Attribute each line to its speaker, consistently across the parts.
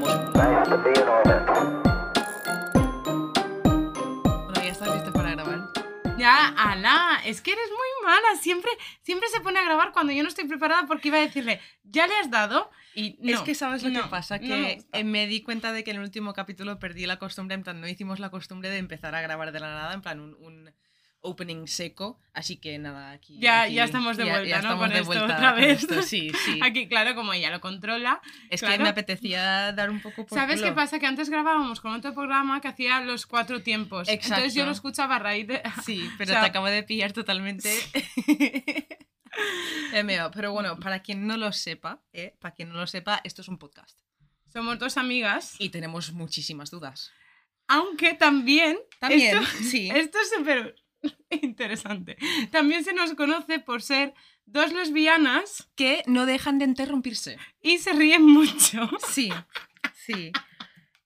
Speaker 1: vamos.
Speaker 2: Bueno, ya estás listo para grabar. Ya, Ana, es que eres muy mala. Siempre, siempre se pone a grabar cuando yo no estoy preparada porque iba a decirle, ¿ya le has dado? Y no,
Speaker 3: es que sabes lo
Speaker 2: no,
Speaker 3: que pasa,
Speaker 2: no me
Speaker 3: que me di cuenta de que en el último capítulo perdí la costumbre, en plan, no hicimos la costumbre de empezar a grabar de la nada, en plan, un, un opening seco, así que nada, aquí...
Speaker 2: Ya,
Speaker 3: aquí-
Speaker 2: ya estamos de vuelta,
Speaker 3: ya
Speaker 2: ¿no?
Speaker 3: estamos
Speaker 2: Con
Speaker 3: de
Speaker 2: esto
Speaker 3: vuelta
Speaker 2: otra vez.
Speaker 3: esto, sí, sí.
Speaker 2: Aquí, claro, como ella lo controla.
Speaker 3: Es que me apetecía dar un poco por
Speaker 2: ¿Sabes qué pasa? Que antes grabábamos con otro programa que hacía los cuatro tiempos. Entonces yo
Speaker 3: Exacto.
Speaker 2: lo escuchaba a raíz de...
Speaker 3: Sí, pero
Speaker 2: O sea,
Speaker 3: te acabo de pillar totalmente. Pero bueno, para quien no lo sepa, eh, para quien no lo sepa, esto es un podcast.
Speaker 2: Somos dos amigas.
Speaker 3: Y tenemos muchísimas dudas.
Speaker 2: Aunque también...
Speaker 3: También,
Speaker 2: esto-
Speaker 3: sí.
Speaker 2: Esto es súper interesante. También se nos conoce por ser dos lesbianas
Speaker 3: Que no dejan de interrumpirse.
Speaker 2: y se ríen mucho.
Speaker 3: Sí, sí.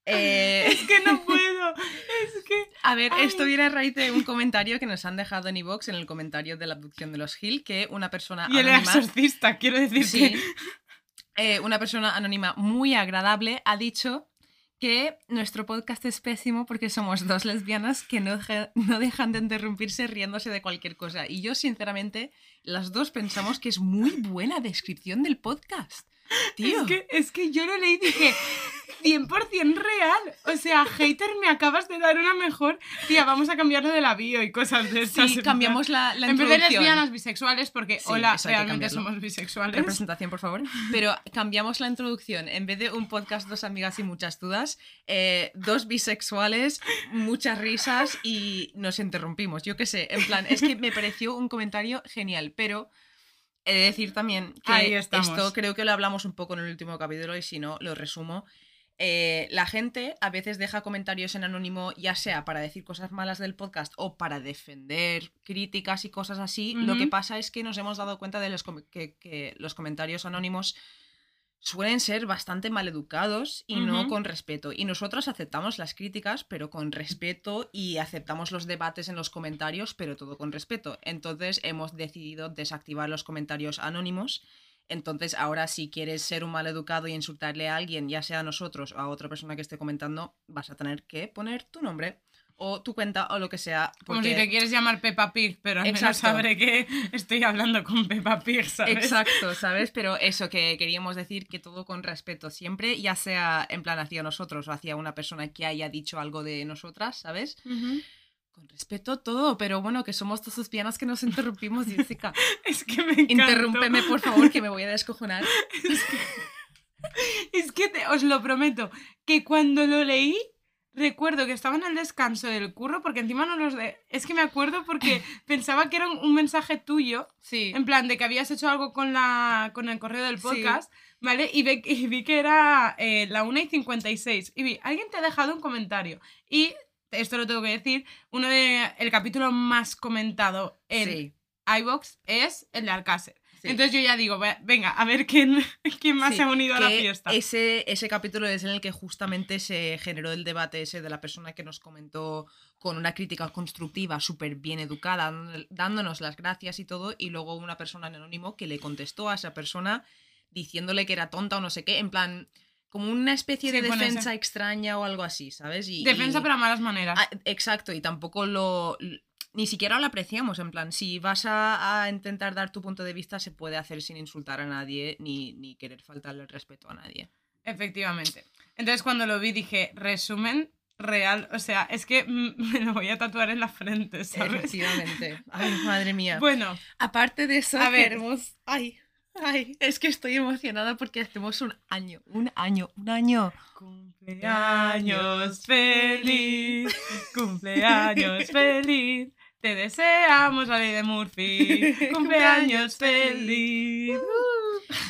Speaker 3: Eh,
Speaker 2: Es que no puedo. Es que.
Speaker 3: a ver,
Speaker 2: Ay.
Speaker 3: esto viene a raíz de un comentario que nos han dejado en iVoox, en el comentario de la abducción de los Hill, que una persona
Speaker 2: Y el exorcista, quiero decir
Speaker 3: Sí.
Speaker 2: que.
Speaker 3: Eh, una persona anónima muy agradable ha dicho que nuestro podcast es pésimo porque somos dos lesbianas que no, no dejan de interrumpirse riéndose de cualquier cosa. Y yo, sinceramente, las dos pensamos que es muy buena descripción del podcast. Tío.
Speaker 2: Es que, es que yo lo leí y dije. 100% real. O sea, hater, me acabas de dar una mejor. Tía, vamos a cambiarlo de la bio y cosas de.
Speaker 3: Sí, cambiamos la, la
Speaker 2: En vez de lesbianas bisexuales, porque
Speaker 3: Sí,
Speaker 2: hola, realmente somos bisexuales.
Speaker 3: Representación, por favor. Pero cambiamos la introducción. En vez de un podcast, dos amigas y muchas dudas, eh, dos bisexuales, muchas risas y nos interrumpimos. Yo qué sé, en plan, es que me pareció un comentario genial, pero he de decir también que esto creo que lo hablamos un poco en el último capítulo y si no, lo resumo. Eh, la gente a veces deja comentarios en anónimo, ya sea para decir cosas malas del podcast o para defender críticas y cosas así. Lo que pasa es que nos hemos dado cuenta de los que los comentarios anónimos suelen ser bastante maleducados y no con respeto. Y nosotros aceptamos las críticas, pero con respeto, y aceptamos los debates en los comentarios, pero todo con respeto. Entonces hemos decidido desactivar los comentarios anónimos. Entonces, ahora si quieres ser un maleducado y insultarle a alguien, ya sea a nosotros o a otra persona que esté comentando, vas a tener que poner tu nombre o tu cuenta o lo que sea.
Speaker 2: Como si te quieres llamar Peppa Pig, pero al menos sabré que estoy hablando con Peppa Pig, ¿sabes?
Speaker 3: Exacto, ¿sabes? Pero eso que queríamos decir que todo con respeto siempre, ya sea en plan hacia nosotros o hacia una persona que haya dicho algo de nosotras, ¿sabes? Con respeto todo, pero bueno, que somos dos lesbianas que nos interrumpimos, Jessica.
Speaker 2: Es que me encanta.
Speaker 3: Interrúmpeme, por favor, que me voy a descojonar.
Speaker 2: Es que te- os lo prometo, que cuando lo leí, recuerdo que estaba en el descanso del curro, porque encima no los de... Es que me acuerdo porque pensaba que era un, un mensaje tuyo,
Speaker 3: Sí.
Speaker 2: en plan de que habías hecho algo con, la, con el correo del
Speaker 3: Sí.
Speaker 2: podcast, ¿vale? Y, ve- y vi que era eh, la 1 y 56. Y vi, alguien te ha dejado un comentario. Y esto lo tengo que decir, uno de el capítulo más comentado en
Speaker 3: Sí.
Speaker 2: iVox es el de Alcácer.
Speaker 3: Sí.
Speaker 2: Entonces yo ya digo, "Ve- venga, a ver quién, quién más
Speaker 3: Sí,
Speaker 2: se ha unido a la fiesta.
Speaker 3: Ese, ese capítulo es en el que justamente se generó el debate ese de la persona que nos comentó con una crítica constructiva, súper bien educada, dándonos las gracias y todo, y luego una persona en anónimo que le contestó a esa persona diciéndole que era tonta o no sé qué, en plan, como una especie
Speaker 2: Sí,
Speaker 3: de defensa
Speaker 2: ese-
Speaker 3: extraña o algo así, ¿sabes? Y,
Speaker 2: Defensa
Speaker 3: y-
Speaker 2: pero a malas maneras.
Speaker 3: Ah, exacto, y tampoco lo... Ni siquiera lo apreciamos, en plan, si vas a, a intentar dar tu punto de vista, se puede hacer sin insultar a nadie ni, ni querer faltarle el respeto a nadie.
Speaker 2: Efectivamente. Entonces cuando lo vi dije, resumen real. O sea, es que mm, me lo voy a tatuar en la frente, ¿sabes?
Speaker 3: Efectivamente. Ay, madre mía.
Speaker 2: Bueno,
Speaker 3: Aparte de eso,
Speaker 2: A ver.
Speaker 3: Ay, ay, es que estoy emocionada porque hacemos un año, un año, un año.
Speaker 2: cumpleaños feliz, cumpleaños feliz. Te deseamos, la ley de Murphy. Cumpleaños feliz.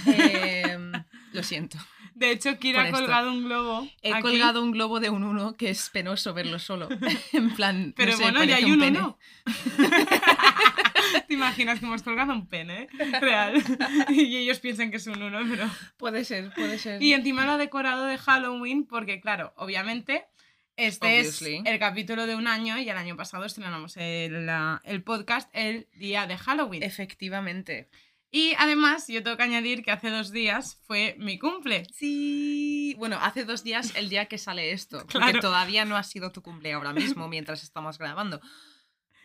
Speaker 3: Em, lo siento.
Speaker 2: De hecho, Kira ha colgado un globo.
Speaker 3: He
Speaker 2: aquí,
Speaker 3: colgado un globo de un uno que es penoso verlo solo. en plan,
Speaker 2: Pero
Speaker 3: no sé,
Speaker 2: bueno, ya hay un
Speaker 3: pene.
Speaker 2: uno. ¿Te imaginas que hemos colgado un pene? Real. y ellos piensan que es un uno, pero.
Speaker 3: Puede ser, puede ser.
Speaker 2: Y encima lo ha decorado de Halloween porque, claro, obviamente este
Speaker 3: Obviously.
Speaker 2: es el capítulo de un año y el año pasado estrenamos el, la- el podcast el día de Halloween.
Speaker 3: Efectivamente.
Speaker 2: Y además, yo tengo que añadir que hace dos días fue mi cumple.
Speaker 3: Sí. Bueno, hace dos días el día que sale esto. Porque
Speaker 2: Claro.
Speaker 3: todavía no ha sido tu cumple ahora mismo mientras estamos grabando.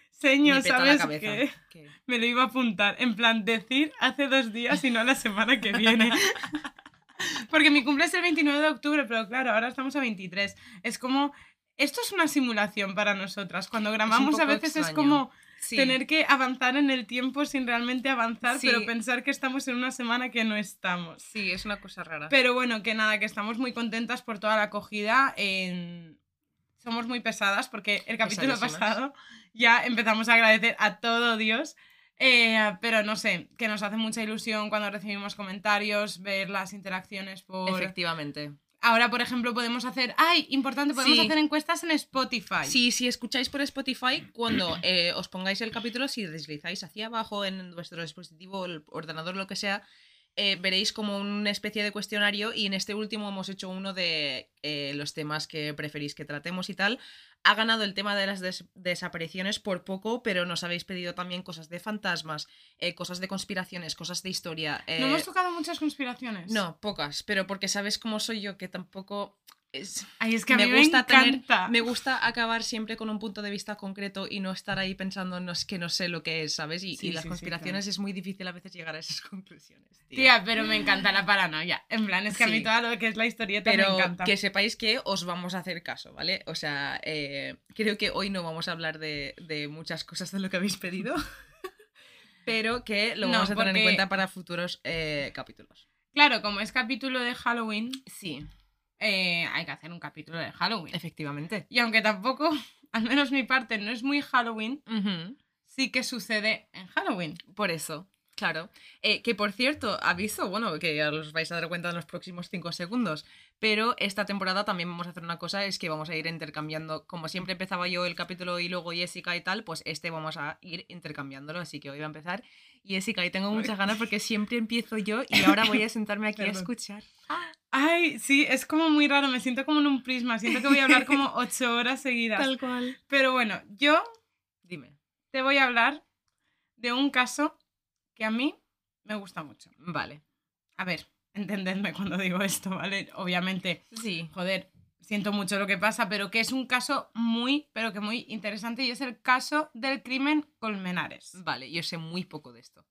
Speaker 2: Señor, ¿sabes qué?
Speaker 3: ¿Qué?
Speaker 2: Me lo iba a apuntar. En plan, decir hace dos días y no la semana que viene. Porque mi cumple es el 29 de octubre, pero claro, ahora estamos a 23. Es como. Esto es una simulación para nosotras. Cuando grabamos a veces es
Speaker 3: extraño.
Speaker 2: como
Speaker 3: Sí.
Speaker 2: tener que avanzar en el tiempo sin realmente avanzar,
Speaker 3: Sí.
Speaker 2: pero pensar que estamos en una semana que no estamos.
Speaker 3: Sí, es una cosa rara.
Speaker 2: Pero bueno, que nada, que estamos muy contentas por toda la acogida. en- Somos muy pesadas porque el capítulo pasado ya empezamos a agradecer a todo Dios. Eh, pero no sé, que nos hace mucha ilusión cuando recibimos comentarios, ver las interacciones por...
Speaker 3: Efectivamente.
Speaker 2: Ahora, por ejemplo, podemos hacer... ¡Ay! Importante, podemos
Speaker 3: Sí.
Speaker 2: hacer encuestas en Spotify.
Speaker 3: Sí, si escucháis por Spotify, cuando eh, os pongáis el capítulo, si deslizáis hacia abajo en vuestro dispositivo, el ordenador, lo que sea, eh, veréis como una especie de cuestionario y en este último hemos hecho uno de eh, los temas que preferís que tratemos y tal. Ha ganado el tema de las des- desapariciones por poco, pero nos habéis pedido también cosas de fantasmas, eh, cosas de conspiraciones, cosas de historia.
Speaker 2: No
Speaker 3: eh,
Speaker 2: hemos tocado muchas conspiraciones.
Speaker 3: no, pocas, pero porque sabes cómo soy yo, que tampoco es,
Speaker 2: Ay, es que a
Speaker 3: me
Speaker 2: mí
Speaker 3: gusta
Speaker 2: me encanta.
Speaker 3: tener, me gusta acabar siempre con un punto de vista concreto y no estar ahí pensando no es que no sé lo que es, ¿sabes? Y,
Speaker 2: Sí,
Speaker 3: y las
Speaker 2: sí, sí,
Speaker 3: conspiraciones es muy difícil a veces llegar a esas conclusiones.
Speaker 2: Tía, pero me encanta la paranoia. En plan, es que a mí todo lo que es la historieta me
Speaker 3: Pero
Speaker 2: encanta.
Speaker 3: que sepáis que os vamos a hacer caso, ¿vale? O sea, eh, creo que hoy no vamos a hablar de, de muchas cosas de lo que habéis pedido, pero que lo
Speaker 2: No,
Speaker 3: vamos a tener en cuenta para futuros eh, capítulos.
Speaker 2: Claro, como es capítulo de Halloween,
Speaker 3: Sí,
Speaker 2: eh, hay que hacer un capítulo de Halloween.
Speaker 3: efectivamente.
Speaker 2: Y aunque tampoco, al menos mi parte, no es muy Halloween, sí que sucede en Halloween.
Speaker 3: Por eso, claro. Eh, que por cierto, aviso, bueno, que ya os vais a dar cuenta en los próximos cinco segundos, pero esta temporada también vamos a hacer una cosa, es que vamos a ir intercambiando, como siempre empezaba yo el capítulo y luego Jessica y tal, pues este vamos a ir intercambiándolo, así que hoy va a empezar Jessica y tengo muchas ganas porque siempre empiezo yo y ahora voy a sentarme aquí a escuchar.
Speaker 2: Ay, sí, es como muy raro, me siento como en un prisma, siento que voy a hablar como ocho horas seguidas.
Speaker 3: cual.
Speaker 2: Pero bueno, yo
Speaker 3: Dime.
Speaker 2: te voy a hablar de un caso que a mí me gusta mucho.
Speaker 3: Vale.
Speaker 2: A ver, entendedme cuando digo esto, ¿vale? Obviamente,
Speaker 3: Sí.
Speaker 2: joder, siento mucho lo que pasa, pero que es un caso muy, pero que muy interesante y es el caso del crimen Colmenares.
Speaker 3: Vale, yo sé muy poco de esto.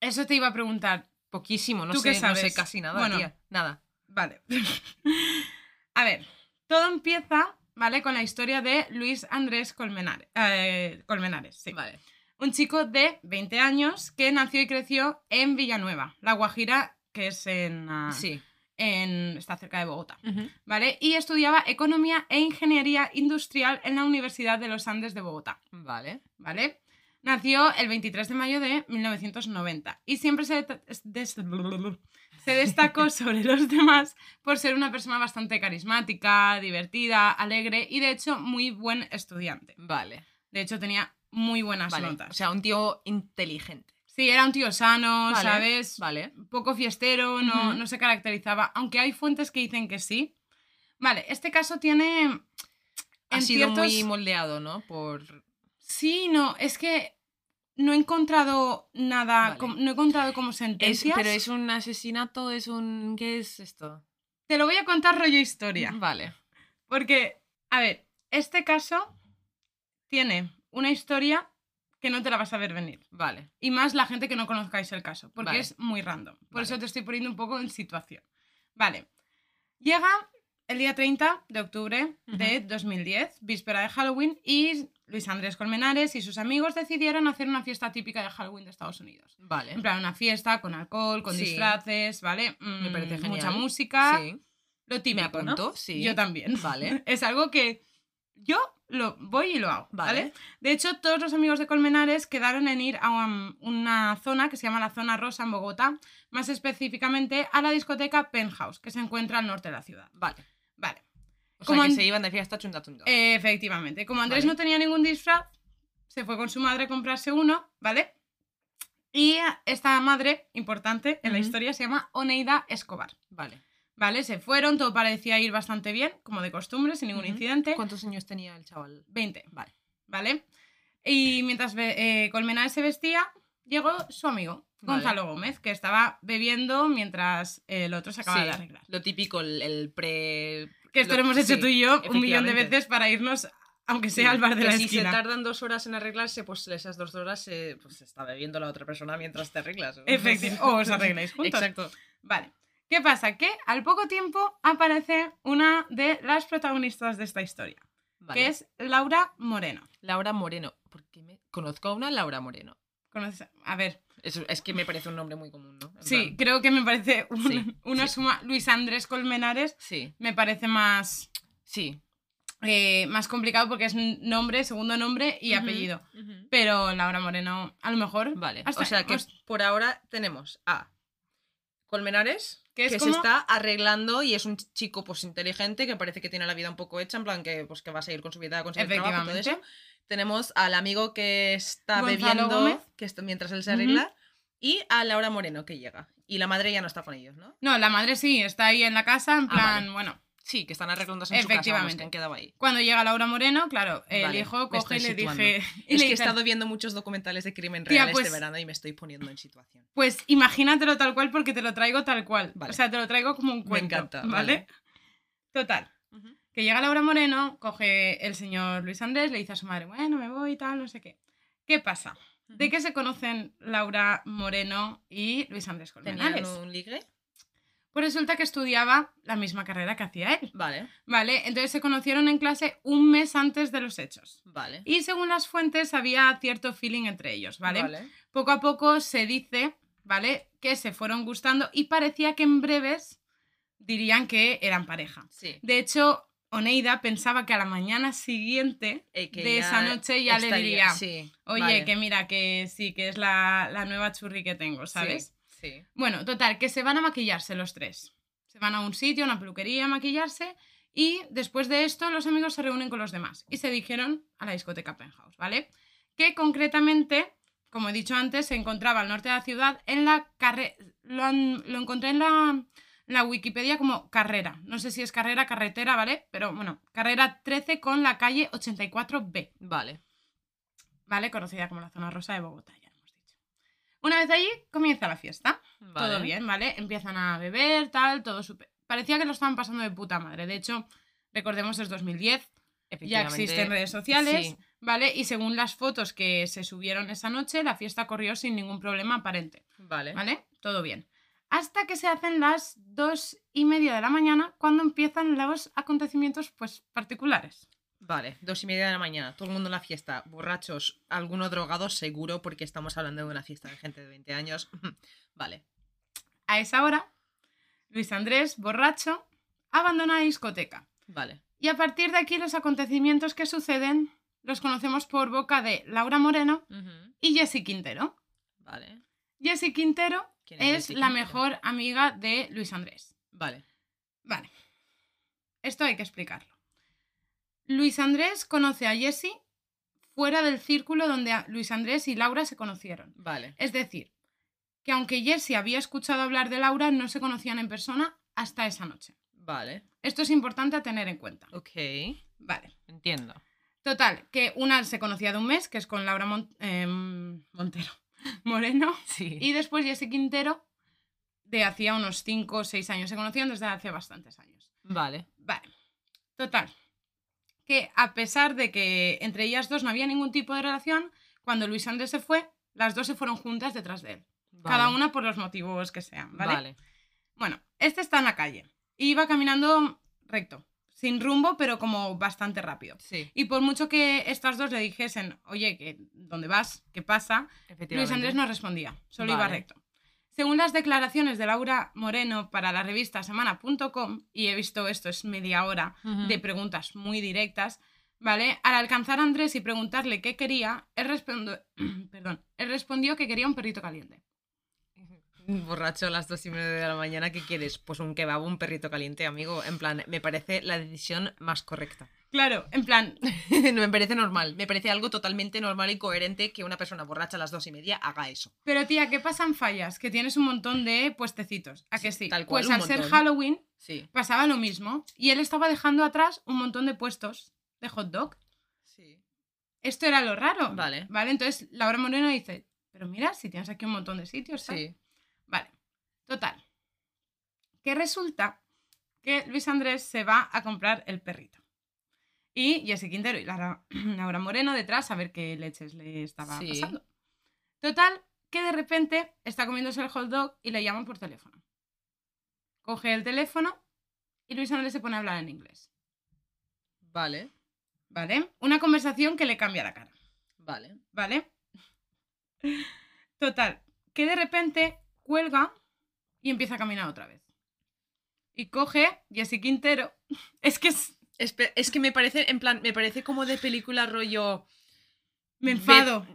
Speaker 2: Eso te iba a preguntar.
Speaker 3: Poquísimo, no,
Speaker 2: ¿Tú
Speaker 3: sé,
Speaker 2: qué
Speaker 3: no sé
Speaker 2: sabes?
Speaker 3: casi nada,
Speaker 2: Bueno.
Speaker 3: tía. Nada.
Speaker 2: Vale. a ver, todo empieza, ¿vale? Con la historia de Luis Andrés Colmenares. eh, Colmenares, sí.
Speaker 3: Vale.
Speaker 2: Un chico de 20 años que nació y creció en Villanueva, La Guajira, que es en... ah,
Speaker 3: Sí.
Speaker 2: En está cerca de Bogotá. ¿Vale? Y estudiaba Economía e Ingeniería Industrial en la Universidad de los Andes de Bogotá.
Speaker 3: Vale.
Speaker 2: ¿Vale? Nació el 23 de mayo de 1990 y siempre se destacó sobre los demás por ser una persona bastante carismática, divertida, alegre y de hecho muy buen estudiante.
Speaker 3: Vale.
Speaker 2: De hecho tenía muy buenas
Speaker 3: Vale.
Speaker 2: notas.
Speaker 3: O sea, un tío inteligente.
Speaker 2: Sí, era un tío sano,
Speaker 3: Vale,
Speaker 2: ¿sabes?
Speaker 3: Vale.
Speaker 2: poco fiestero, no, no se caracterizaba, aunque hay fuentes que dicen que sí. Vale, este caso tiene...
Speaker 3: Ha
Speaker 2: en
Speaker 3: sido
Speaker 2: ciertos-
Speaker 3: muy moldeado, ¿no? Por.
Speaker 2: Sí, no, es que no he encontrado nada,
Speaker 3: Vale.
Speaker 2: no he encontrado como
Speaker 3: Es,
Speaker 2: sentencias.
Speaker 3: pero es un asesinato, es un. ¿Qué es esto?
Speaker 2: Te lo voy a contar rollo historia.
Speaker 3: Vale.
Speaker 2: Porque, a ver, este caso tiene una historia que no te la vas a ver venir.
Speaker 3: Vale.
Speaker 2: Y más la gente que no conozcáis el caso, porque
Speaker 3: Vale.
Speaker 2: es muy random. Por
Speaker 3: Vale.
Speaker 2: eso te estoy poniendo un poco en situación. Vale. Llega el día 30 de octubre de 2010, víspera de Halloween, y Luis Andrés Colmenares y sus amigos decidieron hacer una fiesta típica de Halloween de Estados Unidos.
Speaker 3: Vale.
Speaker 2: En plan, una fiesta con alcohol, con
Speaker 3: Sí.
Speaker 2: disfraces, ¿vale?
Speaker 3: Me
Speaker 2: Mm,
Speaker 3: parece genial.
Speaker 2: Mucha música.
Speaker 3: Sí.
Speaker 2: Lo típico,
Speaker 3: Me apunto,
Speaker 2: ¿no?
Speaker 3: sí.
Speaker 2: Yo también.
Speaker 3: Vale.
Speaker 2: es algo que yo lo voy y lo hago, ¿vale?
Speaker 3: Vale.
Speaker 2: De hecho, todos los amigos de Colmenares quedaron en ir a una zona que se llama la Zona Rosa en Bogotá, más específicamente a la discoteca Penthouse, que se encuentra al norte de la ciudad.
Speaker 3: Vale.
Speaker 2: Vale.
Speaker 3: O sea,
Speaker 2: Como
Speaker 3: que se iban de fiesta chunta chunta.
Speaker 2: Efectivamente. Como Andrés
Speaker 3: Vale.
Speaker 2: no tenía ningún disfraz, se fue con su madre a comprarse uno, ¿vale? Y esta madre, importante en la historia, se llama Oneida Escobar.
Speaker 3: Vale.
Speaker 2: ¿Vale? Se fueron, todo parecía ir bastante bien, como de costumbre, sin ningún incidente.
Speaker 3: ¿Cuántos años tenía el chaval?
Speaker 2: 20.
Speaker 3: Vale.
Speaker 2: ¿Vale? Y mientras eh, Colmenares se vestía, llegó su amigo,
Speaker 3: Vale.
Speaker 2: Gonzalo Gómez, que estaba bebiendo mientras el otro se acababa
Speaker 3: Sí,
Speaker 2: de arreglar.
Speaker 3: Lo típico, el, el pre...
Speaker 2: Que esto
Speaker 3: lo-
Speaker 2: lo hemos hecho
Speaker 3: sí,
Speaker 2: tú y yo un millón de veces para irnos, aunque sea al bar de
Speaker 3: que
Speaker 2: la
Speaker 3: si
Speaker 2: esquina.
Speaker 3: se tardan dos horas en arreglarse, pues esas dos horas se pues, está bebiendo la otra persona mientras te arreglas. ¿no?
Speaker 2: Efectivamente. O os arregláis juntos.
Speaker 3: Exacto.
Speaker 2: Vale. ¿Qué pasa? Que al poco tiempo aparece una de las protagonistas de esta historia,
Speaker 3: Vale.
Speaker 2: que es Laura Moreno.
Speaker 3: Laura Moreno. ¿Por qué me... Conozco a una Laura Moreno.
Speaker 2: ¿Conoces? A ver,
Speaker 3: Es, es que me parece un nombre muy común, ¿no? En
Speaker 2: sí,
Speaker 3: plan,
Speaker 2: creo que me parece un-
Speaker 3: Sí,
Speaker 2: una
Speaker 3: sí.
Speaker 2: suma. Luis Andrés Colmenares
Speaker 3: Sí,
Speaker 2: me parece más,
Speaker 3: sí.
Speaker 2: eh, más complicado porque es nombre, segundo nombre y apellido. Pero Laura Moreno, a lo mejor.
Speaker 3: Vale.
Speaker 2: hasta-
Speaker 3: o sea que por ahora tenemos a Colmenares,
Speaker 2: Que
Speaker 3: se está arreglando y es un chico pues inteligente que parece que tiene la vida un poco hecha, en plan que pues que va a seguir con su vida, a conseguir trabajo todo eso. Tenemos al amigo que está
Speaker 2: Gonzalo
Speaker 3: bebiendo
Speaker 2: Gómez.
Speaker 3: que está, mientras él se arregla y a Laura Moreno que llega. Y la madre ya no está con ellos, ¿no?
Speaker 2: No, la madre sí, está ahí en la casa, en
Speaker 3: Ah,
Speaker 2: plan,
Speaker 3: vale.
Speaker 2: bueno.
Speaker 3: Sí, que están arreglándose en su casa,
Speaker 2: Efectivamente.
Speaker 3: que han quedado ahí.
Speaker 2: Cuando llega Laura Moreno, claro, el
Speaker 3: Vale,
Speaker 2: hijo
Speaker 3: me
Speaker 2: coge y le
Speaker 3: situando.
Speaker 2: dije. Y
Speaker 3: Es
Speaker 2: le
Speaker 3: que he estado viendo muchos documentales de crimen
Speaker 2: Tía,
Speaker 3: real
Speaker 2: pues-
Speaker 3: este verano y me estoy poniendo en situación.
Speaker 2: Pues imagínatelo tal cual porque te lo traigo tal cual.
Speaker 3: Vale.
Speaker 2: O sea, te lo traigo como un
Speaker 3: Me
Speaker 2: cuento.
Speaker 3: encanta,
Speaker 2: ¿Vale?
Speaker 3: vale.
Speaker 2: Total. Que llega Laura Moreno, coge el señor Luis Andrés, le dice a su madre, bueno, me voy y tal, no sé qué. ¿Qué pasa? ¿De qué se conocen Laura Moreno y Luis Andrés
Speaker 3: ¿Tenían
Speaker 2: Colmenares?
Speaker 3: un ligue?
Speaker 2: Pues resulta que estudiaba la misma carrera que hacía él.
Speaker 3: Vale,
Speaker 2: ¿Vale? Entonces se conocieron en clase un mes antes de los hechos.
Speaker 3: vale.
Speaker 2: Y según las fuentes había cierto feeling entre ellos, ¿vale? Poco a poco se dice, ¿vale? Que se fueron gustando y parecía que en breves dirían que eran pareja.
Speaker 3: Sí.
Speaker 2: De hecho, Oneida pensaba que a la mañana siguiente
Speaker 3: Eh,
Speaker 2: de esa noche ya le diría,
Speaker 3: sí,
Speaker 2: oye,
Speaker 3: vale.
Speaker 2: que mira, que sí, que es la, la nueva churri que tengo, ¿sabes?
Speaker 3: Sí, sí.
Speaker 2: Bueno, total, que se van a maquillarse los tres. Se van a un sitio, a una peluquería a maquillarse y después de esto los amigos se reúnen con los demás y se dirigieron a la discoteca Penthouse, ¿vale? Que concretamente, como he dicho antes, se encontraba al norte de la ciudad en la carrera... Lo, han- lo encontré en la, la Wikipedia como carrera. No sé si es carrera, carretera, ¿vale? Pero bueno, carrera 13 con la calle 84B.
Speaker 3: Vale.
Speaker 2: ¿vale? Conocida como la zona rosa de Bogotá. Una vez allí, comienza la fiesta.
Speaker 3: vale.
Speaker 2: Todo bien, ¿vale? Empiezan a beber, tal, todo súper... Parecía que lo estaban pasando de puta madre. De hecho, recordemos, es 2010, ya existen redes sociales,
Speaker 3: sí.
Speaker 2: ¿vale? Y según las fotos que se subieron esa noche, la fiesta corrió sin ningún problema aparente,
Speaker 3: Vale.
Speaker 2: ¿vale? Todo bien. Hasta que se hacen las dos y media de la mañana, cuando empiezan los acontecimientos, pues, particulares.
Speaker 3: Vale, dos y media de la mañana, todo el mundo en la fiesta, borrachos, alguno drogado seguro, porque estamos hablando de una fiesta de gente de 20 años. vale,
Speaker 2: A esa hora, Luis Andrés, borracho, abandona la discoteca.
Speaker 3: vale.
Speaker 2: Y a partir de aquí los acontecimientos que suceden los conocemos por boca de Laura Moreno y Jessie Quintero.
Speaker 3: Vale,
Speaker 2: Jessie Quintero
Speaker 3: ¿Quién
Speaker 2: es,
Speaker 3: es Jessie
Speaker 2: la
Speaker 3: Quintero?
Speaker 2: mejor amiga de Luis Andrés.
Speaker 3: vale.
Speaker 2: Vale. Esto hay que explicarlo. Luis Andrés conoce a Jessie fuera del círculo donde Luis Andrés y Laura se conocieron.
Speaker 3: Vale,
Speaker 2: Es decir, que aunque Jessie había escuchado hablar de Laura, no se conocían en persona hasta esa noche.
Speaker 3: vale.
Speaker 2: Esto es importante a tener en cuenta.
Speaker 3: Ok,
Speaker 2: Vale.
Speaker 3: entiendo.
Speaker 2: Total, que una se conocía de un mes, que es con Laura Mon- em, Montero Moreno,
Speaker 3: Sí.
Speaker 2: y después Jessie Quintero, de hacía unos 5 o 6 años. Se conocían desde hace bastantes años.
Speaker 3: Vale,
Speaker 2: Vale. Total. Que a pesar de que entre ellas dos no había ningún tipo de relación, cuando Luis Andrés se fue, las dos se fueron juntas detrás de él. Cada una por los motivos que sean, ¿vale?
Speaker 3: Vale,
Speaker 2: Bueno, este está en la calle. Y iba caminando recto, sin rumbo, pero como bastante rápido.
Speaker 3: sí,
Speaker 2: Y por mucho que estas dos le dijesen, oye, que ¿dónde vas? ¿Qué pasa? Luis Andrés no respondía, solo iba recto. Según las declaraciones de Laura Moreno para la revista semana.com, y he visto esto, es media hora de preguntas muy directas, ¿Vale? Al alcanzar a Andrés y preguntarle qué quería, él, respondió, perdón, él respondió que quería un perrito caliente.
Speaker 3: Borracho a las dos y media de la mañana, ¿qué quieres? Pues un kebab, un perrito caliente, amigo. En plan, me parece la decisión más correcta.
Speaker 2: Claro, en plan,
Speaker 3: no me parece normal. Me parece algo totalmente normal y coherente que una persona borracha a las dos y media haga eso.
Speaker 2: pero tía, ¿qué pasan fallas? Que tienes un montón de puestecitos. ¿A que sí?
Speaker 3: tal cual,
Speaker 2: pues al ser. Halloween
Speaker 3: Sí.
Speaker 2: pasaba lo mismo. Y él estaba dejando atrás un montón de puestos de hot dog.
Speaker 3: Sí.
Speaker 2: Esto era lo raro.
Speaker 3: Vale.
Speaker 2: Vale, entonces Laura Moreno dice, pero mira, si tienes aquí un montón de sitios. tal".
Speaker 3: Sí.
Speaker 2: Vale. Total. Que resulta que Luis Andrés se va a comprar el perrito. Y Jesse Quintero y Lara- Laura Moreno detrás a ver qué leches le estaba
Speaker 3: Sí.
Speaker 2: pasando. Total, que de repente está comiéndose el hot dog y le llaman por teléfono. Coge el teléfono y Luis Andrés se pone a hablar en inglés.
Speaker 3: Vale.
Speaker 2: ¿Vale? Una conversación que le cambia la cara.
Speaker 3: Vale.
Speaker 2: ¿Vale? Total, que de repente cuelga y empieza a caminar otra vez. Y coge Jesse Quintero. Es que es-
Speaker 3: Espe- Es que me parece, en plan, me parece como de película rollo.
Speaker 2: me
Speaker 3: Ve-
Speaker 2: enfado.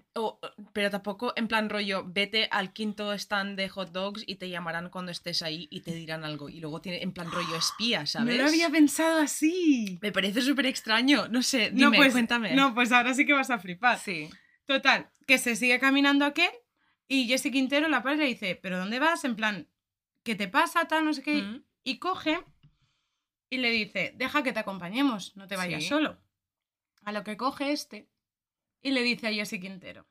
Speaker 3: pero tampoco en plan rollo, vete al quinto stand de hot dogs y te llamarán cuando estés ahí y te dirán algo. Y luego tiene en plan rollo espía, ¿sabes?
Speaker 2: No lo había pensado así.
Speaker 3: Me parece súper extraño. No sé, dime,
Speaker 2: no, pues,
Speaker 3: cuéntame.
Speaker 2: No, pues ahora sí que vas a flipar.
Speaker 3: Sí.
Speaker 2: Total, que se sigue caminando aquel y Jesse Quintero la y le dice, ¿pero dónde vas? En plan, ¿qué te pasa? Tal, no sé qué.
Speaker 3: Mm.
Speaker 2: Y coge y le dice, deja que te acompañemos, no te vayas
Speaker 3: Sí.
Speaker 2: solo. A lo que coge este y le dice a Jesse Quintero,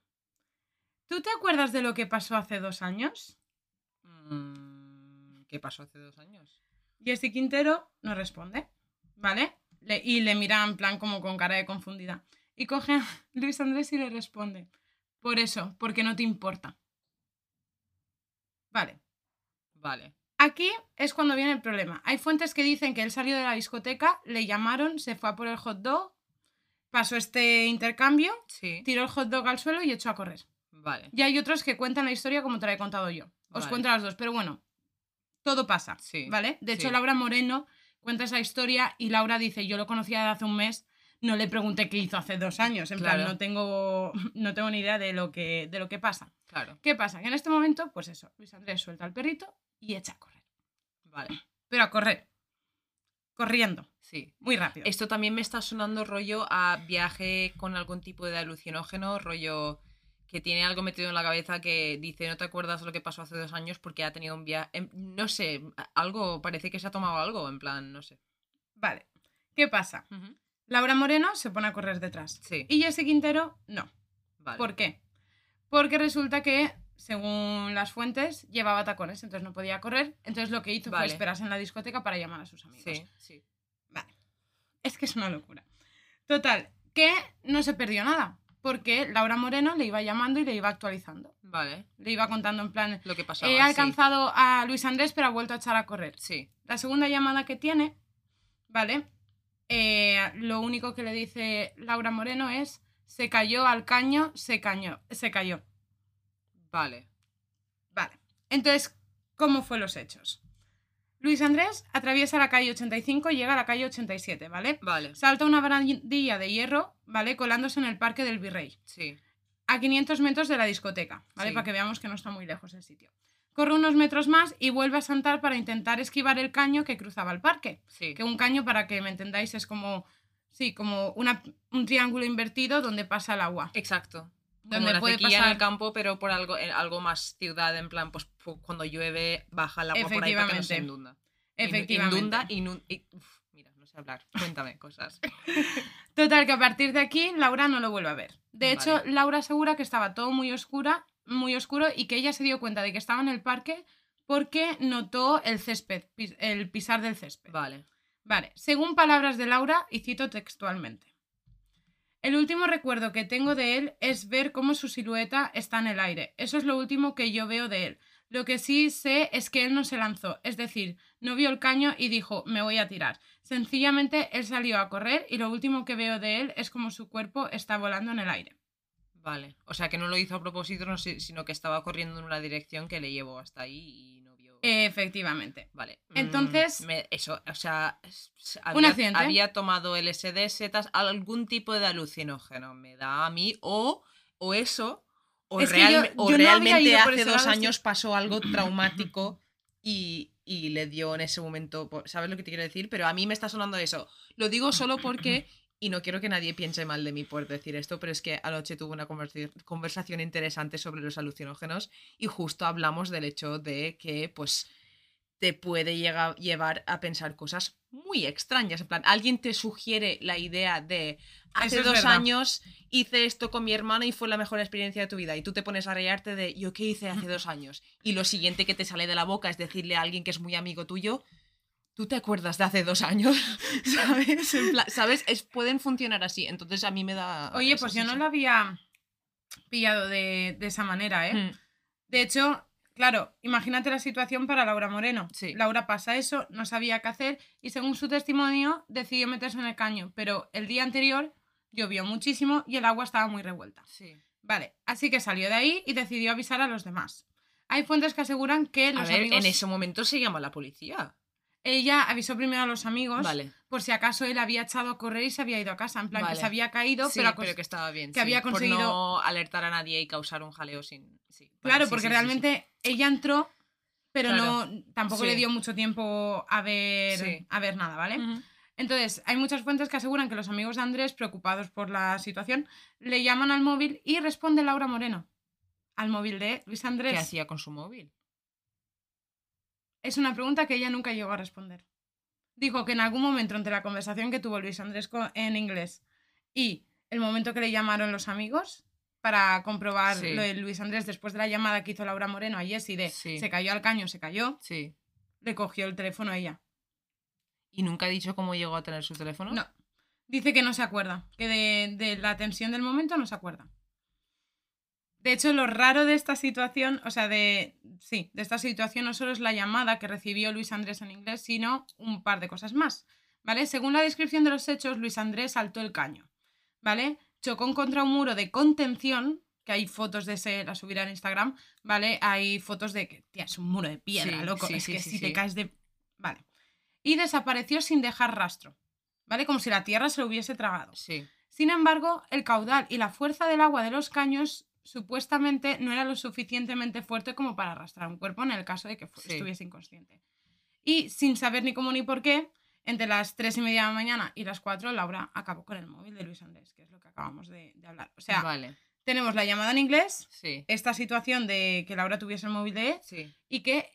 Speaker 2: ¿tú te acuerdas de lo que pasó hace dos años?
Speaker 3: Mm, ¿Qué pasó hace dos años?
Speaker 2: Jesse Quintero no responde, ¿vale? Le- y le mira en plan como con cara de confundida. Y coge a Luis Andrés y le responde, por eso, porque no te importa. Vale.
Speaker 3: Vale.
Speaker 2: Aquí es cuando viene el problema. Hay fuentes que dicen que él salió de la discoteca, le llamaron, se fue a por el hot dog, pasó este intercambio,
Speaker 3: Sí.
Speaker 2: tiró el hot dog al suelo y echó a correr.
Speaker 3: Vale.
Speaker 2: Y hay otros que cuentan la historia como te la he contado yo. Os
Speaker 3: Vale.
Speaker 2: cuento las dos, pero bueno, todo pasa,
Speaker 3: Sí,
Speaker 2: ¿vale? De hecho,
Speaker 3: sí.
Speaker 2: Laura Moreno cuenta esa historia y Laura dice, yo lo conocía de hace un mes, no le pregunté qué hizo hace dos años, en plan, no tengo, no tengo ni idea de lo, que, de lo que pasa.
Speaker 3: Claro.
Speaker 2: ¿Qué pasa? Que en este momento, pues eso, Luis Andrés suelta al perrito y echa a correr.
Speaker 3: Vale.
Speaker 2: Pero a correr. Corriendo.
Speaker 3: Sí.
Speaker 2: Muy rápido.
Speaker 3: Esto también me está sonando rollo a viaje con algún tipo de alucinógeno, rollo que tiene algo metido en la cabeza que dice no te acuerdas de lo que pasó hace dos años porque ha tenido un viaje, no sé, algo, parece que se ha tomado algo, en plan, no sé.
Speaker 2: Vale. ¿Qué pasa? Laura Moreno se pone a correr detrás.
Speaker 3: Sí,
Speaker 2: Y Jesse Quintero, no.
Speaker 3: vale.
Speaker 2: ¿Por qué? Porque resulta que, según las fuentes, llevaba tacones, entonces no podía correr. Entonces lo que hizo
Speaker 3: Vale.
Speaker 2: fue esperarse en la discoteca para llamar a sus amigos.
Speaker 3: Sí, sí.
Speaker 2: Vale. Es que es una locura. Total, que no se perdió nada. Porque Laura Moreno le iba llamando y le iba actualizando.
Speaker 3: Vale.
Speaker 2: Le iba contando en plan,
Speaker 3: Lo que pasaba.
Speaker 2: he
Speaker 3: sí.
Speaker 2: alcanzado a Luis Andrés, pero ha vuelto a echar a correr.
Speaker 3: Sí.
Speaker 2: La segunda llamada que tiene, ¿vale? Eh, lo único que le dice Laura Moreno es, se cayó al caño, se cañó, se cayó.
Speaker 3: Vale.
Speaker 2: Vale. Entonces, ¿cómo fue los hechos? Luis Andrés atraviesa la calle 85 y llega a la calle 87, ¿vale?
Speaker 3: Vale.
Speaker 2: Salta una barandilla de hierro, ¿vale? Colándose en el Parque del Virrey,
Speaker 3: Sí.
Speaker 2: a 500 metros de la discoteca, ¿vale?
Speaker 3: Sí.
Speaker 2: Para que veamos que no está muy lejos el sitio. Corre unos metros más y vuelve a saltar para intentar esquivar el caño que cruzaba el parque.
Speaker 3: Sí.
Speaker 2: Que un caño, para que me entendáis, es como, sí, como una, un triángulo invertido donde pasa el agua.
Speaker 3: Exacto.
Speaker 2: Donde puede
Speaker 3: sequía en
Speaker 2: pasar-
Speaker 3: el campo, pero por algo, en algo más ciudad, en plan, pues pu- cuando llueve baja el agua por ahí para que no se
Speaker 2: Efectivamente.
Speaker 3: inunda.
Speaker 2: Efectivamente.
Speaker 3: Inunda, inun- y- uf, mira, no sé hablar. Cuéntame cosas.
Speaker 2: Total, que a partir de aquí Laura no lo vuelve a ver. De
Speaker 3: Vale.
Speaker 2: hecho, Laura asegura que estaba todo muy oscura, muy oscuro y que ella se dio cuenta de que estaba en el parque porque notó el césped, el pisar del césped.
Speaker 3: Vale.
Speaker 2: Vale, según palabras de Laura, y cito textualmente. El último recuerdo que tengo de él es ver cómo su silueta está en el aire. Eso es lo último que yo veo de él. Lo que sí sé es que él no se lanzó, es decir, no vio el caño y dijo, me voy a tirar. Sencillamente él salió a correr y lo último que veo de él es como su cuerpo está volando en el aire.
Speaker 3: Vale. O sea, que no lo hizo a propósito, sino que estaba corriendo en una dirección que le llevó hasta ahí y.
Speaker 2: Efectivamente.
Speaker 3: Vale.
Speaker 2: Entonces-
Speaker 3: Mm, me- eso, o sea,
Speaker 2: Un
Speaker 3: había,
Speaker 2: accidente.
Speaker 3: había tomado LSD, setas, algún tipo de alucinógeno, me da a mí, o, o eso, o,
Speaker 2: Es
Speaker 3: real-
Speaker 2: yo-
Speaker 3: o
Speaker 2: yo
Speaker 3: realmente hace dos años pasó algo traumático y, y le dio en ese momento, ¿sabes lo que te quiero decir? Pero a mí me está sonando eso. Lo digo solo porque, y no quiero que nadie piense mal de mí por decir esto, pero es que anoche tuve una conversación interesante sobre los alucinógenos y justo hablamos del hecho de que, pues, te puede llega- llevar a pensar cosas muy extrañas. En plan, alguien te sugiere la idea de hace
Speaker 2: Eso
Speaker 3: dos años hice esto con mi hermana y fue la mejor experiencia de tu vida. Y tú te pones a reírte de yo qué hice hace dos años. Y lo siguiente que te sale de la boca es decirle a alguien que es muy amigo tuyo. ¿Tú te acuerdas de hace dos años? ¿Sabes? En plan, ¿Sabes? Es, pueden funcionar así. Entonces a mí me da.
Speaker 2: Oye, pues yo no lo había pillado de, de esa manera, ¿eh?
Speaker 3: Mm,
Speaker 2: De hecho, claro, imagínate la situación para Laura Moreno.
Speaker 3: Sí.
Speaker 2: Laura pasa eso, no sabía qué hacer y según su testimonio decidió meterse en el caño, pero el día anterior llovió muchísimo y el agua estaba muy revuelta.
Speaker 3: Sí.
Speaker 2: Vale, así que salió de ahí y decidió avisar a los demás. Hay fuentes que aseguran que
Speaker 3: A
Speaker 2: los
Speaker 3: ver,
Speaker 2: amigos...
Speaker 3: en ese momento se llama la policía.
Speaker 2: Ella avisó primero a los amigos
Speaker 3: Vale.
Speaker 2: por si acaso él había echado a correr y se había ido a casa. En plan,
Speaker 3: Vale.
Speaker 2: que se había caído,
Speaker 3: Sí,
Speaker 2: pero,
Speaker 3: pero, que estaba bien.
Speaker 2: que
Speaker 3: sí,
Speaker 2: había
Speaker 3: Por
Speaker 2: conseguido-
Speaker 3: no alertar a nadie y causar un jaleo sin. sí, vale,
Speaker 2: Claro, porque realmente ella entró, pero
Speaker 3: Claro.
Speaker 2: no tampoco le dio mucho tiempo a ver, a ver nada, ¿vale? Entonces, hay muchas fuentes que aseguran que los amigos de Andrés, preocupados por la situación, le llaman al móvil y responde Laura Moreno. Al móvil de Luis Andrés.
Speaker 3: ¿Qué hacía con su móvil?
Speaker 2: Es una pregunta que ella nunca llegó a responder. Dijo que en algún momento entre la conversación que tuvo Luis Andrés en inglés y el momento que le llamaron los amigos para comprobar
Speaker 3: Sí.
Speaker 2: lo de Luis Andrés después de la llamada que hizo Laura Moreno a Jessie de
Speaker 3: Sí.
Speaker 2: se cayó al caño, se cayó,
Speaker 3: Sí.
Speaker 2: le cogió el teléfono a ella.
Speaker 3: ¿Y nunca ha dicho cómo llegó a tener su teléfono?
Speaker 2: No. Dice que no se acuerda, que de, de la tensión del momento no se acuerda. De hecho, lo raro de esta situación, o sea, de. Sí, de esta situación no solo es la llamada que recibió Luis Andrés en inglés, sino un par de cosas más. ¿Vale? Según la descripción de los hechos, Luis Andrés saltó el caño. ¿Vale? Chocó contra un muro de contención, que hay fotos de ese, la subirá en Instagram, ¿vale? Hay fotos de que, tía, es un muro de piedra,
Speaker 3: Sí,
Speaker 2: loco.
Speaker 3: sí,
Speaker 2: es
Speaker 3: sí,
Speaker 2: que si te caes de. Vale. Y desapareció sin dejar rastro. ¿Vale? Como si la tierra se lo hubiese tragado.
Speaker 3: Sí.
Speaker 2: Sin embargo, el caudal y la fuerza del agua de los caños supuestamente no era lo suficientemente fuerte como para arrastrar un cuerpo en el caso de que
Speaker 3: Sí.
Speaker 2: estuviese inconsciente. Y sin saber ni cómo ni por qué, entre las 3 y media de la mañana y las 4, Laura acabó con el móvil de Luis Andrés, que es lo que acabamos de, de hablar. O sea,
Speaker 3: vale.
Speaker 2: tenemos la llamada en inglés,
Speaker 3: Sí.
Speaker 2: esta situación de que Laura tuviese el móvil de él
Speaker 3: Sí.
Speaker 2: y que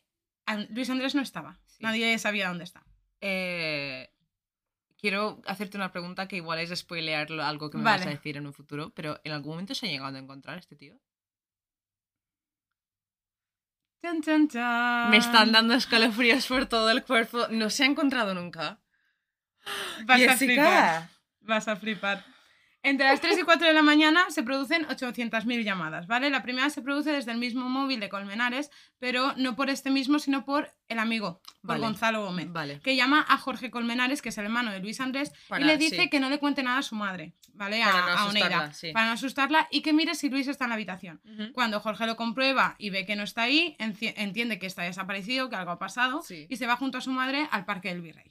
Speaker 2: Luis Andrés no estaba. Nadie sabía dónde está.
Speaker 3: Eh, quiero hacerte una pregunta que igual es spoilear algo que me
Speaker 2: Vale.
Speaker 3: vas a decir en un futuro, pero ¿en algún momento se ha llegado a encontrar este tío?
Speaker 2: Chan, chan, chan.
Speaker 3: Me están dando escalofríos por todo el cuerpo. No se ha encontrado nunca.
Speaker 2: Vas a flipar. Vas a flipar. Entre las 3 y 4 de la mañana se producen 800.000 llamadas, ¿vale? La primera se produce desde el mismo móvil de Colmenares, pero no por este mismo, sino por el amigo, por
Speaker 3: Vale.
Speaker 2: Gonzalo Gómez,
Speaker 3: Vale.
Speaker 2: que llama a Jorge Colmenares, que es el hermano de Luis Andrés,
Speaker 3: Para-
Speaker 2: y le dice
Speaker 3: sí.
Speaker 2: que no le cuente nada a su madre, ¿vale? A,
Speaker 3: no
Speaker 2: a
Speaker 3: sí.
Speaker 2: para no asustarla y que mire si Luis está en la habitación. Cuando Jorge lo comprueba y ve que no está ahí, entiende que está desaparecido, que algo ha pasado,
Speaker 3: Sí.
Speaker 2: y se va junto a su madre al Parque del Virrey.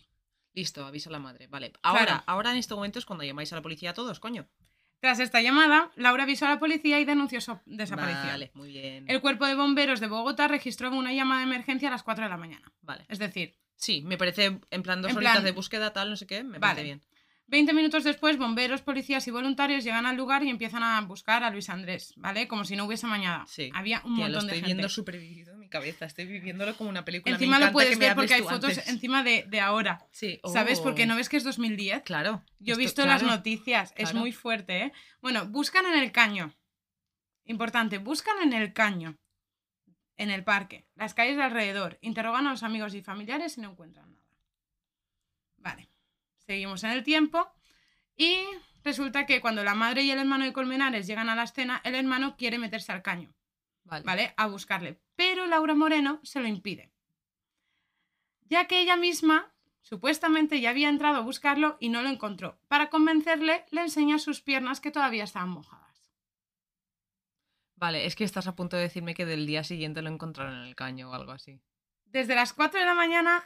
Speaker 3: Listo, avisa a la madre. Vale. Ahora,
Speaker 2: Claro.
Speaker 3: ahora en este momento es cuando llamáis a la policía a todos, coño.
Speaker 2: Tras esta llamada, Laura avisó a la policía y denunció su desaparición.
Speaker 3: Vale, muy bien.
Speaker 2: El cuerpo de bomberos de Bogotá registró una llamada de emergencia a las 4 de la mañana.
Speaker 3: Vale.
Speaker 2: Es decir,
Speaker 3: Sí, me parece en plan dos
Speaker 2: En
Speaker 3: horitas
Speaker 2: plan-
Speaker 3: de búsqueda, tal, no sé qué, me
Speaker 2: Vale.
Speaker 3: parece bien.
Speaker 2: 20 minutos después, bomberos, policías y voluntarios llegan al lugar y empiezan a buscar a Luis Andrés, ¿vale? Como si no hubiese mañana.
Speaker 3: Sí.
Speaker 2: Había un
Speaker 3: Tía, lo
Speaker 2: montón de
Speaker 3: estoy
Speaker 2: gente.
Speaker 3: viendo supervivido en mi cabeza, estoy viviéndolo como una película. Me
Speaker 2: Encima lo puedes
Speaker 3: que
Speaker 2: ver porque hay fotos
Speaker 3: antes.
Speaker 2: encima de, de ahora.
Speaker 3: Sí.
Speaker 2: ¿Sabes?
Speaker 3: oh.
Speaker 2: Porque no ves que es 2010.
Speaker 3: Claro.
Speaker 2: Yo he visto las
Speaker 3: claro.
Speaker 2: noticias, es muy fuerte, ¿eh? Bueno, buscan en el caño. Importante, buscan en el caño, en el parque, las calles de alrededor, interrogan a los amigos y familiares y no encuentran nada. Seguimos en el tiempo y resulta que cuando la madre y el hermano de Colmenares llegan a la escena, el hermano quiere meterse al caño,
Speaker 3: Vale.
Speaker 2: ¿vale? A buscarle, pero Laura Moreno se lo impide, ya que ella misma Supuestamente ya había entrado a buscarlo y no lo encontró. Para convencerle, le enseña sus piernas que todavía estaban mojadas.
Speaker 3: Vale, es que estás a punto de decirme que del día siguiente lo encontraron en el caño o algo así.
Speaker 2: Desde las 4 de la mañana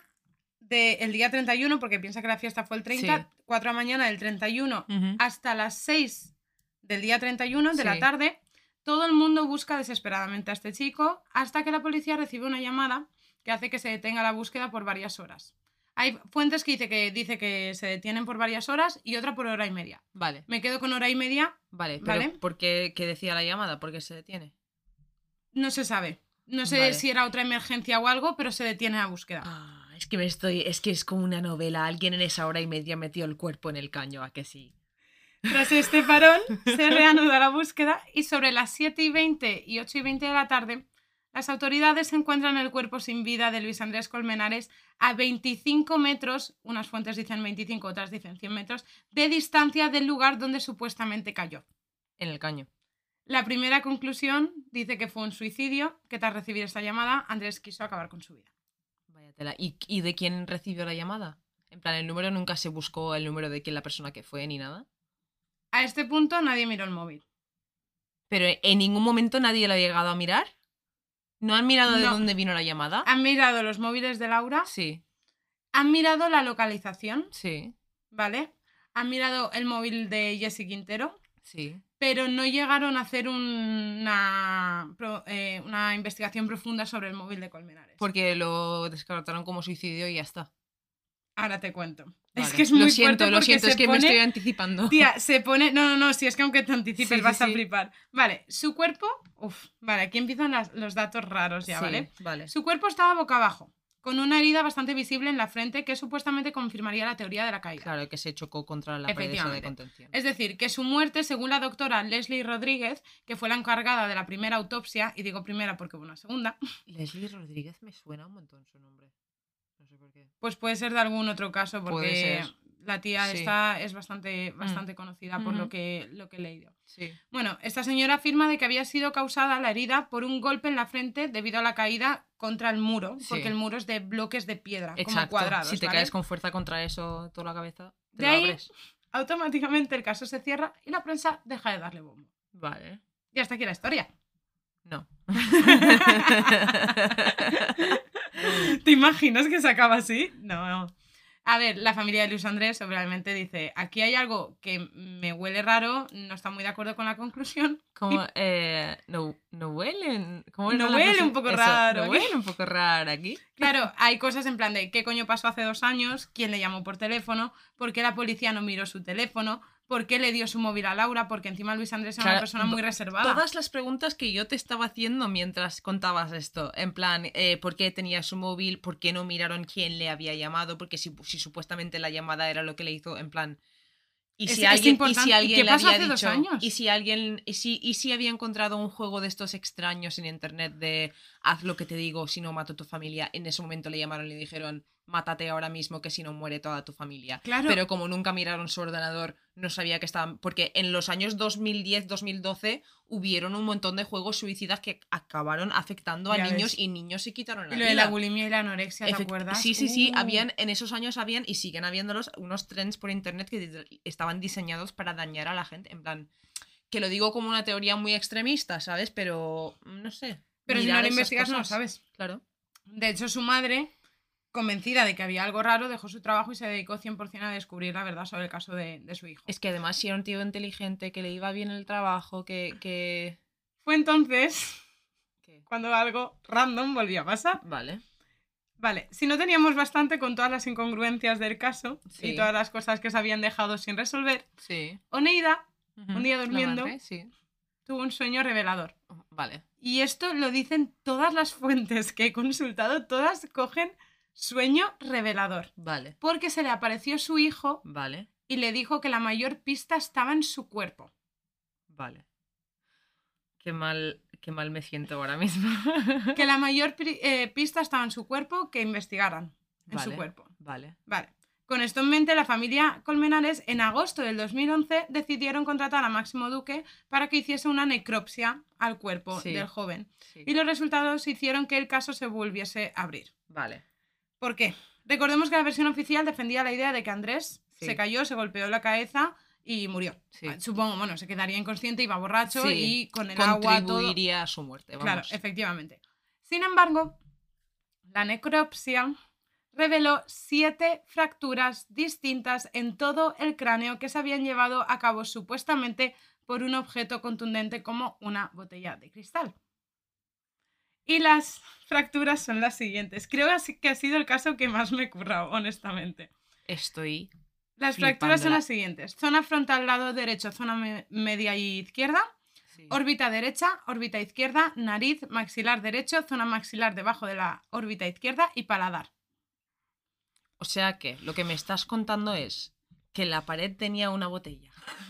Speaker 2: del día 31, porque piensa que la fiesta fue el 30,
Speaker 3: Sí.
Speaker 2: 4 de la mañana del 31
Speaker 3: Ujú.
Speaker 2: hasta las 6 del día 31 de la tarde, todo el mundo busca desesperadamente a este chico hasta que la policía recibe una llamada que hace que se detenga la búsqueda por varias horas. Hay fuentes que dice que, dice que se detienen por varias horas y otra por hora y media.
Speaker 3: Vale,
Speaker 2: Me quedo con hora y media,
Speaker 3: vale. Pero
Speaker 2: Vale.
Speaker 3: ¿por qué, qué decía la llamada? ¿Por qué se detiene?
Speaker 2: no se sabe. No sé
Speaker 3: Vale.
Speaker 2: si era otra emergencia o algo, pero se detiene la búsqueda.
Speaker 3: Ah, que me estoy. Es que es como una novela. Alguien en esa hora y media metió el cuerpo en el caño, ¿a que sí?
Speaker 2: Tras este parón, se reanuda la búsqueda y sobre las 7 y 20 y 8 y 20 de la tarde, las autoridades encuentran el cuerpo sin vida de Luis Andrés Colmenares a 25 metros, unas fuentes dicen 25, otras dicen 100 metros, de distancia del lugar donde supuestamente cayó.
Speaker 3: En el caño.
Speaker 2: La primera conclusión dice que fue un suicidio, que tras recibir esta llamada, Andrés quiso acabar con su vida.
Speaker 3: Tela. ¿Y, ¿Y de quién recibió la llamada? En plan, el número nunca se buscó el número de quién la persona que fue ni nada.
Speaker 2: A este punto nadie miró el móvil.
Speaker 3: Pero en ningún momento nadie lo ha llegado a mirar. ¿No han mirado de
Speaker 2: No.
Speaker 3: dónde vino la llamada?
Speaker 2: Han mirado los móviles de Laura,
Speaker 3: Sí,
Speaker 2: han mirado la localización,
Speaker 3: sí,
Speaker 2: ¿vale? Han mirado el móvil de Jesse Quintero,
Speaker 3: sí.
Speaker 2: Pero no llegaron a hacer una, eh, una investigación profunda sobre el móvil de Colmenares.
Speaker 3: Porque lo descartaron como suicidio y ya está.
Speaker 2: Ahora te cuento. Es que es muy
Speaker 3: Lo siento,
Speaker 2: fuerte
Speaker 3: lo siento, es que me estoy anticipando.
Speaker 2: Tía, se pone... No, no, no, si es que aunque te anticipes
Speaker 3: Sí, sí,
Speaker 2: vas a
Speaker 3: sí.
Speaker 2: flipar. Vale, su cuerpo... Uf, vale, aquí empiezan las- los datos raros ya, ¿vale?
Speaker 3: Vale.
Speaker 2: Su cuerpo estaba boca abajo, con una herida bastante visible en la frente que supuestamente confirmaría la teoría de la caída.
Speaker 3: Claro, que se chocó contra la pared de contención.
Speaker 2: Es decir, que su muerte, según la doctora Leslie Rodríguez, que fue la encargada de la primera autopsia, y digo primera porque hubo una segunda,
Speaker 3: Leslie Rodríguez me suena un montón su nombre. No sé por qué.
Speaker 2: pues puede ser de algún otro caso
Speaker 3: Puede
Speaker 2: porque
Speaker 3: ser.
Speaker 2: La tía
Speaker 3: Sí. Mm.
Speaker 2: esta es bastante, bastante conocida por lo que, lo que he leído.
Speaker 3: Sí.
Speaker 2: Bueno, esta señora afirma de que había sido causada la herida por un golpe en la frente debido a la caída contra el muro,
Speaker 3: Sí.
Speaker 2: porque el muro es de bloques de piedra, como
Speaker 3: Exacto.
Speaker 2: cuadrados.
Speaker 3: si te
Speaker 2: ¿vale?
Speaker 3: caes con fuerza contra eso, toda la cabeza, te
Speaker 2: De ahí-
Speaker 3: abres.
Speaker 2: Automáticamente el caso se cierra y la prensa deja de darle bombo.
Speaker 3: Vale.
Speaker 2: Y hasta aquí la historia.
Speaker 3: No.
Speaker 2: ¿Te imaginas que se acaba así? No, no. A ver, la familia de Luis Andrés obviamente dice, aquí hay algo que me huele raro, no está muy de acuerdo con la conclusión.
Speaker 3: Como, eh, no, no huelen. ¿Cómo
Speaker 2: No huele un poco
Speaker 3: Eso,
Speaker 2: raro
Speaker 3: No huele un poco raro aquí.
Speaker 2: Claro, hay cosas en plan de qué coño pasó hace dos años, quién le llamó por teléfono, por qué la policía no miró su teléfono, por qué le dio su móvil a Laura, porque encima Luis Andrés era una persona muy reservada.
Speaker 3: Todas las preguntas que yo te estaba haciendo mientras contabas esto, en plan, eh, ¿por qué tenía su móvil? ¿Por qué no miraron quién le había llamado? Porque si, si supuestamente la llamada era lo que le hizo, en plan... Y
Speaker 2: Es-
Speaker 3: si,
Speaker 2: es
Speaker 3: alguien, y si
Speaker 2: ¿Y
Speaker 3: alguien
Speaker 2: qué
Speaker 3: le había
Speaker 2: hace dos
Speaker 3: dicho,
Speaker 2: años?
Speaker 3: y si alguien, y si, y si había encontrado un juego de estos extraños en internet de haz lo que te digo, si no mato a tu familia, en ese momento le llamaron y le dijeron mátate ahora mismo que si no muere toda tu familia.
Speaker 2: Claro.
Speaker 3: Pero como nunca miraron su ordenador, no sabía que estaban. Porque en los años 2010-2012 hubieron un montón de juegos suicidas que acabaron afectando a
Speaker 2: Ya
Speaker 3: niños
Speaker 2: ves.
Speaker 3: y niños se quitaron la
Speaker 2: Y lo de la bulimia y la anorexia, ¿te
Speaker 3: Efect-
Speaker 2: acuerdas?
Speaker 3: Sí, sí, sí.
Speaker 2: Uh.
Speaker 3: Habían, en esos años habían y siguen habiéndolos unos trends por internet que estaban diseñados para dañar a la gente. En plan, que lo digo como una teoría muy extremista, ¿sabes? Pero no sé.
Speaker 2: Pero si no lo investigas no lo sabes.
Speaker 3: Claro.
Speaker 2: De hecho, su madre, convencida de que había algo raro, dejó su trabajo y se dedicó 100% a descubrir la verdad sobre el caso de, de su hijo.
Speaker 3: Es que además si era un tío inteligente, que le iba bien el trabajo, que... que...
Speaker 2: Fue entonces cuando algo random volvió a pasar.
Speaker 3: Vale.
Speaker 2: Vale, si no teníamos bastante con todas las incongruencias del caso
Speaker 3: Sí.
Speaker 2: y todas las cosas que se habían dejado sin resolver,
Speaker 3: Sí.
Speaker 2: Oneida
Speaker 3: Ujú.
Speaker 2: día
Speaker 3: La
Speaker 2: durmiendo.
Speaker 3: madre, sí.
Speaker 2: tuvo un sueño revelador.
Speaker 3: Vale.
Speaker 2: Y esto lo dicen todas las fuentes que he consultado, todas cogen sueño revelador.
Speaker 3: Vale.
Speaker 2: Porque se le apareció su hijo
Speaker 3: Vale.
Speaker 2: y le dijo que la mayor pista estaba en su cuerpo.
Speaker 3: Vale. Qué mal, qué mal me siento ahora mismo.
Speaker 2: Que la mayor eh, pista estaba en su cuerpo, que investigaran en su cuerpo.
Speaker 3: Vale.
Speaker 2: Vale. Con esto en mente, la familia Colmenares en agosto del 2011 decidieron contratar a Máximo Duque para que hiciese una necropsia al cuerpo
Speaker 3: Sí.
Speaker 2: del joven.
Speaker 3: Sí.
Speaker 2: Y los resultados hicieron que el caso se volviese a abrir.
Speaker 3: Vale.
Speaker 2: ¿Por qué? Recordemos que la versión oficial defendía la idea de que Andrés
Speaker 3: Sí.
Speaker 2: se cayó, se golpeó la cabeza y murió.
Speaker 3: Sí.
Speaker 2: Ah, Supongo, bueno, se quedaría inconsciente, iba borracho
Speaker 3: Sí.
Speaker 2: y con el agua todo.
Speaker 3: Contribuiría a su muerte.
Speaker 2: Claro,
Speaker 3: Vamos.
Speaker 2: efectivamente. Sin embargo, La necropsia reveló siete fracturas distintas en todo el cráneo que se habían llevado a cabo supuestamente por un objeto contundente como una botella de cristal. Y las fracturas son las siguientes. Creo que ha sido el caso que más me he currado, honestamente.
Speaker 3: Estoy.
Speaker 2: Las fracturas son las siguientes. Zona frontal lado derecho, zona me- media y izquierda.
Speaker 3: sí.
Speaker 2: Órbita derecha, órbita izquierda, nariz, maxilar derecho, zona maxilar debajo de la órbita izquierda y paladar.
Speaker 3: O sea que lo que me estás contando es que la pared tenía una botella.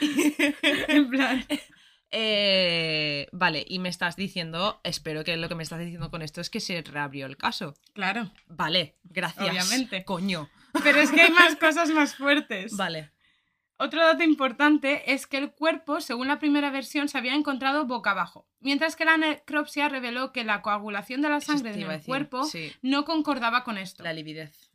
Speaker 2: en plan,
Speaker 3: Eh, vale, y me estás diciendo, espero que lo que me estás diciendo con esto es que se reabrió el caso.
Speaker 2: claro.
Speaker 3: Vale, gracias.
Speaker 2: Obviamente.
Speaker 3: Coño.
Speaker 2: Pero es que hay más cosas más fuertes.
Speaker 3: Vale.
Speaker 2: Otro dato importante es que el cuerpo, según la primera versión, se había encontrado boca abajo, mientras que la necropsia reveló que la coagulación de la sangre
Speaker 3: te
Speaker 2: en
Speaker 3: iba a
Speaker 2: el
Speaker 3: decir,
Speaker 2: cuerpo
Speaker 3: sí,
Speaker 2: no concordaba con esto.
Speaker 3: la lividez.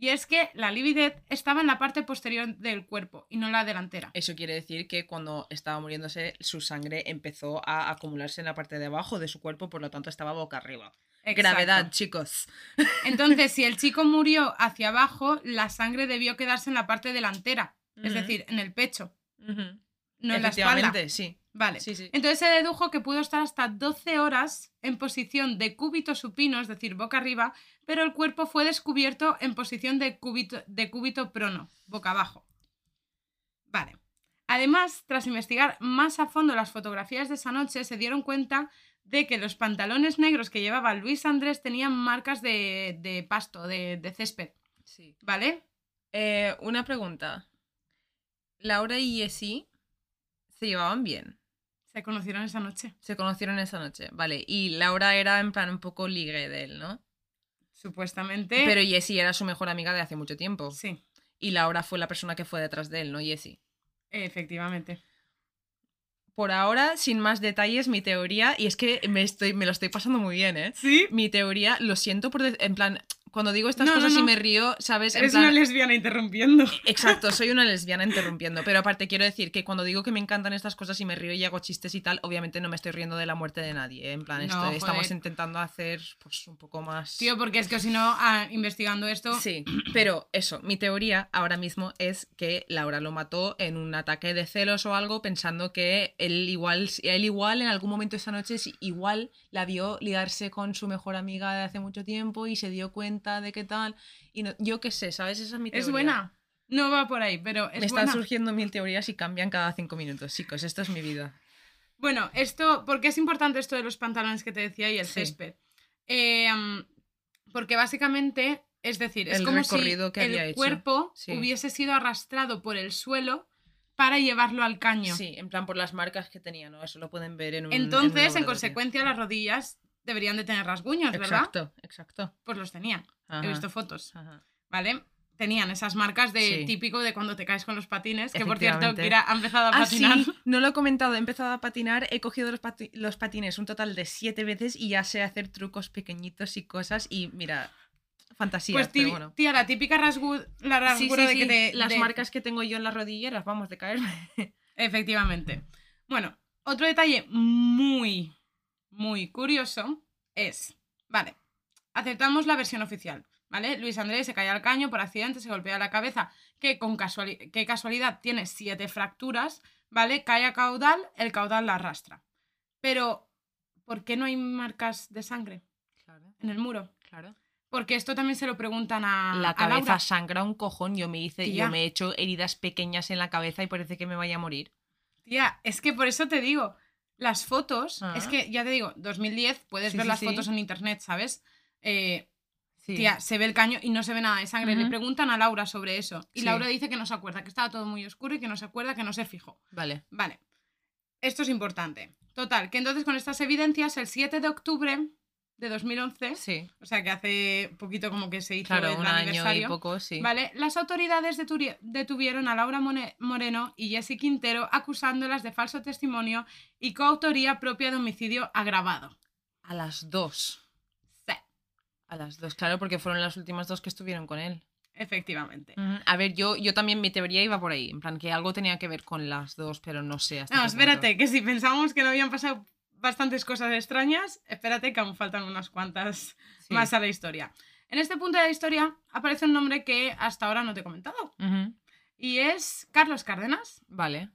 Speaker 2: Y es que la lividez estaba en la parte posterior del cuerpo y no la delantera.
Speaker 3: Eso quiere decir que cuando estaba muriéndose, su sangre empezó a acumularse en la parte de abajo de su cuerpo, por lo tanto estaba boca arriba.
Speaker 2: Exacto.
Speaker 3: Gravedad, chicos.
Speaker 2: Entonces, si el chico murió hacia abajo, la sangre debió quedarse en la parte delantera, es decir, en el pecho. No en la espalda.
Speaker 3: Sí.
Speaker 2: Vale.
Speaker 3: Sí, sí.
Speaker 2: Entonces se dedujo que pudo estar hasta 12 horas en posición de cúbito supino, es decir, boca arriba, pero el cuerpo fue descubierto en posición de cúbito, de cúbito prono, boca abajo. Vale. Además, tras investigar más a fondo las fotografías de esa noche, se dieron cuenta de que los pantalones negros que llevaba Luis Andrés tenían marcas de, de pasto, de, de césped.
Speaker 3: Sí.
Speaker 2: ¿Vale?
Speaker 3: Eh, una pregunta. Laura y Jessie se llevaban bien.
Speaker 2: Se conocieron esa noche.
Speaker 3: Se conocieron esa noche. Vale. Y Laura era en plan un poco ligue de él, ¿no?
Speaker 2: Supuestamente.
Speaker 3: Pero Jessie era su mejor amiga de hace mucho tiempo.
Speaker 2: Sí,
Speaker 3: Y Laura fue la persona que fue detrás de él, ¿no? Jessie.
Speaker 2: efectivamente.
Speaker 3: Por ahora, sin más detalles, mi teoría, y es que me, estoy, me lo estoy pasando muy bien, ¿eh?
Speaker 2: Sí.
Speaker 3: Mi teoría, lo siento por... en plan, cuando digo estas
Speaker 2: No, no,
Speaker 3: cosas y me río, ¿sabes? En
Speaker 2: Eres
Speaker 3: plan,
Speaker 2: una lesbiana interrumpiendo.
Speaker 3: Exacto, soy una lesbiana interrumpiendo. Pero aparte, quiero decir que cuando digo que me encantan estas cosas y me río y hago chistes y tal, obviamente no me estoy riendo de la muerte de nadie. ¿eh? En plan, estamos intentando hacer pues un poco más.
Speaker 2: Tío, porque es que si no, ah, investigando esto,
Speaker 3: Sí, pero eso, mi teoría ahora mismo es que Laura lo mató en un ataque de celos o algo, pensando que él igual, él igual en algún momento esa noche igual la vio liarse con su mejor amiga de hace mucho tiempo y se dio cuenta de qué tal. Y no- yo qué sé, ¿sabes? Esa es mi teoría.
Speaker 2: es buena. No va por ahí, pero es
Speaker 3: Me están
Speaker 2: buena.
Speaker 3: surgiendo mil teorías y cambian cada cinco minutos, chicos. Esto es mi vida.
Speaker 2: Bueno, esto, ¿por qué es importante esto de los pantalones que te decía y el
Speaker 3: Sí.
Speaker 2: césped? Eh, mm, porque básicamente, es decir, es
Speaker 3: El
Speaker 2: como
Speaker 3: recorrido
Speaker 2: si
Speaker 3: que había
Speaker 2: el
Speaker 3: hecho.
Speaker 2: cuerpo
Speaker 3: Sí.
Speaker 2: hubiese sido arrastrado por el suelo para llevarlo al caño.
Speaker 3: Sí, en plan por las marcas que tenía, ¿no? Eso lo pueden ver en un. en
Speaker 2: Entonces, en,
Speaker 3: laboratorio.
Speaker 2: consecuencia, las rodillas deberían de tener rasguños, ¿verdad?
Speaker 3: Exacto, exacto.
Speaker 2: Pues los tenían.
Speaker 3: Ajá,
Speaker 2: He visto fotos.
Speaker 3: ajá.
Speaker 2: ¿vale? Tenían esas marcas de
Speaker 3: Sí.
Speaker 2: típico de cuando te caes con los patines, que por cierto. Kira ha empezado a
Speaker 3: Ah,
Speaker 2: patinar.
Speaker 3: sí, no lo he comentado, he empezado a patinar, he cogido los, pati- los patines un total de siete veces y ya sé hacer trucos pequeñitos y cosas y mira, fantasía,
Speaker 2: pues
Speaker 3: bueno.
Speaker 2: tía, la típica rasgu la
Speaker 3: Sí,
Speaker 2: rasgura
Speaker 3: sí,
Speaker 2: de que
Speaker 3: sí,
Speaker 2: te...
Speaker 3: las
Speaker 2: de-
Speaker 3: marcas que tengo yo en las rodilleras, vamos, de caerme.
Speaker 2: Efectivamente. Bueno, otro detalle muy, muy curioso es, vale, aceptamos la versión oficial, ¿vale? Luis Andrés se cae al caño por accidente, se golpea la cabeza, que con casuali- casualidad tiene siete fracturas, ¿vale? Cae a caudal, el caudal la arrastra. Pero, ¿por qué no hay marcas de sangre
Speaker 3: Claro,
Speaker 2: en el muro?
Speaker 3: claro.
Speaker 2: Porque esto también se lo preguntan a,
Speaker 3: La
Speaker 2: a
Speaker 3: cabeza
Speaker 2: Laura.
Speaker 3: sangra un cojón, yo me hice,
Speaker 2: Tía.
Speaker 3: yo me he hecho heridas pequeñas en la cabeza y parece que me vaya a morir.
Speaker 2: Tía, es que por eso te digo, las fotos,
Speaker 3: Ah.
Speaker 2: es que ya te digo, 2010 puedes
Speaker 3: Sí,
Speaker 2: ver
Speaker 3: sí,
Speaker 2: las fotos en internet, ¿sabes? Eh,
Speaker 3: Sí.
Speaker 2: Tía, se ve el caño y no se ve nada de sangre. Le preguntan a Laura sobre eso. Y. Laura dice que no se acuerda, que estaba todo muy oscuro y que no se acuerda, que no se fijó.
Speaker 3: Vale.
Speaker 2: Vale. Esto es importante. Total, que entonces con estas evidencias, el 7 de octubre de 2011,
Speaker 3: Sí,
Speaker 2: o sea que hace poquito como que se hizo
Speaker 3: claro,
Speaker 2: el
Speaker 3: un año
Speaker 2: aniversario,
Speaker 3: y poco, sí.
Speaker 2: ¿Vale? Las autoridades detuvieron a Laura Moreno y Jessy Quintero acusándolas de falso testimonio y coautoría propia de homicidio agravado.
Speaker 3: A las dos.
Speaker 2: Sí,
Speaker 3: A las dos, claro, porque fueron las últimas dos que estuvieron con él.
Speaker 2: efectivamente.
Speaker 3: A ver, yo, yo también mi teoría iba por ahí, en plan que algo tenía que ver con las dos, pero no sé hasta
Speaker 2: No, espérate, que si pensábamos que no habían pasado bastantes cosas extrañas. Espérate que aún faltan unas cuantas
Speaker 3: Sí.
Speaker 2: más a la historia. En este punto de la historia aparece un nombre que hasta ahora no te he comentado. Y es Carlos Cárdenas.
Speaker 3: Vale.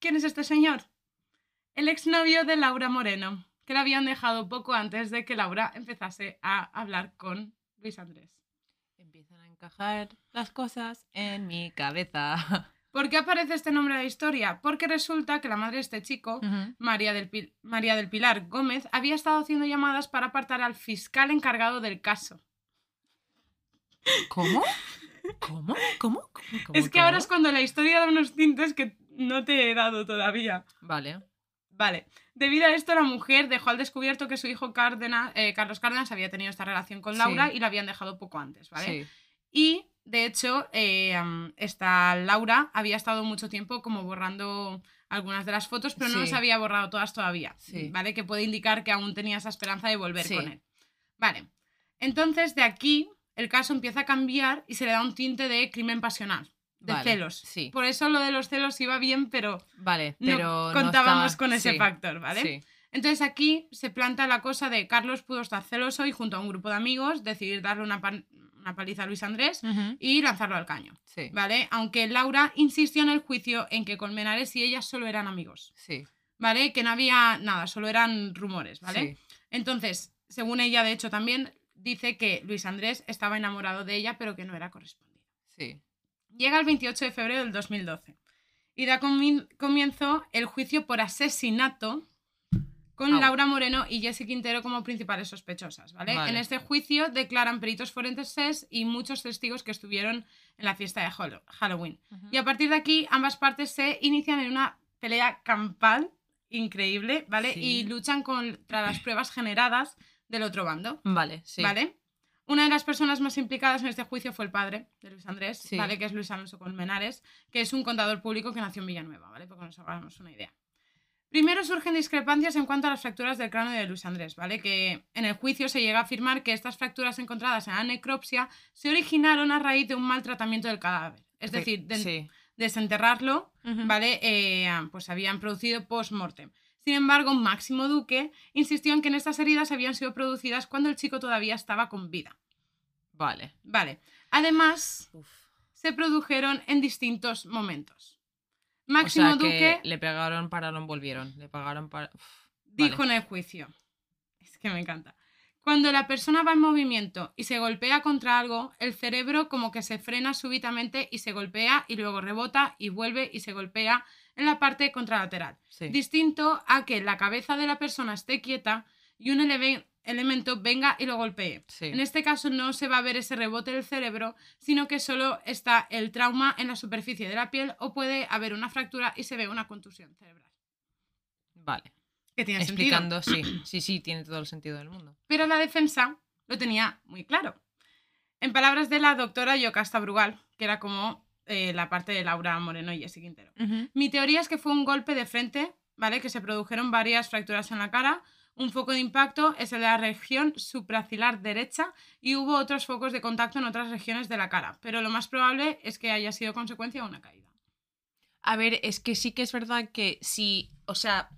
Speaker 2: ¿Quién es este señor? El exnovio de Laura Moreno, que la habían dejado poco antes de que Laura empezase a hablar con Luis Andrés.
Speaker 3: Empiezan a encajar las cosas en mi cabeza.
Speaker 2: ¿Por qué aparece este nombre en la historia? Porque resulta que la madre de este chico. María del, Pil- María del Pilar Gómez, había estado haciendo llamadas para apartar al fiscal encargado del caso.
Speaker 3: ¿Cómo? ¿Cómo? ¿Cómo? ¿Cómo?
Speaker 2: es que ahora es cuando la historia da unos tintes que no te he dado todavía.
Speaker 3: Vale.
Speaker 2: Vale. Debido a esto, la mujer dejó al descubierto que su hijo Cárdenas, eh, Carlos Cárdenas había tenido esta relación con
Speaker 3: Sí.
Speaker 2: Laura y la habían dejado poco antes, ¿vale?
Speaker 3: Sí.
Speaker 2: Y, de hecho, eh, esta Laura había estado mucho tiempo como borrando algunas de las fotos, pero no
Speaker 3: Sí.
Speaker 2: las había borrado todas todavía,
Speaker 3: Sí.
Speaker 2: ¿vale? Que puede indicar que aún tenía esa esperanza de volver
Speaker 3: Sí.
Speaker 2: con él. Vale. Entonces, de aquí, el caso empieza a cambiar y se le da un tinte de crimen pasional, de
Speaker 3: Vale,
Speaker 2: celos.
Speaker 3: sí.
Speaker 2: Por eso lo de los celos iba bien, pero
Speaker 3: Vale,
Speaker 2: no
Speaker 3: pero. no
Speaker 2: contábamos
Speaker 3: estaba-
Speaker 2: con ese
Speaker 3: sí,
Speaker 2: factor, ¿vale?
Speaker 3: Sí.
Speaker 2: Entonces aquí se planta la cosa de Carlos pudo estar celoso y junto a un grupo de amigos decidir darle una, pan- una paliza a Luis Andrés y lanzarlo al caño,
Speaker 3: Sí.
Speaker 2: ¿vale? Aunque Laura insistió en el juicio en que Colmenares y ella solo eran amigos,
Speaker 3: Sí.
Speaker 2: ¿vale? Que no había nada, solo eran rumores, ¿vale?
Speaker 3: Sí.
Speaker 2: Entonces, según ella, de hecho, también dice que Luis Andrés estaba enamorado de ella, pero que no era correspondido.
Speaker 3: Sí.
Speaker 2: Llega el 28 de febrero del 2012 y da comi- comienzo el juicio por asesinato con
Speaker 3: Au.
Speaker 2: Laura Moreno y Jessie Quintero como principales sospechosas, ¿vale?
Speaker 3: Vale.
Speaker 2: En este juicio declaran peritos forenses y muchos testigos que estuvieron en la fiesta de Hallo- Halloween. Y a partir de aquí, ambas partes se inician en una pelea campal increíble, ¿vale?
Speaker 3: Sí.
Speaker 2: Y luchan contra las pruebas generadas del otro bando.
Speaker 3: Vale, sí.
Speaker 2: ¿Vale? Una de las personas más implicadas en este juicio fue el padre de Luis Andrés,
Speaker 3: Sí.
Speaker 2: ¿vale? Que es Luis Alonso Colmenares, que es un contador público que nació en Villanueva, ¿vale? Para que nos hagamos una idea. Primero surgen discrepancias en cuanto a las fracturas del cráneo de Luis Andrés, ¿vale? Que en el juicio se llega a afirmar que estas fracturas encontradas en la necropsia se originaron a raíz de un maltratamiento del cadáver. Es
Speaker 3: Sí,
Speaker 2: decir, de
Speaker 3: sí.
Speaker 2: desenterrarlo. ¿vale? Eh, pues habían producido post-mortem. Sin embargo, Máximo Duque insistió en que en estas heridas habían sido producidas cuando el chico todavía estaba con vida.
Speaker 3: Vale.
Speaker 2: Vale. Además,
Speaker 3: Uf.
Speaker 2: se produjeron en distintos momentos.
Speaker 3: O
Speaker 2: Máximo
Speaker 3: sea,
Speaker 2: Duque
Speaker 3: que le pegaron, pararon, volvieron. Le pagaron para. Uf.
Speaker 2: dijo
Speaker 3: Vale.
Speaker 2: en el juicio. Es que me encanta. Cuando la persona va en movimiento y se golpea contra algo, el cerebro como que se frena súbitamente y se golpea y luego rebota y vuelve y se golpea en la parte contralateral.
Speaker 3: Sí.
Speaker 2: Distinto a que la cabeza de la persona esté quieta y un elemento venga y lo golpee.
Speaker 3: Sí.
Speaker 2: En este caso no se va a ver ese rebote del cerebro, sino que solo está el trauma en la superficie de la piel o puede haber una fractura y se ve una contusión cerebral.
Speaker 3: Vale.
Speaker 2: Que tiene
Speaker 3: Explicando,
Speaker 2: sentido.
Speaker 3: sí. Sí, sí, tiene todo el sentido del mundo.
Speaker 2: Pero la defensa lo tenía muy claro. En palabras de la doctora Yocasta Brugal, que era como eh, la parte de Laura Moreno y Jessy Quintero. Mi teoría es que fue un golpe de frente, ¿vale? Que se produjeron varias fracturas en la cara. Un foco de impacto es el de la región supracilar derecha y hubo otros focos de contacto en otras regiones de la cara. Pero lo más probable es que haya sido consecuencia de una caída.
Speaker 3: A ver, es que sí que es verdad que si, o sea,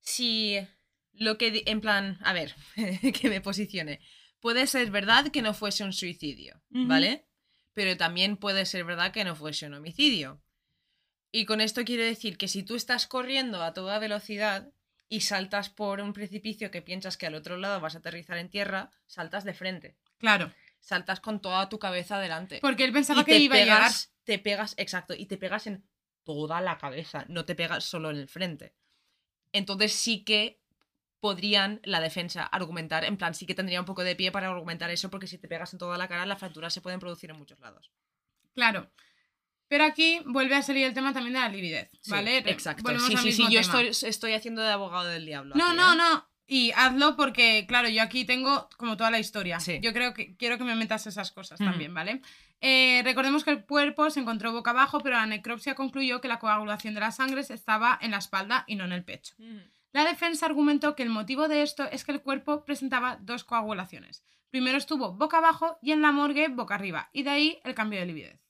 Speaker 3: si lo que, en plan, a ver, que me posicione, puede ser verdad que no fuese un suicidio. ¿vale? Pero también puede ser verdad que no fuese un homicidio. Y con esto quiero decir que si tú estás corriendo a toda velocidad y saltas por un precipicio que piensas que al otro lado vas a aterrizar en tierra, saltas de frente.
Speaker 2: Claro,
Speaker 3: Saltas con toda tu cabeza adelante
Speaker 2: porque él pensaba
Speaker 3: y
Speaker 2: que
Speaker 3: te
Speaker 2: iba a llegar.
Speaker 3: pegas, te pegas, exacto, y te pegas en toda la cabeza, no te pegas solo en el frente. Entonces sí que podrían la defensa argumentar, en plan, sí que tendría un poco de pie para argumentar eso, porque si te pegas en toda la cara, las fracturas se pueden producir en muchos lados.
Speaker 2: Claro. Pero aquí vuelve a salir el tema también de la lividez,
Speaker 3: Sí,
Speaker 2: ¿vale? Re-
Speaker 3: Exacto.
Speaker 2: volvemos
Speaker 3: Sí, sí, sí, yo estoy, estoy haciendo de abogado del diablo.
Speaker 2: No,
Speaker 3: aquí,
Speaker 2: no,
Speaker 3: ¿eh?
Speaker 2: no. Y hazlo porque, claro, yo aquí tengo como toda la historia.
Speaker 3: Sí.
Speaker 2: Yo creo que quiero que me metas esas cosas también, ¿vale? Eh, recordemos que el cuerpo se encontró boca abajo, pero la necropsia concluyó que la coagulación de la sangre estaba en la espalda y no en el pecho.
Speaker 3: Mm,
Speaker 2: La defensa argumentó que el motivo de esto es que el cuerpo presentaba dos coagulaciones. Primero estuvo boca abajo y en la morgue boca arriba, y de ahí el cambio de lividez.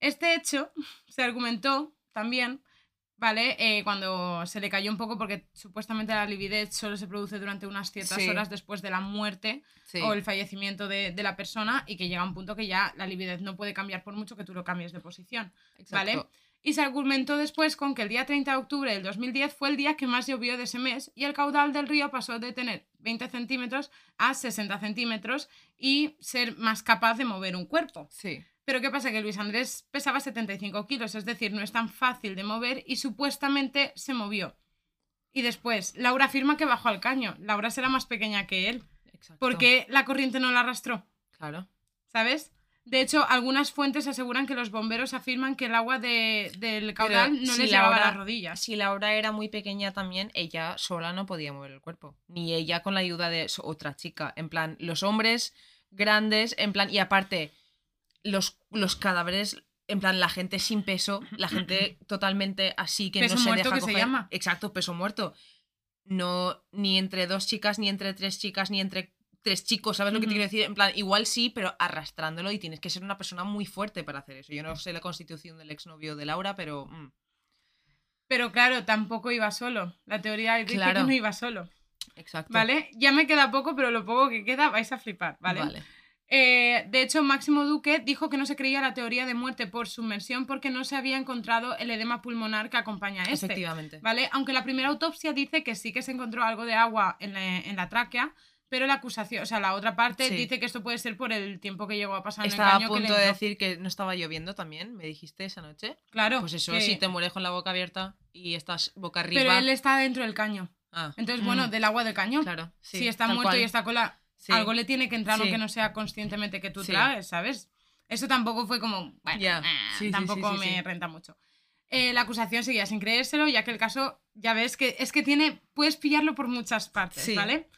Speaker 2: Este hecho se argumentó también ¿vale? Eh, cuando se le cayó un poco porque supuestamente la lividez solo se produce durante unas ciertas
Speaker 3: Sí.
Speaker 2: horas después de la muerte
Speaker 3: Sí.
Speaker 2: o el fallecimiento de, de la persona y que llega un punto que ya la lividez no puede cambiar por mucho que tú lo cambies de posición, ¿vale?
Speaker 3: Exacto.
Speaker 2: Y se argumentó después con que el día 30 de octubre del 2010 fue el día que más llovió de ese mes y el caudal del río pasó de tener 20 centímetros a 60 centímetros y ser más capaz de mover un cuerpo.
Speaker 3: Sí.
Speaker 2: Pero ¿qué pasa? Que Luis Andrés pesaba 75 kilos, es decir, no es tan fácil de mover y supuestamente se movió. Y después, Laura afirma que bajó al caño. Laura será más pequeña que él.
Speaker 3: Exacto.
Speaker 2: ¿Por qué la corriente no la arrastró?
Speaker 3: Claro.
Speaker 2: ¿Sabes? De hecho, algunas fuentes aseguran que los bomberos afirman que el agua de- del caudal
Speaker 3: Pero
Speaker 2: no
Speaker 3: si
Speaker 2: les llegaba a
Speaker 3: Laura-
Speaker 2: las rodillas.
Speaker 3: Si Laura era muy pequeña también, ella sola no podía mover el cuerpo. Ni ella con la ayuda de otra chica. En plan, los hombres grandes, en plan, y aparte, los, los cadáveres, en plan, la gente sin peso, la gente totalmente así que
Speaker 2: Peso
Speaker 3: no se
Speaker 2: muerto
Speaker 3: deja
Speaker 2: que se
Speaker 3: coger.
Speaker 2: llama.
Speaker 3: Exacto, peso muerto. No, ni entre dos chicas, ni entre tres chicas, ni entre tres chicos, ¿sabes lo que te quiero decir? En plan, igual sí, pero arrastrándolo y tienes que ser una persona muy fuerte para hacer eso. Yo no sé la constitución del exnovio de Laura, pero... mm,
Speaker 2: Pero claro, tampoco iba solo. La teoría dice
Speaker 3: Claro.
Speaker 2: que no iba solo.
Speaker 3: exacto.
Speaker 2: ¿Vale? Ya me queda poco, pero lo poco que queda vais a flipar, ¿vale? Eh, de hecho, Máximo Duque dijo que no se creía la teoría de muerte por sumersión porque no se había encontrado el edema pulmonar que acompaña a este.
Speaker 3: Efectivamente.
Speaker 2: ¿Vale? Aunque la primera autopsia dice que sí que se encontró algo de agua en la, en la tráquea, pero la acusación, o sea, la otra parte
Speaker 3: Sí.
Speaker 2: dice que esto puede ser por el tiempo que llegó a pasar en
Speaker 3: Estaba
Speaker 2: el
Speaker 3: a
Speaker 2: caño que le
Speaker 3: punto de decir que no estaba lloviendo también, me dijiste esa noche.
Speaker 2: Claro.
Speaker 3: Pues eso,
Speaker 2: que-
Speaker 3: si te mueres con la boca abierta y estás boca arriba.
Speaker 2: Pero él está dentro del caño.
Speaker 3: Ah,
Speaker 2: Entonces,
Speaker 3: mm,
Speaker 2: bueno, del agua del caño.
Speaker 3: Claro, sí,
Speaker 2: si está muerto
Speaker 3: cual.
Speaker 2: y está con la...
Speaker 3: Sí.
Speaker 2: Algo le tiene que entrar
Speaker 3: Sí.
Speaker 2: aunque no sea conscientemente que tú
Speaker 3: Sí.
Speaker 2: traes, ¿sabes? Eso tampoco fue como... Bueno,
Speaker 3: Ya.
Speaker 2: eh, tampoco me renta mucho. Eh, la acusación seguía sin creérselo, ya que el caso, ya ves que es que tiene... Puedes pillarlo por muchas partes. ¿vale?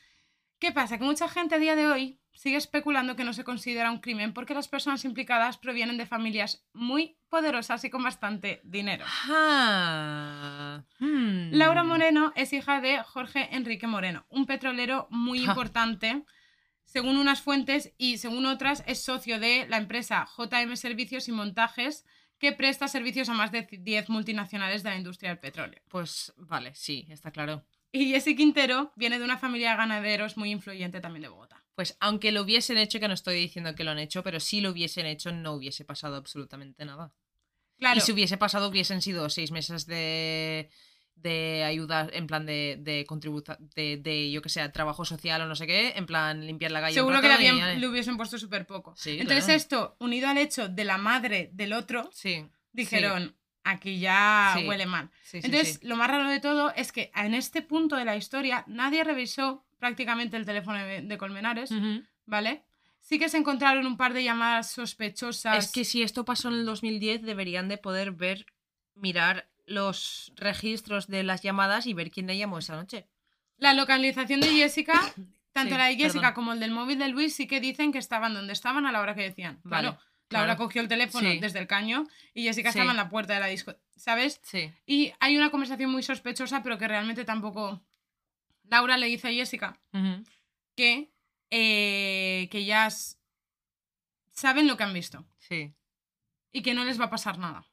Speaker 2: ¿Qué pasa? Que mucha gente a día de hoy sigue especulando que no se considera un crimen porque las personas implicadas provienen de familias muy poderosas y con bastante dinero.
Speaker 3: Ah, hmm.
Speaker 2: Laura Moreno es hija de Jorge Enrique Moreno, un petrolero muy importante, según unas fuentes y según otras es socio de la empresa JM Servicios y Montajes, que presta servicios a más de 10 multinacionales de la industria del petróleo.
Speaker 3: Pues vale, sí, está claro.
Speaker 2: Y Jesse Quintero viene de una familia de ganaderos muy influyente también de Bogotá.
Speaker 3: Pues aunque lo hubiesen hecho, que no estoy diciendo que lo han hecho, pero si lo hubiesen hecho, no hubiese pasado absolutamente nada.
Speaker 2: Claro,
Speaker 3: Y si hubiese pasado, hubiesen sido seis meses de, de ayuda, en plan de, de contribución, de, de, yo que sé, trabajo social o no sé qué, en plan limpiar la calle.
Speaker 2: seguro que le,
Speaker 3: y
Speaker 2: habían-
Speaker 3: ya-
Speaker 2: le hubiesen puesto súper poco.
Speaker 3: Sí,
Speaker 2: Entonces
Speaker 3: claro.
Speaker 2: esto, unido al hecho de la madre del otro,
Speaker 3: Sí.
Speaker 2: dijeron, aquí ya
Speaker 3: Sí.
Speaker 2: huele mal.
Speaker 3: Sí, sí,
Speaker 2: Entonces,
Speaker 3: sí.
Speaker 2: lo más raro de todo es que en este punto de la historia nadie revisó prácticamente el teléfono de, de Colmenares. ¿vale? Sí que se encontraron un par de llamadas sospechosas.
Speaker 3: Es que si esto pasó en el 2010, deberían de poder ver, mirar los registros de las llamadas y ver quién le llamó esa noche.
Speaker 2: La localización de Jessica, tanto
Speaker 3: Sí,
Speaker 2: la de Jessica
Speaker 3: perdón.
Speaker 2: como el del móvil de Luis, sí que dicen que estaban donde estaban a la hora que decían.
Speaker 3: Vale,
Speaker 2: Claro, Laura
Speaker 3: claro.
Speaker 2: cogió el teléfono
Speaker 3: Sí.
Speaker 2: desde el caño y Jessica
Speaker 3: Sí.
Speaker 2: estaba en la puerta de la disco, ¿sabes?
Speaker 3: Sí.
Speaker 2: Y hay una conversación muy sospechosa, pero que realmente tampoco... Laura le dice a Jessica que, eh, que ellas saben lo que han visto
Speaker 3: Sí.
Speaker 2: y que no les va a pasar nada.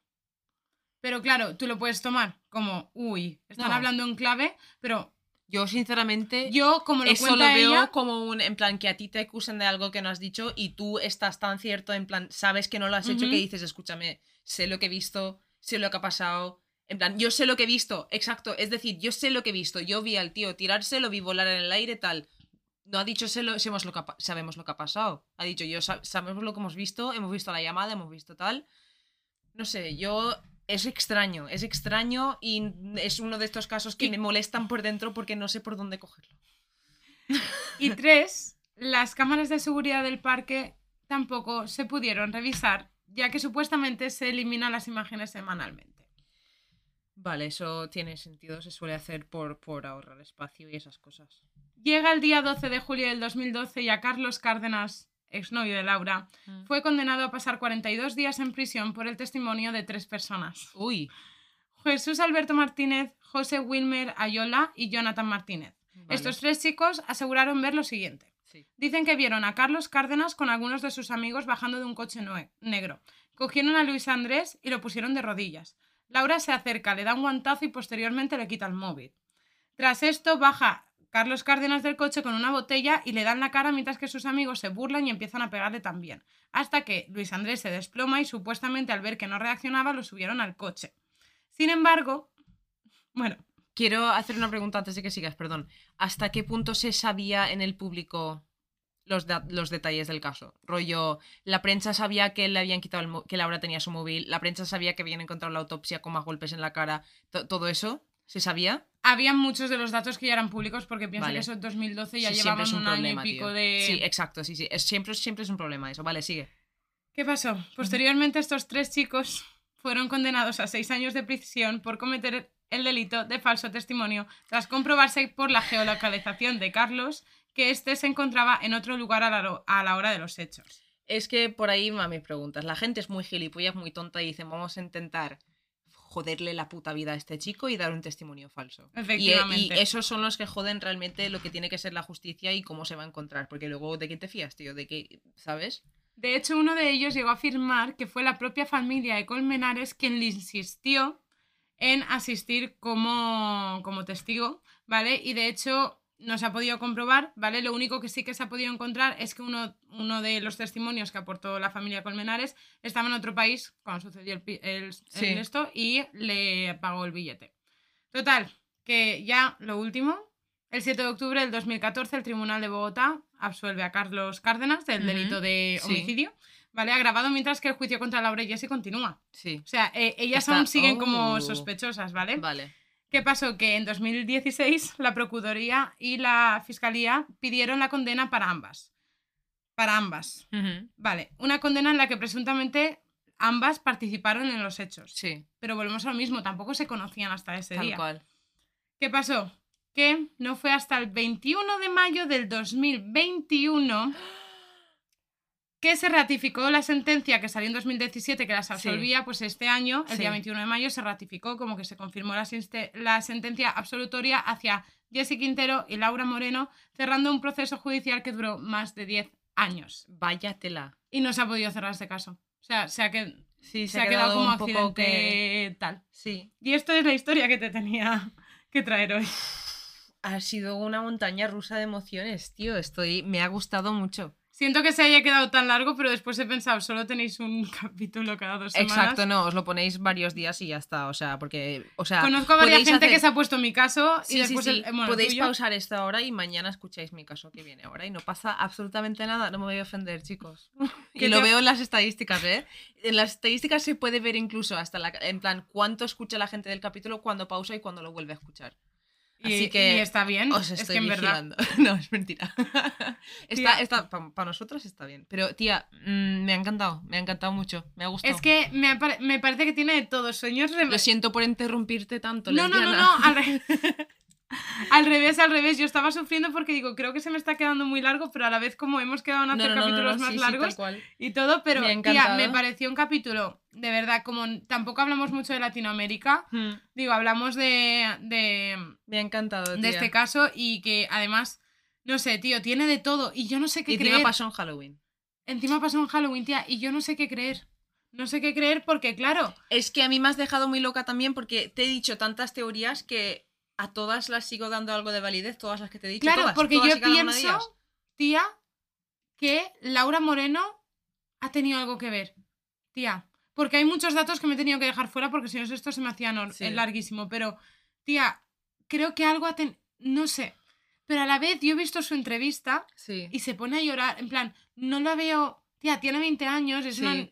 Speaker 2: Pero claro, tú lo puedes tomar como, uy, están
Speaker 3: No.
Speaker 2: hablando en clave, pero
Speaker 3: Yo, sinceramente,
Speaker 2: yo, como lo
Speaker 3: eso lo veo
Speaker 2: ella,
Speaker 3: como un, en plan, que a ti te acusan de algo que no has dicho y tú estás tan cierto, en plan, sabes que no lo has hecho que dices, escúchame, sé lo que he visto, sé lo que ha pasado. En plan, yo sé lo que he visto, exacto. Es decir, yo sé lo que he visto. Yo vi al tío tirarse, lo vi volar en el aire, tal. No ha dicho sé lo- sabemos, lo que ha, sabemos lo que ha pasado. Ha dicho yo sa- sabemos lo que hemos visto, hemos visto la llamada, hemos visto tal. No sé, yo es extraño, es extraño y es uno de estos casos que
Speaker 2: Y-
Speaker 3: me molestan por dentro porque no sé por dónde cogerlo.
Speaker 2: y tres, las cámaras de seguridad del parque tampoco se pudieron revisar, ya que supuestamente se eliminan las imágenes semanalmente.
Speaker 3: Vale, eso tiene sentido, se suele hacer por, por ahorrar espacio y esas cosas.
Speaker 2: Llega el día 12 de julio del 2012 y a Carlos Cárdenas, exnovio de Laura, fue condenado a pasar 42 días en prisión por el testimonio de tres personas.
Speaker 3: Uy,
Speaker 2: Jesús Alberto Martínez, José Wilmer Ayola y Jonathan Martínez.
Speaker 3: vale,
Speaker 2: Estos tres chicos aseguraron ver lo siguiente.
Speaker 3: sí.
Speaker 2: Dicen que vieron a Carlos Cárdenas con algunos de sus amigos bajando de un coche negro. Cogieron a Luis Andrés y lo pusieron de rodillas. Laura se acerca, le da un guantazo y posteriormente le quita el móvil. Tras esto, baja Carlos Cárdenas del coche con una botella y le dan la cara mientras que sus amigos se burlan y empiezan a pegarle también. Hasta que Luis Andrés se desploma y supuestamente al ver que no reaccionaba lo subieron al coche. Sin embargo, bueno,
Speaker 3: Quiero hacer una pregunta antes de que sigas, perdón. ¿Hasta qué punto se sabía en el público los, los detalles del caso? Rollo, la prensa sabía que le habían quitado el que Laura tenía su móvil, la prensa sabía que habían encontrado la autopsia con más golpes en la cara. To- ¿Todo eso se sabía?
Speaker 2: había muchos de los datos que ya eran públicos porque piensa
Speaker 3: Vale.
Speaker 2: que eso en 2012 ya
Speaker 3: Sí, siempre
Speaker 2: llevaban
Speaker 3: es un
Speaker 2: un año
Speaker 3: problema,
Speaker 2: y pico
Speaker 3: tío.
Speaker 2: de...
Speaker 3: Sí, exacto, sí, sí. Es, siempre, siempre es un problema eso. Vale, sigue.
Speaker 2: ¿Qué pasó? Posteriormente estos tres chicos fueron condenados a seis años de prisión por cometer el delito de falso testimonio tras comprobarse por la geolocalización de Carlos que éste se encontraba en otro lugar a la, a la hora de los hechos.
Speaker 3: Es que por ahí va mis preguntas. La gente es muy gilipollas, muy tonta y dicen, vamos a intentar joderle la puta vida a este chico y dar un testimonio falso. Y-
Speaker 2: Efectivamente.
Speaker 3: Y, esos son los que joden realmente lo que tiene que ser la justicia y cómo se va a encontrar. Porque luego, ¿de quién te fías, tío? ¿De qué? ¿Sabes?
Speaker 2: De hecho, uno de ellos llegó a afirmar que fue la propia familia de Colmenares quien le insistió en asistir como, como testigo, ¿vale? Y de hecho no se ha podido comprobar, ¿vale? Lo único que sí que se ha podido encontrar es que uno, uno de los testimonios que aportó la familia Colmenares estaba en otro país cuando sucedió el, el- el
Speaker 3: Sí.
Speaker 2: esto y le pagó el billete. Total, que ya lo último, el 7 de octubre del 2014 el Tribunal de Bogotá absuelve a Carlos Cárdenas del delito de
Speaker 3: Sí.
Speaker 2: homicidio, ¿vale? Agravado mientras que el juicio contra Laura y Jessie continúa.
Speaker 3: Sí.
Speaker 2: O sea, eh, ellas
Speaker 3: Está-
Speaker 2: aún siguen como
Speaker 3: Oh.
Speaker 2: sospechosas, ¿vale?
Speaker 3: Vale.
Speaker 2: ¿Qué pasó? Que en 2016 la Procuraduría y la Fiscalía pidieron la condena para ambas. Para ambas. Vale, una condena en la que presuntamente ambas participaron en los hechos.
Speaker 3: Sí,
Speaker 2: Pero volvemos a lo mismo, tampoco se conocían hasta ese
Speaker 3: tal
Speaker 2: día.
Speaker 3: cual.
Speaker 2: ¿Qué pasó? Que no fue hasta el 21 de mayo del 2021 que se ratificó la sentencia que salió en 2017 que las absolvía, pues este año, el
Speaker 3: Sí.
Speaker 2: día 21 de mayo, se ratificó como que se confirmó la, sentencia absolutoria hacia Jesse Quintero y Laura Moreno, cerrando un proceso judicial que duró más de 10 años.
Speaker 3: Vaya tela.
Speaker 2: Y no se ha podido cerrar este caso. O sea, se ha, qued-
Speaker 3: Sí,
Speaker 2: se ha quedado, como
Speaker 3: un poco
Speaker 2: accidente
Speaker 3: que...
Speaker 2: tal.
Speaker 3: Sí.
Speaker 2: Y esto es la historia que te tenía que traer hoy.
Speaker 3: Ha sido una montaña rusa de emociones, tío. Estoy... Me ha gustado mucho.
Speaker 2: Siento que se haya quedado tan largo, pero después he pensado, solo tenéis un capítulo cada dos semanas.
Speaker 3: Exacto, no, os lo ponéis varios días y ya está. O sea, porque. O sea,
Speaker 2: Conozco a varias gente
Speaker 3: hacer-
Speaker 2: que se ha puesto mi caso
Speaker 3: Sí,
Speaker 2: y después
Speaker 3: sí, sí.
Speaker 2: el- bueno,
Speaker 3: Podéis pausar esta hora y mañana escucháis mi caso que viene ahora y no pasa absolutamente nada. No me voy a ofender, chicos.
Speaker 2: Que
Speaker 3: lo veo en las estadísticas, ¿eh? En las estadísticas se puede ver incluso hasta la, en plan cuánto escucha la gente del capítulo, cuándo pausa y cuándo lo vuelve a escuchar.
Speaker 2: Y,
Speaker 3: Así que
Speaker 2: y está bien.
Speaker 3: Os
Speaker 2: es
Speaker 3: estoy
Speaker 2: que en verdad.
Speaker 3: vigilando. No, es mentira. está, está, para nosotros está bien. Pero, tía, mm, me ha encantado. Me ha encantado mucho. Me ha gustado.
Speaker 2: Es que me, apare- me parece que tiene de todo. Sueños rem-
Speaker 3: Lo siento por interrumpirte tanto,
Speaker 2: No, no, no, no. Al, re- al revés, al revés. Yo estaba sufriendo porque digo, creo que se me está quedando muy largo, pero a la vez como hemos quedado en hacer
Speaker 3: no, no, no,
Speaker 2: capítulos
Speaker 3: no,
Speaker 2: más
Speaker 3: sí,
Speaker 2: largos y todo, pero tía, me pareció un capítulo, de verdad, como tampoco hablamos mucho de Latinoamérica,
Speaker 3: Mm,
Speaker 2: digo, hablamos de, de,
Speaker 3: Me ha encantado,
Speaker 2: de este caso y que además, no sé, tío, tiene de todo y yo no sé qué
Speaker 3: Y encima
Speaker 2: creer.
Speaker 3: pasó en Halloween.
Speaker 2: Encima pasó en Halloween, tía, y yo no sé qué creer. No sé qué creer porque, claro,
Speaker 3: Es que a mí me has dejado muy loca también porque te he dicho tantas teorías que a todas las sigo dando algo de validez, todas las que te he dicho.
Speaker 2: claro,
Speaker 3: todas,
Speaker 2: porque
Speaker 3: todas
Speaker 2: yo pienso, tía, que Laura Moreno ha tenido algo que ver. Tía, porque hay muchos datos que me he tenido que dejar fuera porque si no esto se me hacía
Speaker 3: Sí.
Speaker 2: larguísimo. Pero, tía, creo que algo ha tenido... No sé. Pero a la vez yo he visto su entrevista
Speaker 3: Sí.
Speaker 2: y se pone a llorar. En plan, no la veo... Tía, tiene 20 años, es
Speaker 3: Sí.
Speaker 2: una...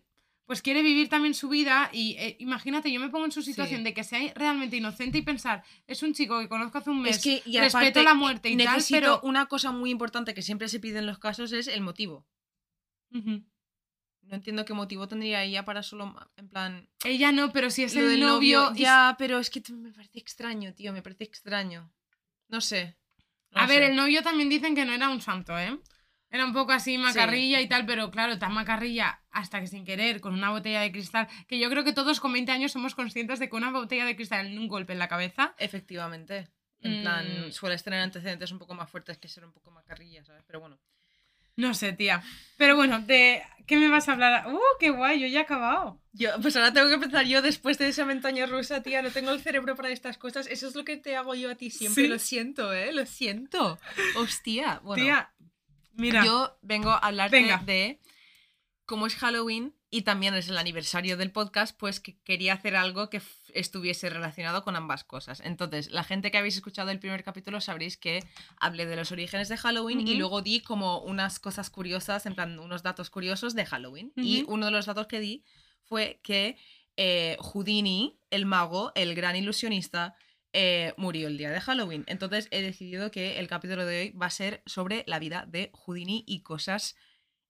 Speaker 2: Pues quiere vivir también su vida y eh, imagínate, yo me pongo en su situación de que sea realmente inocente y pensar, es un chico que conozco hace un mes,
Speaker 3: Es que, y
Speaker 2: respeto
Speaker 3: aparte,
Speaker 2: la muerte y
Speaker 3: necesito
Speaker 2: tal, pero...
Speaker 3: una cosa muy importante que siempre se pide en los casos es el motivo.
Speaker 2: Ujú.
Speaker 3: No entiendo qué motivo tendría ella para solo, en plan...
Speaker 2: Ella no, pero si es
Speaker 3: lo
Speaker 2: el
Speaker 3: del
Speaker 2: novio...
Speaker 3: Ya, pero es que me parece extraño, tío, me parece extraño. No sé. no
Speaker 2: A ver, el novio también dicen que no era un santo, ¿eh? Era un poco así macarrilla y tal, pero claro, tan macarrilla hasta que sin querer, con una botella de cristal, que yo creo que todos con 20 años somos conscientes de que una botella de cristal en un golpe en la cabeza...
Speaker 3: Efectivamente. En plan,
Speaker 2: Mm.
Speaker 3: sueles tener antecedentes un poco más fuertes que ser un poco más carrilla, ¿sabes? Pero bueno.
Speaker 2: No sé, tía. Pero bueno, de ¿qué me vas a hablar? ¡Uh, qué guay! Yo ya he acabado.
Speaker 3: Yo, pues ahora tengo que empezar yo después de esa montaña rusa, tía. No tengo el cerebro para estas cosas. Eso es lo que te hago yo a ti siempre.
Speaker 2: Sí.
Speaker 3: Lo siento, ¿eh? Lo siento. Hostia. Bueno,
Speaker 2: tía, mira.
Speaker 3: yo vengo a hablarte
Speaker 2: Venga.
Speaker 3: de cómo es Halloween y también es el aniversario del podcast, pues que quería hacer algo que estuviese relacionado con ambas cosas. Entonces, la gente que habéis escuchado el primer capítulo sabréis que hablé de los orígenes de Halloween y luego di como unas cosas curiosas, en plan unos datos curiosos de Halloween. Y uno de los datos que di fue que eh, Houdini, el mago, el gran ilusionista, eh, murió el día de Halloween. Entonces he decidido que el capítulo de hoy va a ser sobre la vida de Houdini y cosas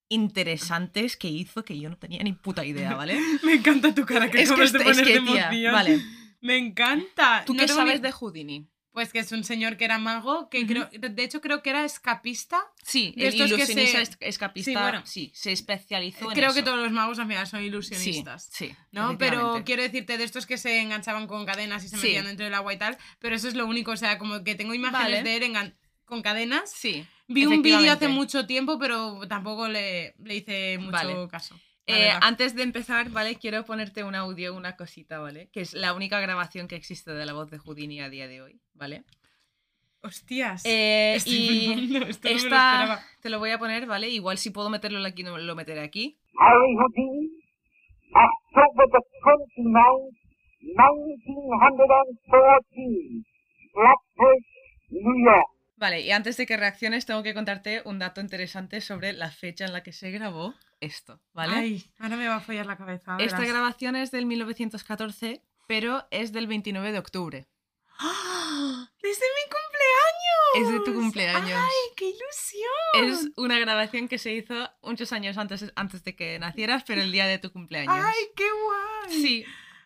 Speaker 3: interesantes que hizo que yo no tenía ni puta idea, ¿ale?
Speaker 2: Me encanta tu cara que
Speaker 3: es que,
Speaker 2: de
Speaker 3: es- que,
Speaker 2: de
Speaker 3: tía, vale.
Speaker 2: Me encanta.
Speaker 3: ¿Tú
Speaker 2: No
Speaker 3: qué
Speaker 2: ni-
Speaker 3: sabes de Houdini?
Speaker 2: Pues que es un señor que era mago, que creo, de hecho creo que era escapista.
Speaker 3: Sí,
Speaker 2: De
Speaker 3: el
Speaker 2: estos que
Speaker 3: ilusionista
Speaker 2: se-
Speaker 3: escapista,
Speaker 2: Sí, bueno.
Speaker 3: sí, se especializó en
Speaker 2: Creo que todos los magos al final son ilusionistas.
Speaker 3: sí,
Speaker 2: ¿No? Pero quiero decirte de estos que se enganchaban con cadenas y se metían dentro del agua y tal. Pero eso es lo único, o sea, como que tengo imágenes
Speaker 3: Vale.
Speaker 2: de él engan- con cadenas.
Speaker 3: Sí.
Speaker 2: Vi un vídeo hace mucho tiempo, pero tampoco le, le hice mucho
Speaker 3: Vale.
Speaker 2: caso.
Speaker 3: Eh, antes de empezar, ¿vale? Quiero ponerte un audio, una cosita, ¿vale? Que es la única grabación que existe de la voz de Houdini a día de hoy, ¿vale?
Speaker 2: Hostias.
Speaker 3: Eh,
Speaker 2: Estoy
Speaker 3: y
Speaker 2: flipando, esto no me lo
Speaker 3: esta te lo voy a poner, ¿vale? Igual si puedo meterlo aquí, no lo meteré aquí.
Speaker 4: Harry Houdini, October the 29th, 1914, Flatbush, New York.
Speaker 3: Vale, y antes de que reacciones, tengo que contarte un dato interesante sobre la fecha en la que se grabó esto, ¿vale?
Speaker 2: Ay, ahora me va a follar la cabeza.
Speaker 3: Esta
Speaker 2: verás.
Speaker 3: grabación es del 1914, pero es del 29 de octubre.
Speaker 2: ¡Ah! ¡Desde mi cumpleaños!
Speaker 3: Es de tu cumpleaños.
Speaker 2: ¡Ay, qué ilusión!
Speaker 3: Es una grabación que se hizo muchos años antes, antes de que nacieras, pero el día de tu cumpleaños.
Speaker 2: ¡Ay, qué guay!
Speaker 3: Sí.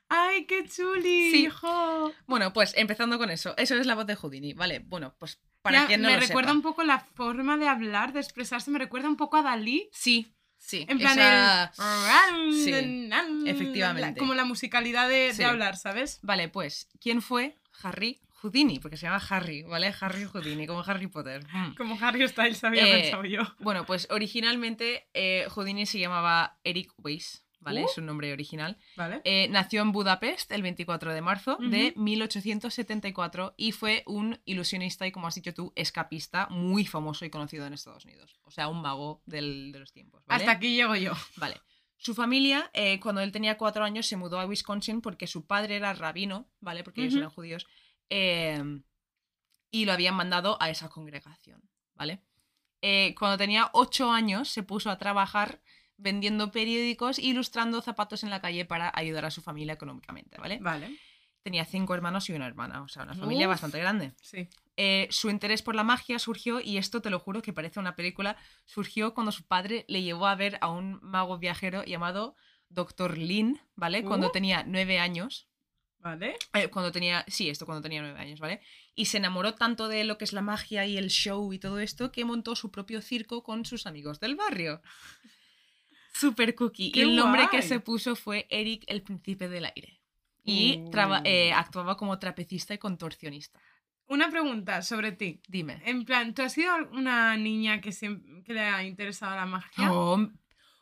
Speaker 2: ¡Ay, qué chuli!
Speaker 3: Sí.
Speaker 2: hijo!
Speaker 3: Bueno, pues empezando con eso. Eso es la voz de Houdini, ¿vale? Bueno, pues para
Speaker 2: Ya,
Speaker 3: quien no
Speaker 2: me
Speaker 3: lo
Speaker 2: recuerda
Speaker 3: sepa.
Speaker 2: un poco la forma de hablar, de expresarse, me recuerda un poco a Dalí.
Speaker 3: Sí, sí.
Speaker 2: En plan,
Speaker 3: esa-
Speaker 2: el...
Speaker 3: Sí,
Speaker 2: efectivamente. Como la musicalidad de,
Speaker 3: Sí.
Speaker 2: de hablar, ¿sabes?
Speaker 3: Vale, pues, ¿quién fue Harry Houdini? Porque se llama Harry, ¿vale? Harry Houdini, como Harry Potter.
Speaker 2: Como Harry Styles había
Speaker 3: Eh,
Speaker 2: pensado yo.
Speaker 3: Bueno, pues originalmente eh, Houdini se llamaba Eric Weiss, ¿vale?
Speaker 2: Uh.
Speaker 3: Su nombre original.
Speaker 2: ¿Vale?
Speaker 3: Eh, nació en Budapest el 24 de marzo de
Speaker 2: Ujú.
Speaker 3: 1874 y fue un ilusionista y, como has dicho tú, escapista muy famoso y conocido en Estados Unidos. O sea, un mago del- de los tiempos. ¿vale?
Speaker 2: Hasta aquí llego yo.
Speaker 3: Vale. Su familia, eh, cuando él tenía cuatro años, se mudó a Wisconsin porque su padre era rabino, ¿vale? Porque ellos eran judíos. eh, y lo habían mandado a esa congregación, ¿vale? Eh, cuando tenía ocho años, se puso a trabajar vendiendo periódicos e ilustrando zapatos en la calle para ayudar a su familia económicamente, ¿vale?
Speaker 2: Vale.
Speaker 3: Tenía cinco hermanos y una hermana, o sea, una familia
Speaker 2: Uf.
Speaker 3: bastante grande.
Speaker 2: Sí.
Speaker 3: Eh, su interés por la magia surgió, y esto te lo juro que parece una película, surgió cuando su padre le llevó a ver a un mago viajero llamado Dr. Lin, ¿vale? Cuando
Speaker 2: Uh.
Speaker 3: tenía nueve años.
Speaker 2: ¿Vale?
Speaker 3: Eh, cuando tenía, sí, esto cuando tenía nueve años, ¿vale? Y se enamoró tanto de lo que es la magia y el show y todo esto que montó su propio circo con sus amigos del barrio. Super cookie.
Speaker 2: ¡Qué
Speaker 3: y el nombre que se puso fue Eric el Príncipe del Aire. Y
Speaker 2: Uh.
Speaker 3: traba- eh, actuaba como trapecista y contorsionista.
Speaker 2: Una pregunta sobre ti.
Speaker 3: Dime.
Speaker 2: En plan, ¿tú has sido una niña que, siempre, que le ha interesado la magia?
Speaker 3: Oh,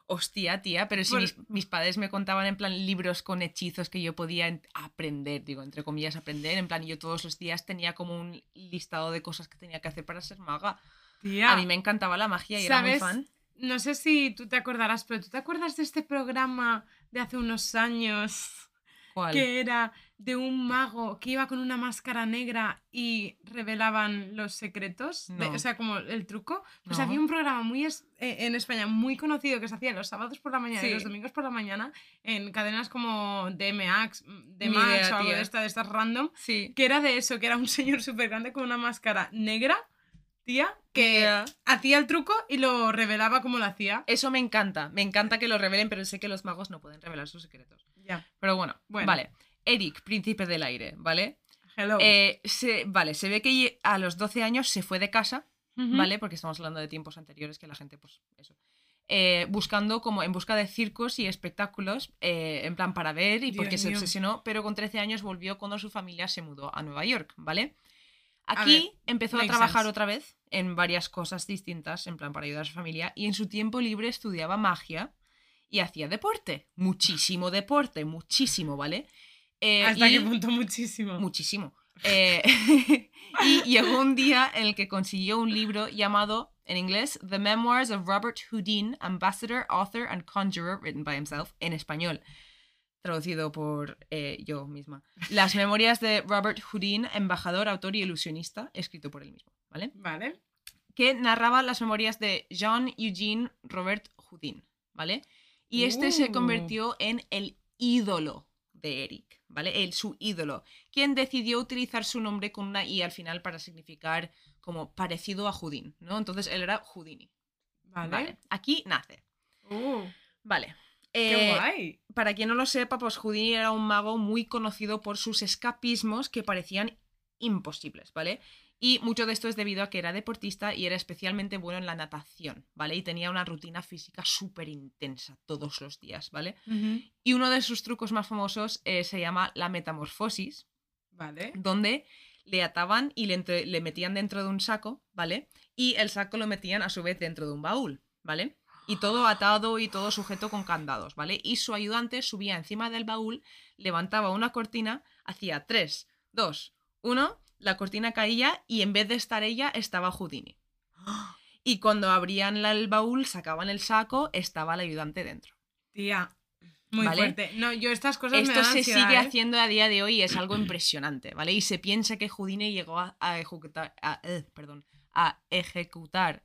Speaker 3: hostia, tía, pero si mis, mis padres me contaban en plan libros con hechizos que yo podía en- aprender, digo, entre comillas, aprender, en plan, yo todos los días tenía como un listado de cosas que tenía que hacer para ser maga.
Speaker 2: Tía,
Speaker 3: A mí me encantaba la magia y era muy
Speaker 2: ¿Sabes?
Speaker 3: fan.
Speaker 2: No sé si tú te acordarás, pero ¿tú te acuerdas de este programa de hace unos años
Speaker 3: ¿Cuál?
Speaker 2: que era de un mago que iba con una máscara negra y revelaban los secretos? De- o sea, como el truco. Pues
Speaker 3: No.
Speaker 2: había un programa muy es- eh, en España muy conocido que se hacía los sábados por la mañana y los domingos por la mañana en cadenas como DMX
Speaker 3: idea,
Speaker 2: o algo de, esta, de estas random,
Speaker 3: Sí.
Speaker 2: que era de eso, que era un señor súper grande con una máscara negra, tía, que hacía el truco y lo revelaba como lo hacía.
Speaker 3: Eso me encanta, me encanta que lo revelen, pero sé que los magos no pueden revelar sus secretos.
Speaker 2: Ya.
Speaker 3: Pero bueno,
Speaker 2: Bueno.
Speaker 3: vale. Eric, príncipe del aire, ¿vale?
Speaker 2: Hello.
Speaker 3: Eh, se, vale, se ve que a los 12 años se fue de casa. ¿vale? Porque estamos hablando de tiempos anteriores que la gente, pues, eso. Eh, buscando como en busca de circos y espectáculos, eh, en plan para ver y
Speaker 2: Dios
Speaker 3: porque se obsesionó, pero con 13 años volvió cuando su familia se mudó a Nueva York, ¿vale? Aquí
Speaker 2: ver,
Speaker 3: empezó a trabajar
Speaker 2: sense.
Speaker 3: otra vez en varias cosas distintas, en plan para ayudar a su familia, y en su tiempo libre estudiaba magia y hacía deporte. Muchísimo deporte, muchísimo, ¿vale? Eh,
Speaker 2: ¿Hasta
Speaker 3: y-
Speaker 2: qué punto muchísimo?
Speaker 3: Muchísimo. Eh, y llegó un día en el que consiguió un libro llamado, en inglés, The Memoirs of Robert Houdin, Ambassador, Author and Conjurer, written by himself, en español, traducido por eh, yo misma. Las memorias de Robert Houdin, embajador, autor y ilusionista, escrito por él mismo, ¿vale?
Speaker 2: Vale.
Speaker 3: que narraba las memorias de Jean Eugene Robert Houdin, ¿vale? Y este se
Speaker 2: Uh.
Speaker 3: convirtió en el ídolo de Eric, ¿vale? El, su ídolo, quien decidió utilizar su nombre con una I al final para significar como parecido a Houdin, ¿no? Entonces él era Houdini.
Speaker 2: Vale.
Speaker 3: Vale. Aquí nace.
Speaker 2: Uh,
Speaker 3: Vale.
Speaker 2: Qué
Speaker 3: Eh,
Speaker 2: guay.
Speaker 3: para quien no lo sepa, pues Houdini era un mago muy conocido por sus escapismos que parecían imposibles, ¿vale? Y mucho de esto es debido a que era deportista y era especialmente bueno en la natación, ¿vale? Y tenía una rutina física súper intensa todos los días, ¿vale? Y uno de sus trucos más famosos eh, se llama la metamorfosis,
Speaker 2: Vale.
Speaker 3: donde le ataban y le, entre- le metían dentro de un saco, ¿vale? Y el saco lo metían a su vez dentro de un baúl, ¿vale? Y todo atado y todo sujeto con candados, ¿vale? Y su ayudante subía encima del baúl, levantaba una cortina, hacía 3, 2, 1, la cortina caía y en vez de estar ella estaba Houdini. Y cuando abrían la- el baúl, sacaban el saco, estaba el ayudante dentro.
Speaker 2: Tía. Muy
Speaker 3: Vale.
Speaker 2: fuerte. No, yo estas cosas me
Speaker 3: Esto
Speaker 2: dan
Speaker 3: se
Speaker 2: ansiedad,
Speaker 3: sigue
Speaker 2: ¿eh?
Speaker 3: haciendo a día de hoy y es algo impresionante, ¿vale? Y se piensa que Houdini llegó a, a ejecutar, a, eh, perdón, a ejecutar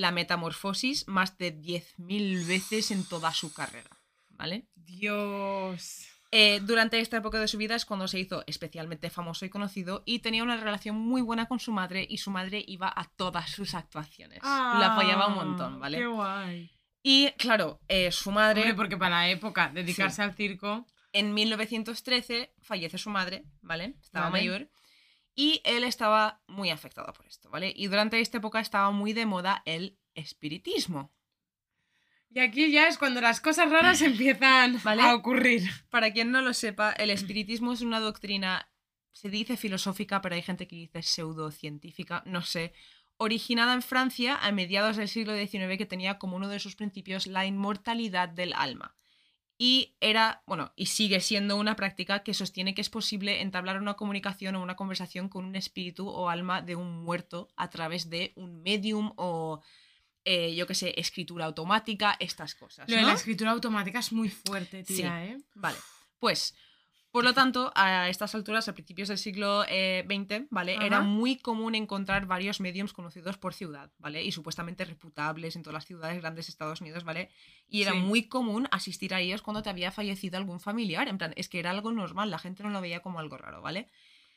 Speaker 3: la metamorfosis más de 10.000 veces en toda su carrera, ¿vale?
Speaker 2: Dios.
Speaker 3: Eh, durante esta época de su vida es cuando se hizo especialmente famoso y conocido y tenía una relación muy buena con su madre y su madre iba a todas sus actuaciones. la apoyaba un montón,
Speaker 2: Ah,
Speaker 3: ¿vale?
Speaker 2: Qué guay.
Speaker 3: Y claro, eh, su madre...
Speaker 2: Hombre, porque para la época, dedicarse al circo.
Speaker 3: En 1913 fallece su madre, ¿vale? Estaba
Speaker 2: Vale.
Speaker 3: mayor. Y él estaba muy afectado por esto, ¿vale? Y durante esta época estaba muy de moda el espiritismo.
Speaker 2: Y aquí ya es cuando las cosas raras empiezan
Speaker 3: Vale.
Speaker 2: a ocurrir.
Speaker 3: Para quien no lo sepa, el espiritismo es una doctrina, se dice filosófica, pero hay gente que dice pseudocientífica, no sé, originada en Francia a mediados del siglo XIX que tenía como uno de sus principios la inmortalidad del alma. Y era, bueno, y sigue siendo una práctica que sostiene que es posible entablar una comunicación o una conversación con un espíritu o alma de un muerto a través de un medium o, eh, yo qué sé, escritura automática, estas cosas.
Speaker 2: Lo de la escritura automática es muy fuerte, tía, ¿eh?
Speaker 3: Vale, pues, por lo tanto, a estas alturas, a principios del siglo eh, XX, ¿vale?
Speaker 2: Ajá.
Speaker 3: Era muy común encontrar varios mediums conocidos por ciudad, ¿vale? Y supuestamente reputables en todas las ciudades grandes de Estados Unidos, ¿vale? Y era
Speaker 2: Sí.
Speaker 3: muy común asistir a ellos cuando te había fallecido algún familiar. En plan, es que era algo normal, la gente no lo veía como algo raro, ¿vale?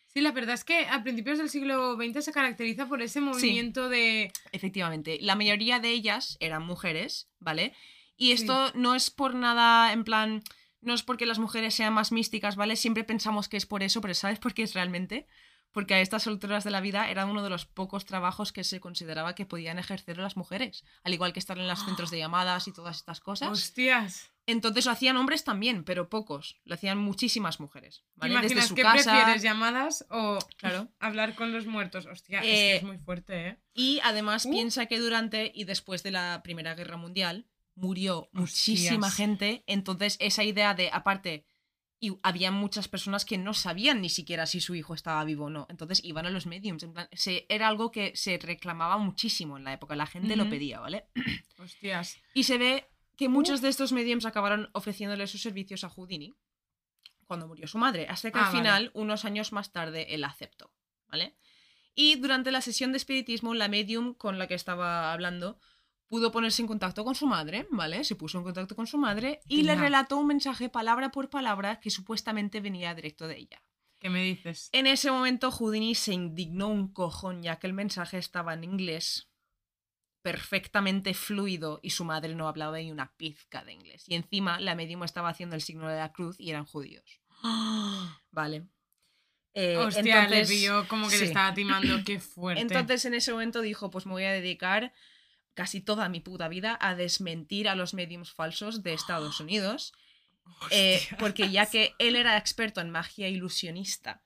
Speaker 2: Sí, la verdad es que a principios del siglo XX se caracteriza por ese movimiento de...
Speaker 3: Efectivamente, la mayoría de ellas eran mujeres, ¿vale? Y
Speaker 2: Sí.
Speaker 3: esto no es por nada, en plan, no es porque las mujeres sean más místicas, ¿vale? Siempre pensamos que es por eso, pero ¿sabes por qué es realmente? Porque a estas alturas de la vida era uno de los pocos trabajos que se consideraba que podían ejercer las mujeres, al igual que estar en los centros de llamadas y todas estas cosas.
Speaker 2: Hostias.
Speaker 3: Entonces lo hacían hombres también, pero pocos. Lo hacían muchísimas mujeres,
Speaker 2: ¿Te
Speaker 3: ¿vale?
Speaker 2: imaginas
Speaker 3: Desde su
Speaker 2: qué
Speaker 3: casa.
Speaker 2: prefieres, llamadas o
Speaker 3: Claro.
Speaker 2: hablar con los muertos? Hostia, es,
Speaker 3: Eh,
Speaker 2: que es muy fuerte, ¿eh?
Speaker 3: Y además
Speaker 2: Uh.
Speaker 3: piensa que durante y después de la Primera Guerra Mundial murió muchísima
Speaker 2: Hostias.
Speaker 3: gente. Entonces, esa idea de, aparte, y había muchas personas que no sabían ni siquiera si su hijo estaba vivo o no. Entonces iban a los mediums. En plan, se, era algo que se reclamaba muchísimo en la época. La gente lo pedía, ¿vale?
Speaker 2: Hostias.
Speaker 3: Y se ve que muchos de estos mediums acabaron ofreciéndole sus servicios a Houdini cuando murió su madre, hasta que
Speaker 2: Ah,
Speaker 3: al
Speaker 2: vale.
Speaker 3: final, unos años más tarde, él aceptó, ¿vale? Y durante la sesión de espiritismo, la medium con la que estaba hablando pudo ponerse en contacto con su madre, ¿vale? Se puso en contacto con su madre y le relató un mensaje palabra por palabra que supuestamente venía directo de ella.
Speaker 2: ¿Qué me dices?
Speaker 3: En ese momento Houdini se indignó un cojón ya que el mensaje estaba en inglés perfectamente fluido y su madre no hablaba ni una pizca de inglés. Y encima la medium estaba haciendo el signo de la cruz y eran judíos. Vale. Eh,
Speaker 2: Hostia,
Speaker 3: entonces-
Speaker 2: le pilló como que
Speaker 3: sí.
Speaker 2: le estaba timando. Qué fuerte.
Speaker 3: Entonces en ese momento dijo, pues me voy a dedicar casi toda mi puta vida a desmentir a los mediums falsos de Estados Unidos. eh, porque ya que él era experto en magia ilusionista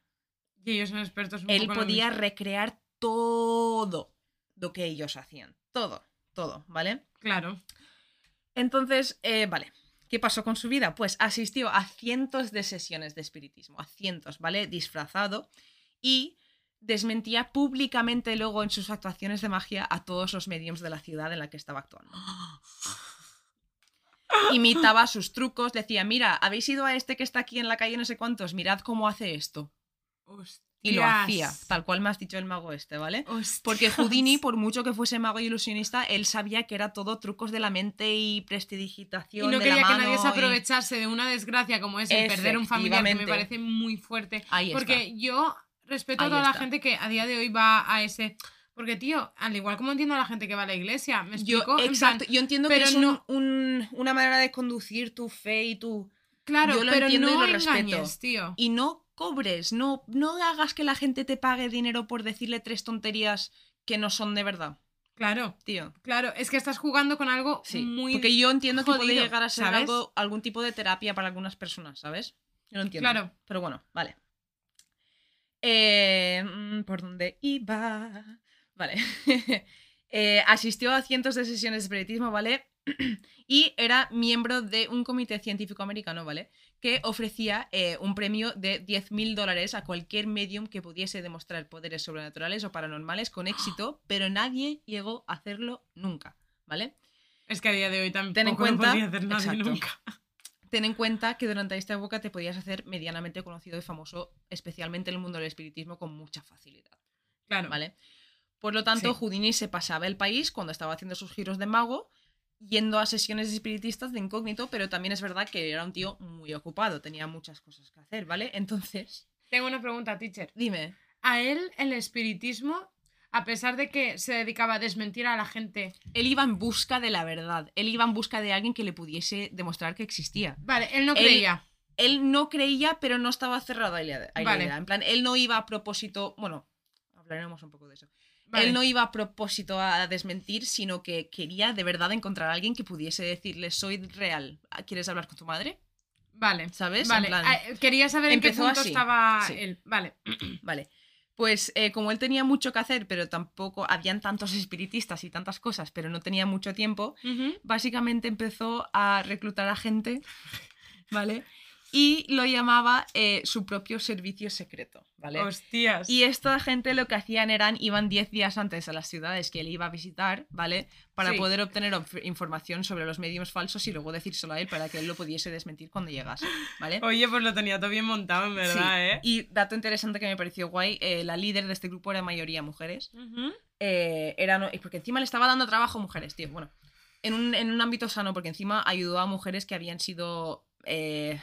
Speaker 2: ellos son expertos un
Speaker 3: Él
Speaker 2: poco
Speaker 3: podía recrear todo lo que ellos hacían. Todo, todo, ¿vale?
Speaker 2: Claro.
Speaker 3: Entonces, eh, vale. ¿Qué pasó con su vida? Pues asistió a cientos de sesiones de espiritismo, a cientos, ¿vale? Disfrazado y desmentía públicamente luego en sus actuaciones de magia a todos los mediums de la ciudad en la que estaba actuando. Imitaba sus trucos, decía, mira, habéis ido a este que está aquí en la calle no sé cuántos, mirad cómo hace esto. Y lo hacía, tal cual me has dicho el mago este, ¿vale?
Speaker 2: Hostias.
Speaker 3: Porque Houdini, por mucho que fuese mago y ilusionista, él sabía que era todo trucos de la mente y
Speaker 2: Y
Speaker 3: prestidigitación.
Speaker 2: no
Speaker 3: de la
Speaker 2: quería que nadie se
Speaker 3: y-
Speaker 2: aprovechase de una desgracia como es el perder un familiar, que me parece muy fuerte.
Speaker 3: Ahí está.
Speaker 2: Porque yo respeto
Speaker 3: Ahí
Speaker 2: a toda la gente que a día de hoy va a ese. Porque, tío, al igual como entiendo a la gente que va a la iglesia, me
Speaker 3: Yo,
Speaker 2: explico. En
Speaker 3: exacto,
Speaker 2: plan,
Speaker 3: yo entiendo
Speaker 2: pero
Speaker 3: que es un-
Speaker 2: no-
Speaker 3: un- una manera de conducir tu fe y tu...
Speaker 2: claro,
Speaker 3: yo lo
Speaker 2: pero
Speaker 3: entiendo y
Speaker 2: no
Speaker 3: lo respeto.
Speaker 2: tío.
Speaker 3: Y no cobres, no, no hagas que la gente te pague dinero por decirle tres tonterías que no son de verdad,
Speaker 2: Claro,
Speaker 3: tío.
Speaker 2: claro, es que estás jugando con algo
Speaker 3: Sí,
Speaker 2: muy.
Speaker 3: porque yo entiendo que puede llegar a ser algo, algún tipo de terapia para algunas personas, ¿sabes? Yo lo entiendo.
Speaker 2: Claro.
Speaker 3: Pero bueno, vale. Eh, mm, ¿Por dónde iba? Vale. Eh, asistió a cientos de sesiones de espiritismo, ¿vale? y era miembro de un comité científico americano, ¿vale? Que ofrecía eh, un premio de 10.000 dólares a cualquier medium que pudiese demostrar poderes sobrenaturales o paranormales con éxito, pero nadie llegó a hacerlo nunca, ¿vale?
Speaker 2: Es que a día de hoy tampoco
Speaker 3: Ten en
Speaker 2: lo
Speaker 3: cuenta-
Speaker 2: podría hacer nadie
Speaker 3: Exacto.
Speaker 2: nunca.
Speaker 3: Ten en cuenta que durante esta época te podías hacer medianamente conocido y famoso, especialmente en el mundo del espiritismo, con mucha facilidad,
Speaker 2: Claro.
Speaker 3: ¿vale? Por lo tanto,
Speaker 2: Sí.
Speaker 3: Houdini se pasaba el país cuando estaba haciendo sus giros de mago, yendo a sesiones espiritistas de incógnito, pero también es verdad que era un tío muy ocupado, tenía muchas cosas que hacer, ¿vale? Entonces,
Speaker 2: Tengo una pregunta, teacher.
Speaker 3: dime,
Speaker 2: A él, el espiritismo, a pesar de que se dedicaba a desmentir a la gente.
Speaker 3: él iba en busca de la verdad, él iba en busca de alguien que le pudiese demostrar que existía.
Speaker 2: Vale, él no
Speaker 3: Él-
Speaker 2: creía.
Speaker 3: Él no creía, pero no estaba cerrado a la a
Speaker 2: Vale.
Speaker 3: idea. En plan, él no iba a propósito, bueno, hablaremos un poco de eso.
Speaker 2: Vale.
Speaker 3: Él no iba a propósito a desmentir, sino que quería de verdad encontrar a alguien que pudiese decirle, soy real. ¿Quieres hablar con tu madre?
Speaker 2: Vale.
Speaker 3: ¿Sabes?
Speaker 2: Vale.
Speaker 3: En plan-
Speaker 2: Ah, Quería saber en qué punto
Speaker 3: así.
Speaker 2: estaba
Speaker 3: Sí.
Speaker 2: él. Vale.
Speaker 3: Vale. Pues eh, como él tenía mucho que hacer, pero tampoco habían tantos espiritistas y tantas cosas, pero no tenía mucho tiempo, básicamente empezó a reclutar a gente, ¿vale? Y lo llamaba eh, su propio servicio secreto, ¿vale?
Speaker 2: Hostias.
Speaker 3: Y esta gente lo que hacían eran, iban 10 días antes a las ciudades que él iba a visitar, ¿vale? Para
Speaker 2: Sí.
Speaker 3: poder obtener información sobre los medios falsos y luego decírselo a él para que él lo pudiese desmentir cuando llegase, ¿vale?
Speaker 2: Oye, pues lo tenía todo bien montado, en verdad,
Speaker 3: Sí.
Speaker 2: ¿eh?
Speaker 3: Y dato interesante que me pareció guay, eh, la líder de este grupo era mayoría mujeres.
Speaker 2: Ujú.
Speaker 3: Eh, eran, y porque encima le estaba dando trabajo a mujeres, tío. Bueno, en un, en un ámbito sano, porque encima ayudó a mujeres que habían sido eh,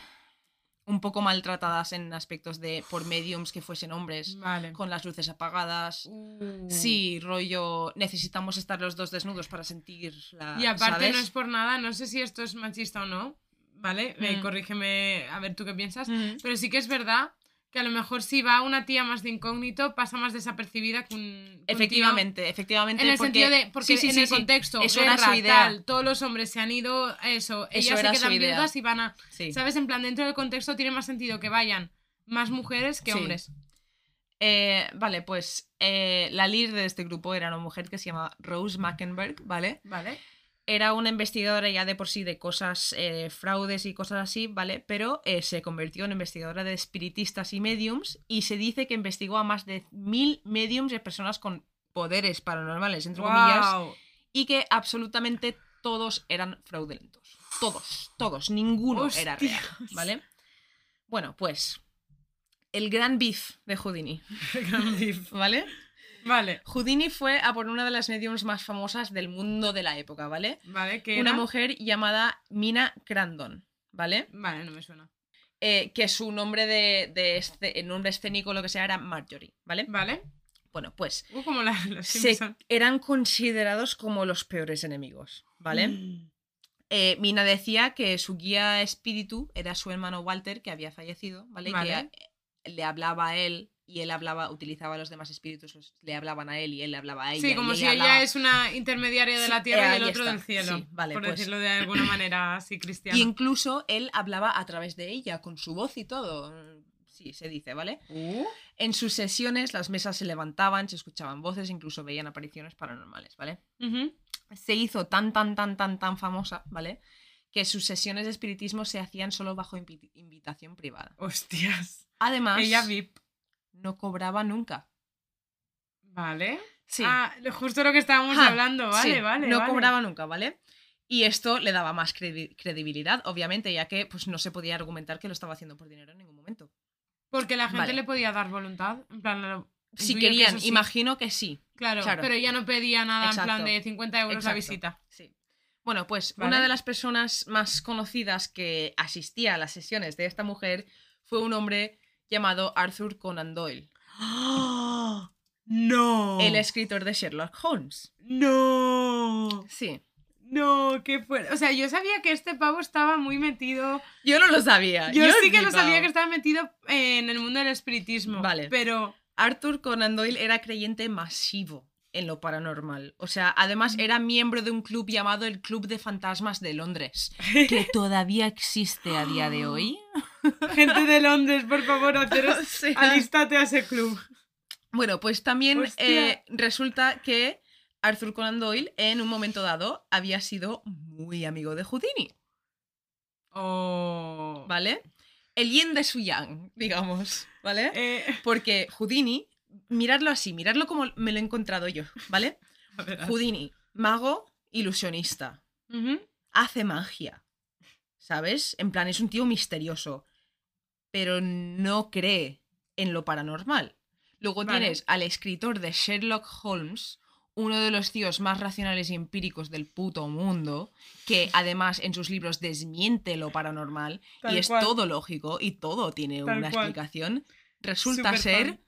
Speaker 3: un poco maltratadas en aspectos de por mediums que fuesen hombres,
Speaker 2: Vale.
Speaker 3: con las luces apagadas.
Speaker 2: Uh.
Speaker 3: Sí, rollo, necesitamos estar los dos desnudos para sentir la...
Speaker 2: Y aparte,
Speaker 3: ¿sabes?
Speaker 2: no es por nada, no sé si esto es machista o no, ¿vale? Eh,
Speaker 3: Mm.
Speaker 2: corrígeme a ver tú qué piensas. Pero sí que es verdad que a lo mejor si va una tía más de incógnito, pasa más desapercibida que un. que un tío.
Speaker 3: Efectivamente, efectivamente.
Speaker 2: En el
Speaker 3: porque-
Speaker 2: sentido de, porque
Speaker 3: sí, sí,
Speaker 2: en
Speaker 3: sí,
Speaker 2: el contexto,
Speaker 3: Eso era
Speaker 2: guerra,
Speaker 3: su idea.
Speaker 2: tal, todos los hombres se han ido a eso,
Speaker 3: Eso
Speaker 2: ellas se
Speaker 3: era su
Speaker 2: quedan viudas y van a... ¿Sabes? En plan, dentro del contexto tiene más sentido que vayan más mujeres que hombres.
Speaker 3: Eh, vale, pues eh, la líder de este grupo era una mujer que se llama Rose Mackenberg, ¿vale?
Speaker 2: ¿Vale?
Speaker 3: Era una investigadora ya de por sí de cosas, eh, fraudes y cosas así, ¿vale? Pero eh, se convirtió en investigadora de espiritistas y mediums y se dice que investigó a más de mil mediums de personas con poderes paranormales, entre comillas, y que absolutamente todos eran fraudulentos. Todos, todos, ninguno era real. ¿vale? Bueno, pues el gran beef de Houdini,
Speaker 2: Gran beef.
Speaker 3: ¿vale?
Speaker 2: Vale,
Speaker 3: Houdini fue a por una de las mediums más famosas del mundo de la época, ¿vale?
Speaker 2: vale, que
Speaker 3: Una mujer llamada Mina Crandon, ¿vale?
Speaker 2: Vale, no me suena.
Speaker 3: Eh, que su nombre de, de el nombre escénico, lo que sea, era Marjorie, ¿vale?
Speaker 2: Vale.
Speaker 3: Bueno, pues
Speaker 2: Uh, como la,
Speaker 3: se- eran considerados como los peores enemigos, ¿vale?
Speaker 2: Mm.
Speaker 3: Eh, Mina decía que su guía espíritu era su hermano Walter, que había fallecido, ¿vale? Y
Speaker 2: Vale.
Speaker 3: Que le hablaba a él y él hablaba, utilizaba a los demás espíritus, los- le hablaban a él y él le hablaba a ella.
Speaker 2: Sí, como
Speaker 3: ella
Speaker 2: si ella
Speaker 3: hablaba-
Speaker 2: es una intermediaria de
Speaker 3: Sí,
Speaker 2: la tierra
Speaker 3: eh,
Speaker 2: y el otro
Speaker 3: está.
Speaker 2: del cielo.
Speaker 3: Sí, vale,
Speaker 2: por
Speaker 3: pues-
Speaker 2: decirlo de alguna manera así cristiana.
Speaker 3: Y incluso él hablaba a través de ella, con su voz y todo. Sí, se dice, ¿vale? En sus sesiones las mesas se levantaban, se escuchaban voces, incluso veían apariciones paranormales, ¿vale? Se hizo tan, tan, tan, tan, tan famosa, ¿vale? Que sus sesiones de espiritismo se hacían solo bajo invi- invitación privada.
Speaker 2: Hostias.
Speaker 3: Además,
Speaker 2: Ella VIP.
Speaker 3: No cobraba nunca.
Speaker 2: Vale.
Speaker 3: Sí.
Speaker 2: Ah, justo lo que estábamos
Speaker 3: Ja,
Speaker 2: hablando, vale,
Speaker 3: sí,
Speaker 2: vale.
Speaker 3: No
Speaker 2: vale.
Speaker 3: cobraba nunca, ¿vale? Y esto le daba más credi- credibilidad, obviamente, ya que pues, no se podía argumentar que lo estaba haciendo por dinero en ningún momento.
Speaker 2: Porque la gente
Speaker 3: Vale.
Speaker 2: le podía dar voluntad. En plan, lo-
Speaker 3: Si
Speaker 2: que
Speaker 3: querían,
Speaker 2: sí.
Speaker 3: imagino que sí.
Speaker 2: Claro,
Speaker 3: claro.
Speaker 2: pero ella no pedía nada
Speaker 3: Exacto.
Speaker 2: en plan de 50 euros la
Speaker 3: Exacto.
Speaker 2: visita.
Speaker 3: Sí. Bueno, pues
Speaker 2: Vale.
Speaker 3: una de las personas más conocidas que asistía a las sesiones de esta mujer fue un hombre llamado Arthur Conan Doyle,
Speaker 2: ¡No!
Speaker 3: el escritor de Sherlock Holmes.
Speaker 2: ¡No!
Speaker 3: Sí.
Speaker 2: No, qué fuerte. O sea, yo sabía que este pavo estaba muy metido.
Speaker 3: Yo no lo sabía.
Speaker 2: Yo, sí que lo sabía que estaba metido en el mundo del espiritismo.
Speaker 3: Vale.
Speaker 2: Pero.
Speaker 3: Arthur Conan Doyle era creyente masivo en lo paranormal. O sea, además era miembro de un club llamado el Club de Fantasmas de Londres, que todavía existe a día de hoy.
Speaker 2: Gente de Londres, por favor, haceros.
Speaker 3: O sea,
Speaker 2: Alístate a ese club.
Speaker 3: Bueno, pues también eh, resulta que Arthur Conan Doyle en un momento dado había sido muy amigo de Houdini,
Speaker 2: Oh.
Speaker 3: ¿vale? El yin de su yang, digamos, ¿vale?
Speaker 2: Eh,
Speaker 3: Porque Houdini, miradlo así, miradlo como me lo he encontrado yo, ¿vale? Houdini, mago, ilusionista, hace magia, ¿sabes? En plan, es un tío misterioso, pero no cree en lo paranormal. Luego
Speaker 2: Vale.
Speaker 3: tienes al escritor de Sherlock Holmes, uno de los tíos más racionales y empíricos del puto mundo, que además en sus libros desmiente lo paranormal
Speaker 2: Tal
Speaker 3: y es
Speaker 2: cual.
Speaker 3: todo lógico y todo tiene
Speaker 2: Tal
Speaker 3: una
Speaker 2: cual.
Speaker 3: explicación, resulta ser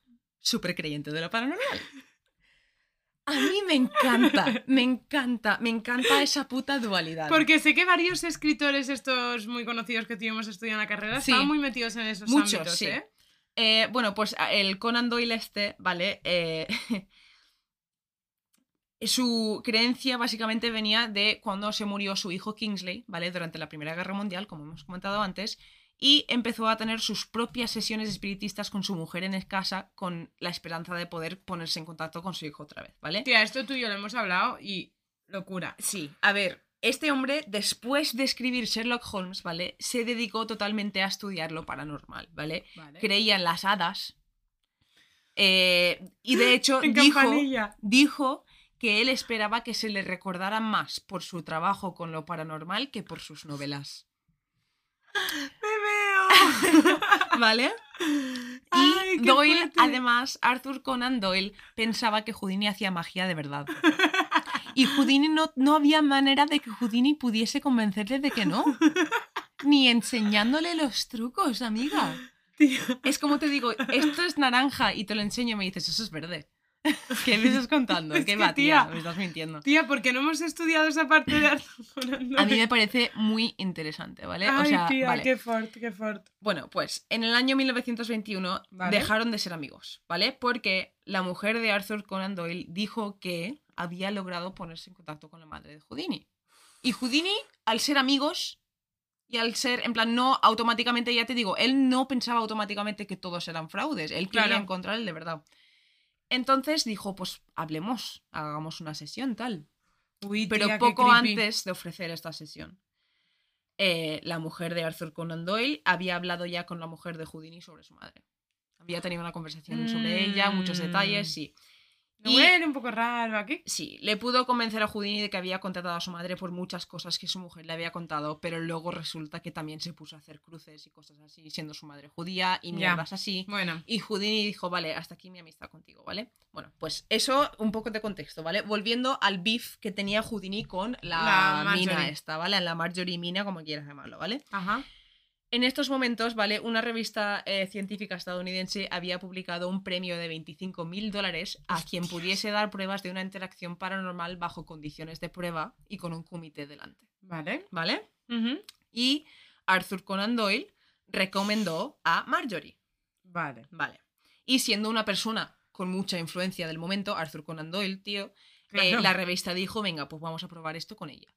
Speaker 3: súper creyente de lo paranormal. A mí me encanta, me encanta, me encanta esa puta dualidad.
Speaker 2: Porque sé que varios escritores, estos muy conocidos que tuvimos estudiando la carrera,
Speaker 3: Sí.
Speaker 2: estaban muy metidos en esos
Speaker 3: Muchos,
Speaker 2: ámbitos,
Speaker 3: sí.
Speaker 2: ¿eh?
Speaker 3: Eh, bueno, pues a- el Conan Doyle este, ¿vale? Eh, su creencia básicamente venía de cuando se murió su hijo Kingsley, ¿vale? Durante la Primera Guerra Mundial, como hemos comentado antes, y empezó a tener sus propias sesiones espiritistas con su mujer en casa con la esperanza de poder ponerse en contacto con su hijo otra vez, ¿vale?
Speaker 2: Tía, esto tú y yo lo hemos hablado y locura.
Speaker 3: Sí, a ver, este hombre, después de escribir Sherlock Holmes, ¿vale? Se dedicó totalmente a estudiar lo paranormal, ¿vale?
Speaker 2: Vale.
Speaker 3: creía en las hadas. Eh, y de hecho dijo, dijo que él esperaba que se le recordara más por su trabajo con lo paranormal que por sus novelas. ¿Vale? Y Doyle,
Speaker 2: fuerte.
Speaker 3: además, Arthur Conan Doyle pensaba que Houdini hacía magia de verdad. Y Houdini no, no había manera de que Houdini pudiese convencerle de que no. Ni enseñándole los trucos, amiga.
Speaker 2: Tío.
Speaker 3: Es como te digo, esto es naranja y te lo enseño y me dices, eso es verde. ¿Qué me estás contando?
Speaker 2: Es
Speaker 3: ¿Qué
Speaker 2: que,
Speaker 3: va, tía?
Speaker 2: tía.
Speaker 3: Me estás mintiendo.
Speaker 2: Tía, ¿por qué no hemos estudiado esa parte de Doyle?
Speaker 3: A mí me parece muy interesante, ¿vale?
Speaker 2: Ay,
Speaker 3: o sea,
Speaker 2: tía,
Speaker 3: vale.
Speaker 2: qué fort, qué fort.
Speaker 3: Bueno, pues en el año 1921
Speaker 2: Vale.
Speaker 3: dejaron de ser amigos, ¿vale? Porque la mujer de Arthur Conan Doyle dijo que había logrado ponerse en contacto con la madre de Houdini. Y Houdini, al ser amigos y al ser, en plan, no automáticamente, ya te digo, él no pensaba automáticamente que todos eran fraudes, él quería
Speaker 2: Claro.
Speaker 3: encontrar el de verdad. Entonces dijo, pues hablemos, hagamos una sesión tal.
Speaker 2: Uy,
Speaker 3: Pero
Speaker 2: tía,
Speaker 3: poco antes de ofrecer esta sesión, eh, la mujer de Arthur Conan Doyle había hablado ya con la mujer de Houdini sobre su madre. Había tenido una conversación sobre ella, muchos
Speaker 2: Mm.
Speaker 3: detalles, sí.
Speaker 2: Me
Speaker 3: Y-
Speaker 2: un poco raro aquí.
Speaker 3: Sí, le pudo convencer a Houdini de que había contratado a su madre por muchas cosas que su mujer le había contado, pero luego resulta que también se puso a hacer cruces y cosas así, siendo su madre judía y mierdas así.
Speaker 2: Bueno,
Speaker 3: Y Houdini dijo, vale, hasta aquí mi amistad contigo, ¿vale? Bueno, pues eso, un poco de contexto, ¿vale? Volviendo al beef que tenía Houdini con la,
Speaker 2: La
Speaker 3: mina esta, ¿vale? La Marjorie Mina, como quieras llamarlo, ¿vale?
Speaker 2: ajá.
Speaker 3: En estos momentos, ¿vale? Una revista eh, científica estadounidense había publicado un premio de 25 mil dólares a quien pudiese dar pruebas de una interacción paranormal bajo condiciones de prueba y con un comité delante,
Speaker 2: Vale.
Speaker 3: ¿vale? Y Arthur Conan Doyle recomendó a Marjorie.
Speaker 2: Vale.
Speaker 3: Vale. Y siendo una persona con mucha influencia del momento, Arthur Conan Doyle, tío, eh, la revista dijo, venga, pues vamos a probar esto con ella.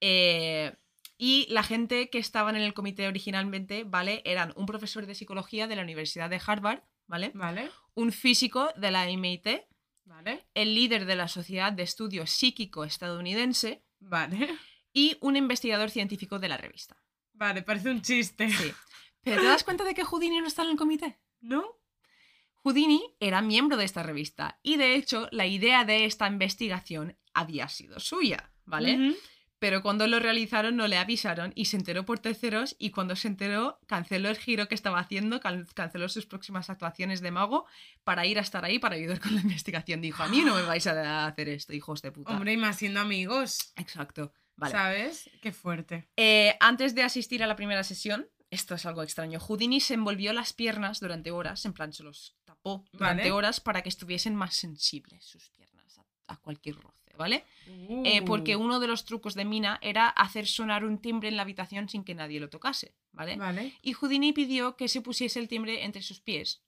Speaker 3: Eh, Y la gente que estaban en el comité originalmente, ¿vale? Eran un profesor de psicología de la Universidad de Harvard, ¿vale?
Speaker 2: Vale,
Speaker 3: Un físico de la MIT,
Speaker 2: vale,
Speaker 3: el líder de la Sociedad de Estudio Psíquico Estadounidense
Speaker 2: vale.
Speaker 3: y un investigador científico de la revista.
Speaker 2: Vale, parece un chiste.
Speaker 3: Sí. ¿Pero te das cuenta de que Houdini no está en el comité?
Speaker 2: ¿No?
Speaker 3: Houdini era miembro de esta revista y de hecho la idea de esta investigación había sido suya, ¿vale? Pero cuando lo realizaron no le avisaron y se enteró por terceros y cuando se enteró canceló el giro que estaba haciendo, can- canceló sus próximas actuaciones de mago para ir a estar ahí para ayudar con la investigación. Dijo, a mí no me vais a hacer esto, hijos de puta.
Speaker 2: Hombre, y más siendo amigos.
Speaker 3: Exacto. Vale.
Speaker 2: ¿Sabes? Qué fuerte.
Speaker 3: Eh, antes de asistir a la primera sesión, esto es algo extraño, Houdini se envolvió las piernas durante horas, en plan se los tapó durante
Speaker 2: Vale.
Speaker 3: horas para que estuviesen más sensibles sus piernas a, a cualquier roce, ¿vale? Eh, porque
Speaker 2: Uh,
Speaker 3: uno de los trucos de Mina era hacer sonar un timbre en la habitación sin que nadie lo tocase, ¿vale?
Speaker 2: Vale.
Speaker 3: Y Houdini pidió que se pusiese el timbre entre sus pies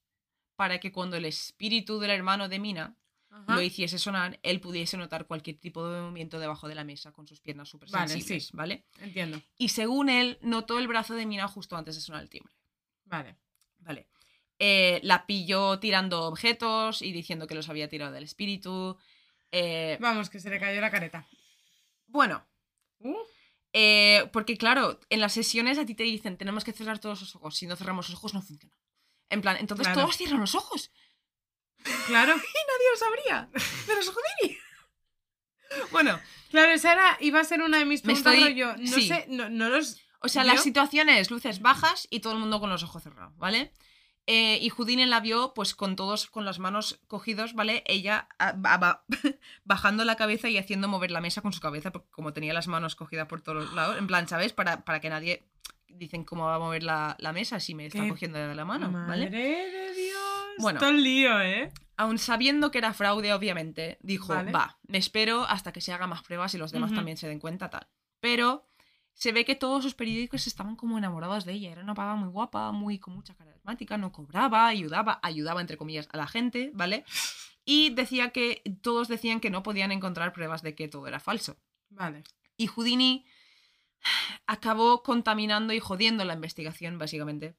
Speaker 3: para que cuando el espíritu del hermano de Mina
Speaker 2: Ajá.
Speaker 3: lo hiciese sonar, él pudiese notar cualquier tipo de movimiento debajo de la mesa con sus piernas súper
Speaker 2: Vale,
Speaker 3: sensibles,
Speaker 2: sí.
Speaker 3: ¿vale?
Speaker 2: Entiendo.
Speaker 3: Y según él, notó el brazo de Mina justo antes de sonar el timbre.
Speaker 2: Vale.
Speaker 3: Vale. Eh, la pilló tirando objetos y diciendo que los había tirado del espíritu. Eh,
Speaker 2: Vamos, que se le cayó la careta.
Speaker 3: bueno,
Speaker 2: Uh,
Speaker 3: eh, porque claro, en las sesiones a ti te dicen tenemos que cerrar todos los ojos. Si no cerramos los ojos no funciona. En plan, entonces
Speaker 2: Claro.
Speaker 3: todos cierran los ojos.
Speaker 2: claro.
Speaker 3: Y nadie lo sabría. Menos Houdini. bueno,
Speaker 2: Claro, esa era, iba a ser una de mis
Speaker 3: Me
Speaker 2: preguntas
Speaker 3: estoy-
Speaker 2: rollo. No
Speaker 3: sí.
Speaker 2: sé, no, no los.
Speaker 3: o sea,
Speaker 2: ¿Vio?
Speaker 3: las situaciones, luces bajas y todo el mundo con los ojos cerrados, ¿vale? Eh, y Houdini la vio pues con todos con las manos cogidos, ¿vale? Ella ah, ba- ba- bajando la cabeza y haciendo mover la mesa con su cabeza, porque como tenía las manos cogidas por todos lados, en plan, ¿sabes? Para, para que nadie dicen cómo va a mover la, la mesa si me está cogiendo de la mano,
Speaker 2: Madre
Speaker 3: ¿vale?
Speaker 2: de Dios.
Speaker 3: Bueno.
Speaker 2: Todo el lío, ¿eh?
Speaker 3: Aun sabiendo que era fraude, obviamente, dijo,
Speaker 2: Vale.
Speaker 3: va, me espero hasta que se haga más pruebas y los demás
Speaker 2: Ujú.
Speaker 3: también se den cuenta, tal. Pero se ve que todos sus periódicos estaban como enamorados de ella. Era una pava muy guapa, muy con mucha carismática, no cobraba, ayudaba, ayudaba entre comillas a la gente, ¿vale? Y decía que todos decían que no podían encontrar pruebas de que todo era falso.
Speaker 2: Vale.
Speaker 3: Y Houdini acabó contaminando y jodiendo la investigación, básicamente.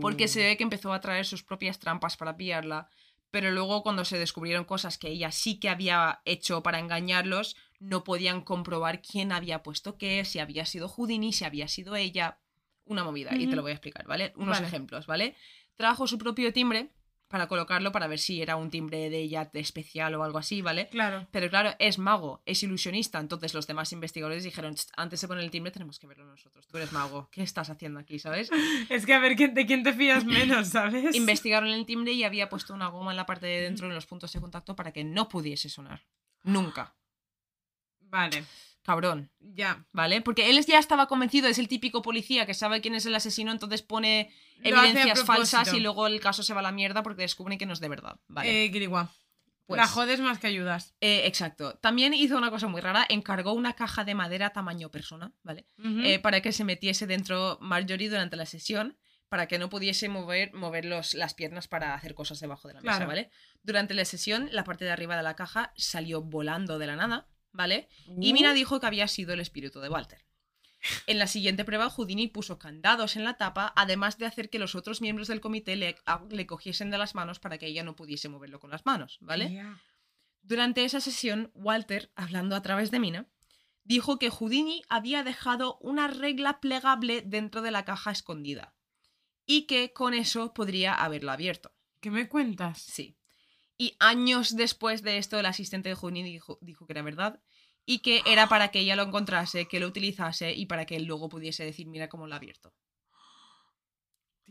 Speaker 3: Porque se ve que empezó a traer sus propias trampas para pillarla, pero luego cuando se descubrieron cosas que ella sí que había hecho para engañarlos, no podían comprobar quién había puesto qué, si había sido Houdini, si había sido ella. Una movida, y te lo voy a explicar, ¿vale? Unos
Speaker 2: Vale.
Speaker 3: ejemplos, ¿vale? Trajo su propio timbre para colocarlo para ver si era un timbre de ella especial o algo así, ¿vale?
Speaker 2: Claro.
Speaker 3: Pero claro, es mago, es ilusionista. Entonces los demás investigadores dijeron, "Tst, antes de poner el timbre tenemos que verlo nosotros. Tú eres mago. ¿Qué estás haciendo aquí, sabes?
Speaker 2: Es que a ver quién- de quién te fías menos, ¿sabes?
Speaker 3: Investigaron el timbre y había puesto una goma en la parte de dentro en los puntos de contacto para que no pudiese sonar. Nunca.
Speaker 2: Vale.
Speaker 3: Cabrón,
Speaker 2: Ya.
Speaker 3: ¿vale? Porque él ya estaba convencido, es el típico policía que sabe quién es el asesino, entonces pone
Speaker 2: Lo
Speaker 3: evidencias falsas y luego el caso se va a la mierda porque descubren que no es de verdad. Vale.
Speaker 2: Eh, Guirigua.
Speaker 3: Pues-
Speaker 2: La jodes más que ayudas.
Speaker 3: Eh, exacto. También hizo una cosa muy rara, encargó una caja de madera tamaño persona, ¿vale? Eh, para que se metiese dentro Marjorie durante la sesión, para que no pudiese mover, mover los- las piernas para hacer cosas debajo de la mesa,
Speaker 2: Claro.
Speaker 3: ¿vale? Durante la sesión, la parte de arriba de la caja salió volando de la nada, ¿vale? Y. Mina dijo que había sido el espíritu de Walter. En la siguiente prueba, Houdini puso candados en la tapa, además de hacer que los otros miembros del comité le, a- le cogiesen de las manos para que ella no pudiese moverlo con las manos, ¿vale? Durante esa sesión, Walter, hablando a través de Mina, dijo que Houdini había dejado una regla plegable dentro de la caja escondida y que con eso podría haberla abierto.
Speaker 2: ¿Qué me cuentas?
Speaker 3: Sí. Y años después de esto, el asistente de Houdini dijo, dijo que era verdad y que era para que ella lo encontrase, que lo utilizase y para que él luego pudiese decir, mira cómo lo ha abierto.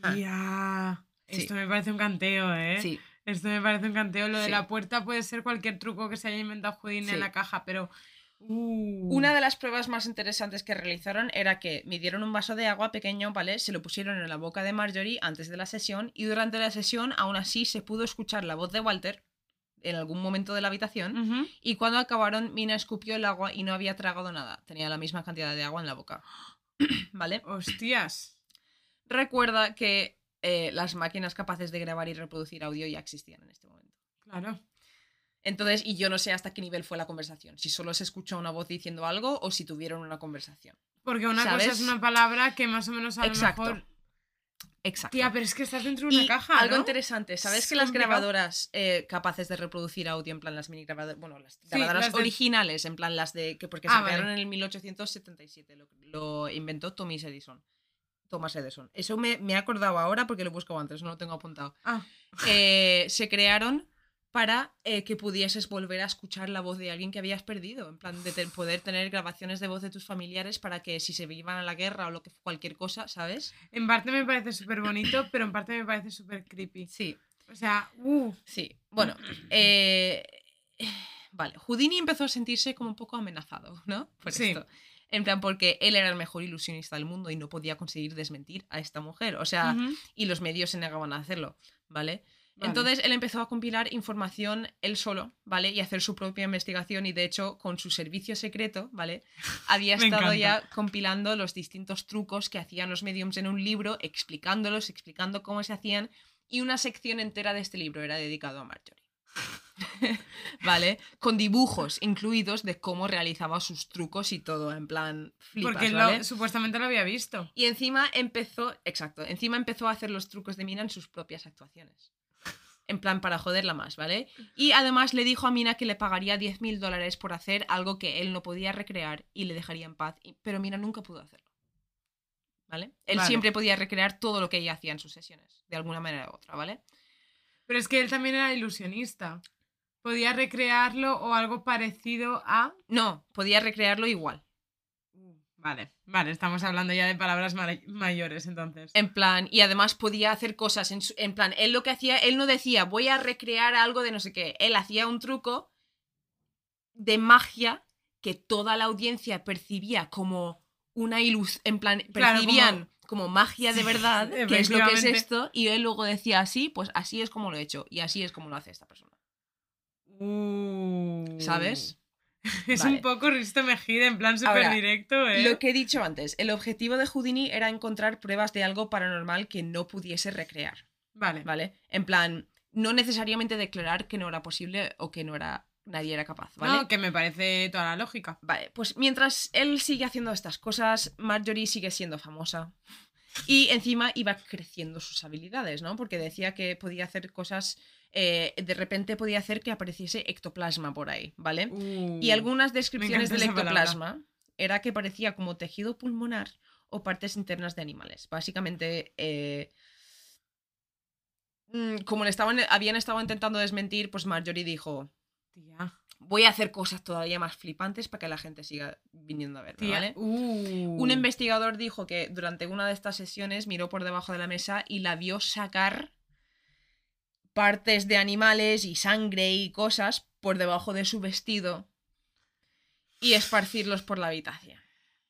Speaker 3: Ah.
Speaker 2: Tía.
Speaker 3: Sí.
Speaker 2: Esto me parece un canteo, ¿eh?
Speaker 3: Sí,
Speaker 2: Esto me parece un canteo. Lo de la puerta puede ser cualquier truco que se haya inventado Houdini
Speaker 3: Sí.
Speaker 2: en la caja, pero. Uh.
Speaker 3: Una de las pruebas más interesantes que realizaron era que midieron un vaso de agua pequeño, ¿vale? Se lo pusieron en la boca de Marjorie antes de la sesión y durante la sesión aún así se pudo escuchar la voz de Walter en algún momento de la habitación y cuando acabaron Mina escupió el agua y no había tragado nada. Tenía la misma cantidad de agua en la boca. ¿Vale?
Speaker 2: Hostias.
Speaker 3: Recuerda que eh, las máquinas capaces de grabar y reproducir audio ya existían en este momento.
Speaker 2: Claro.
Speaker 3: Entonces, y yo no sé hasta qué nivel fue la conversación, si solo se escuchó una voz diciendo algo o si tuvieron una conversación.
Speaker 2: Porque una
Speaker 3: ¿Sabes?
Speaker 2: cosa es una palabra que más o menos a
Speaker 3: Exacto.
Speaker 2: lo mejor.
Speaker 3: Exacto.
Speaker 2: Tía, pero es que estás dentro de una
Speaker 3: Y
Speaker 2: caja.
Speaker 3: algo
Speaker 2: ¿no?
Speaker 3: interesante, ¿sabes
Speaker 2: Es
Speaker 3: que las
Speaker 2: complicado.
Speaker 3: grabadoras eh, capaces de reproducir audio, en plan las mini grabadoras, bueno, las grabadoras
Speaker 2: las de-
Speaker 3: originales, en plan las de que porque
Speaker 2: Ah,
Speaker 3: se crearon en el 1877, lo, lo inventó Thomas Edison. Thomas Edison. Eso me, me he acordado ahora porque lo he buscado antes, no lo tengo apuntado.
Speaker 2: Ah,
Speaker 3: Eh, se crearon para eh, que pudieses volver a escuchar la voz de alguien que habías perdido, en plan de te- poder tener grabaciones de voz de tus familiares para que si se iban a la guerra o lo que cualquier cosa, ¿sabes?
Speaker 2: en parte me parece súper bonito, pero en parte me parece súper creepy.
Speaker 3: Sí.
Speaker 2: O sea, uh,
Speaker 3: Sí, bueno, eh, vale, Houdini empezó a sentirse como un poco amenazado, ¿no? Por
Speaker 2: Sí.
Speaker 3: esto. En plan, porque él era el mejor ilusionista del mundo y no podía conseguir desmentir a esta mujer, o sea, y los medios se negaban a hacerlo, ¿vale?
Speaker 2: Vale.
Speaker 3: Entonces él empezó a compilar información él solo, ¿vale? Y hacer su propia investigación y de hecho con su servicio secreto, ¿vale? Había estado
Speaker 2: encanta.
Speaker 3: ya compilando los distintos trucos que hacían los mediums en un libro, explicándolos, explicando cómo se hacían y una sección entera de este libro era dedicado a Marjorie. ¿Vale? Con dibujos incluidos de cómo realizaba sus trucos y todo, en plan flipas,
Speaker 2: porque lo-
Speaker 3: ¿vale?
Speaker 2: supuestamente lo había visto.
Speaker 3: Y encima empezó, exacto, encima empezó a hacer los trucos de Mina en sus propias actuaciones. En plan, para joderla más, ¿vale? Y además le dijo a Mina que le pagaría 10.000 dólares por hacer algo que él no podía recrear y le dejaría en paz. Pero Mina nunca pudo hacerlo. ¿Vale? Él
Speaker 2: Vale.
Speaker 3: siempre podía recrear todo lo que ella hacía en sus sesiones, de alguna manera u otra, ¿vale?
Speaker 2: Pero es que él también era ilusionista. Podía recrearlo o algo parecido a.
Speaker 3: No, podía recrearlo igual.
Speaker 2: Vale, vale, estamos hablando ya de palabras ma- mayores entonces.
Speaker 3: En plan, y además podía hacer cosas en, su- en plan, él lo que hacía, él no decía, voy a recrear algo de no sé qué, él hacía un truco de magia que toda la audiencia percibía como una ilus, en plan,
Speaker 2: Claro,
Speaker 3: percibían como, magia de verdad, que es lo que es esto, y él luego decía así, pues así es como lo he hecho, y así es como lo hace esta persona.
Speaker 2: Uh.
Speaker 3: ¿Sabes?
Speaker 2: Es
Speaker 3: Vale.
Speaker 2: un poco Risto Mejide, en plan súper directo, ¿eh?
Speaker 3: Lo que he dicho antes, el objetivo de Houdini era encontrar pruebas de algo paranormal que no pudiese recrear.
Speaker 2: Vale.
Speaker 3: ¿vale? En plan, no necesariamente declarar que no era posible o que no era nadie era capaz, ¿vale?
Speaker 2: No, que me parece toda la lógica.
Speaker 3: Vale, pues mientras él sigue haciendo estas cosas, Marjorie sigue siendo famosa. Y encima iba creciendo sus habilidades, ¿no? Porque decía que podía hacer cosas, eh, de repente podía hacer que apareciese ectoplasma por ahí, ¿vale?
Speaker 2: Uh.
Speaker 3: Y algunas descripciones del ectoplasma era que parecía como tejido pulmonar o partes internas de animales. Básicamente, eh, mm, como le estaban, habían estado intentando desmentir, pues Marjorie dijo,
Speaker 2: Tía.
Speaker 3: voy a hacer cosas todavía más flipantes para que la gente siga viniendo a verme. ¿vale?
Speaker 2: Uh.
Speaker 3: Un investigador dijo que durante una de estas sesiones miró por debajo de la mesa y la vio sacar partes de animales y sangre y cosas por debajo de su vestido y esparcirlos por la habitación.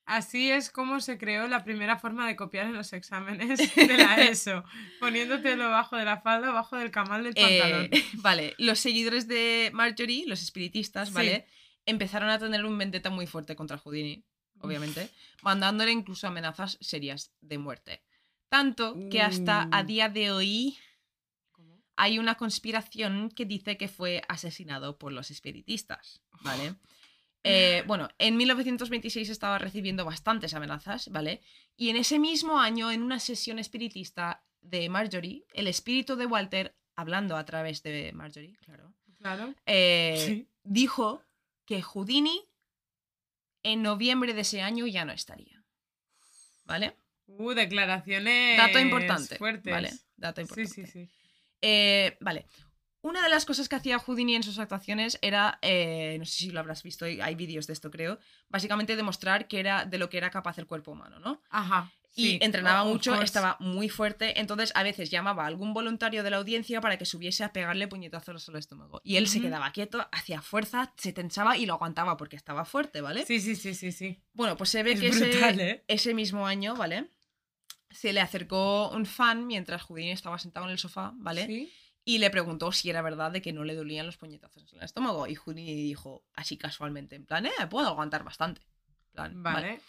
Speaker 2: Así es como se creó la primera forma de copiar en los exámenes de la ESO, poniéndotelo bajo de la falda bajo del camal del pantalón.
Speaker 3: Eh, vale, los seguidores de Marjorie, los espiritistas,
Speaker 2: Sí.
Speaker 3: ¿vale? Empezaron a tener un vendetta muy fuerte contra Houdini, obviamente, mandándole incluso amenazas serias de muerte. Tanto que hasta a
Speaker 2: Uh.
Speaker 3: día de hoy. Hay una conspiración que dice que fue asesinado por los espiritistas, ¿vale? Eh, bueno, en 1926 estaba recibiendo bastantes amenazas, ¿vale? Y en ese mismo año, en una sesión espiritista de Marjorie, el espíritu de Walter, hablando a través de Marjorie, claro,
Speaker 2: Claro.
Speaker 3: eh,
Speaker 2: Sí.
Speaker 3: dijo que Houdini en noviembre de ese año ya no estaría. ¿Vale?
Speaker 2: Uh, declaraciones.
Speaker 3: Dato importante.
Speaker 2: Fuertes.
Speaker 3: ¿Vale? Dato
Speaker 2: Sí,
Speaker 3: importante.
Speaker 2: sí, sí.
Speaker 3: Eh, vale. Una de las cosas que hacía Houdini en sus actuaciones era, eh, no sé si lo habrás visto, hay vídeos de esto creo, básicamente demostrar que era de lo que era capaz el cuerpo humano, ¿no?
Speaker 2: Ajá.
Speaker 3: Y entrenaba mucho, estaba muy fuerte, entonces a veces llamaba a algún voluntario de la audiencia para que subiese a pegarle puñetazos al estómago. Y él se quedaba quieto, hacía fuerza, se tensaba y lo aguantaba porque estaba fuerte, ¿vale?
Speaker 2: Sí, sí, sí, sí, sí.
Speaker 3: Bueno, pues se ve
Speaker 2: Es
Speaker 3: que
Speaker 2: brutal,
Speaker 3: ese,
Speaker 2: ¿eh?
Speaker 3: ese mismo año, ¿vale? Se le acercó un fan mientras Houdini estaba sentado en el sofá, ¿vale?
Speaker 2: Sí.
Speaker 3: Y le preguntó si era verdad de que no le dolían los puñetazos en el estómago. Y Houdini dijo, así casualmente, en plan, eh, puedo aguantar bastante. Plan,
Speaker 2: Vale.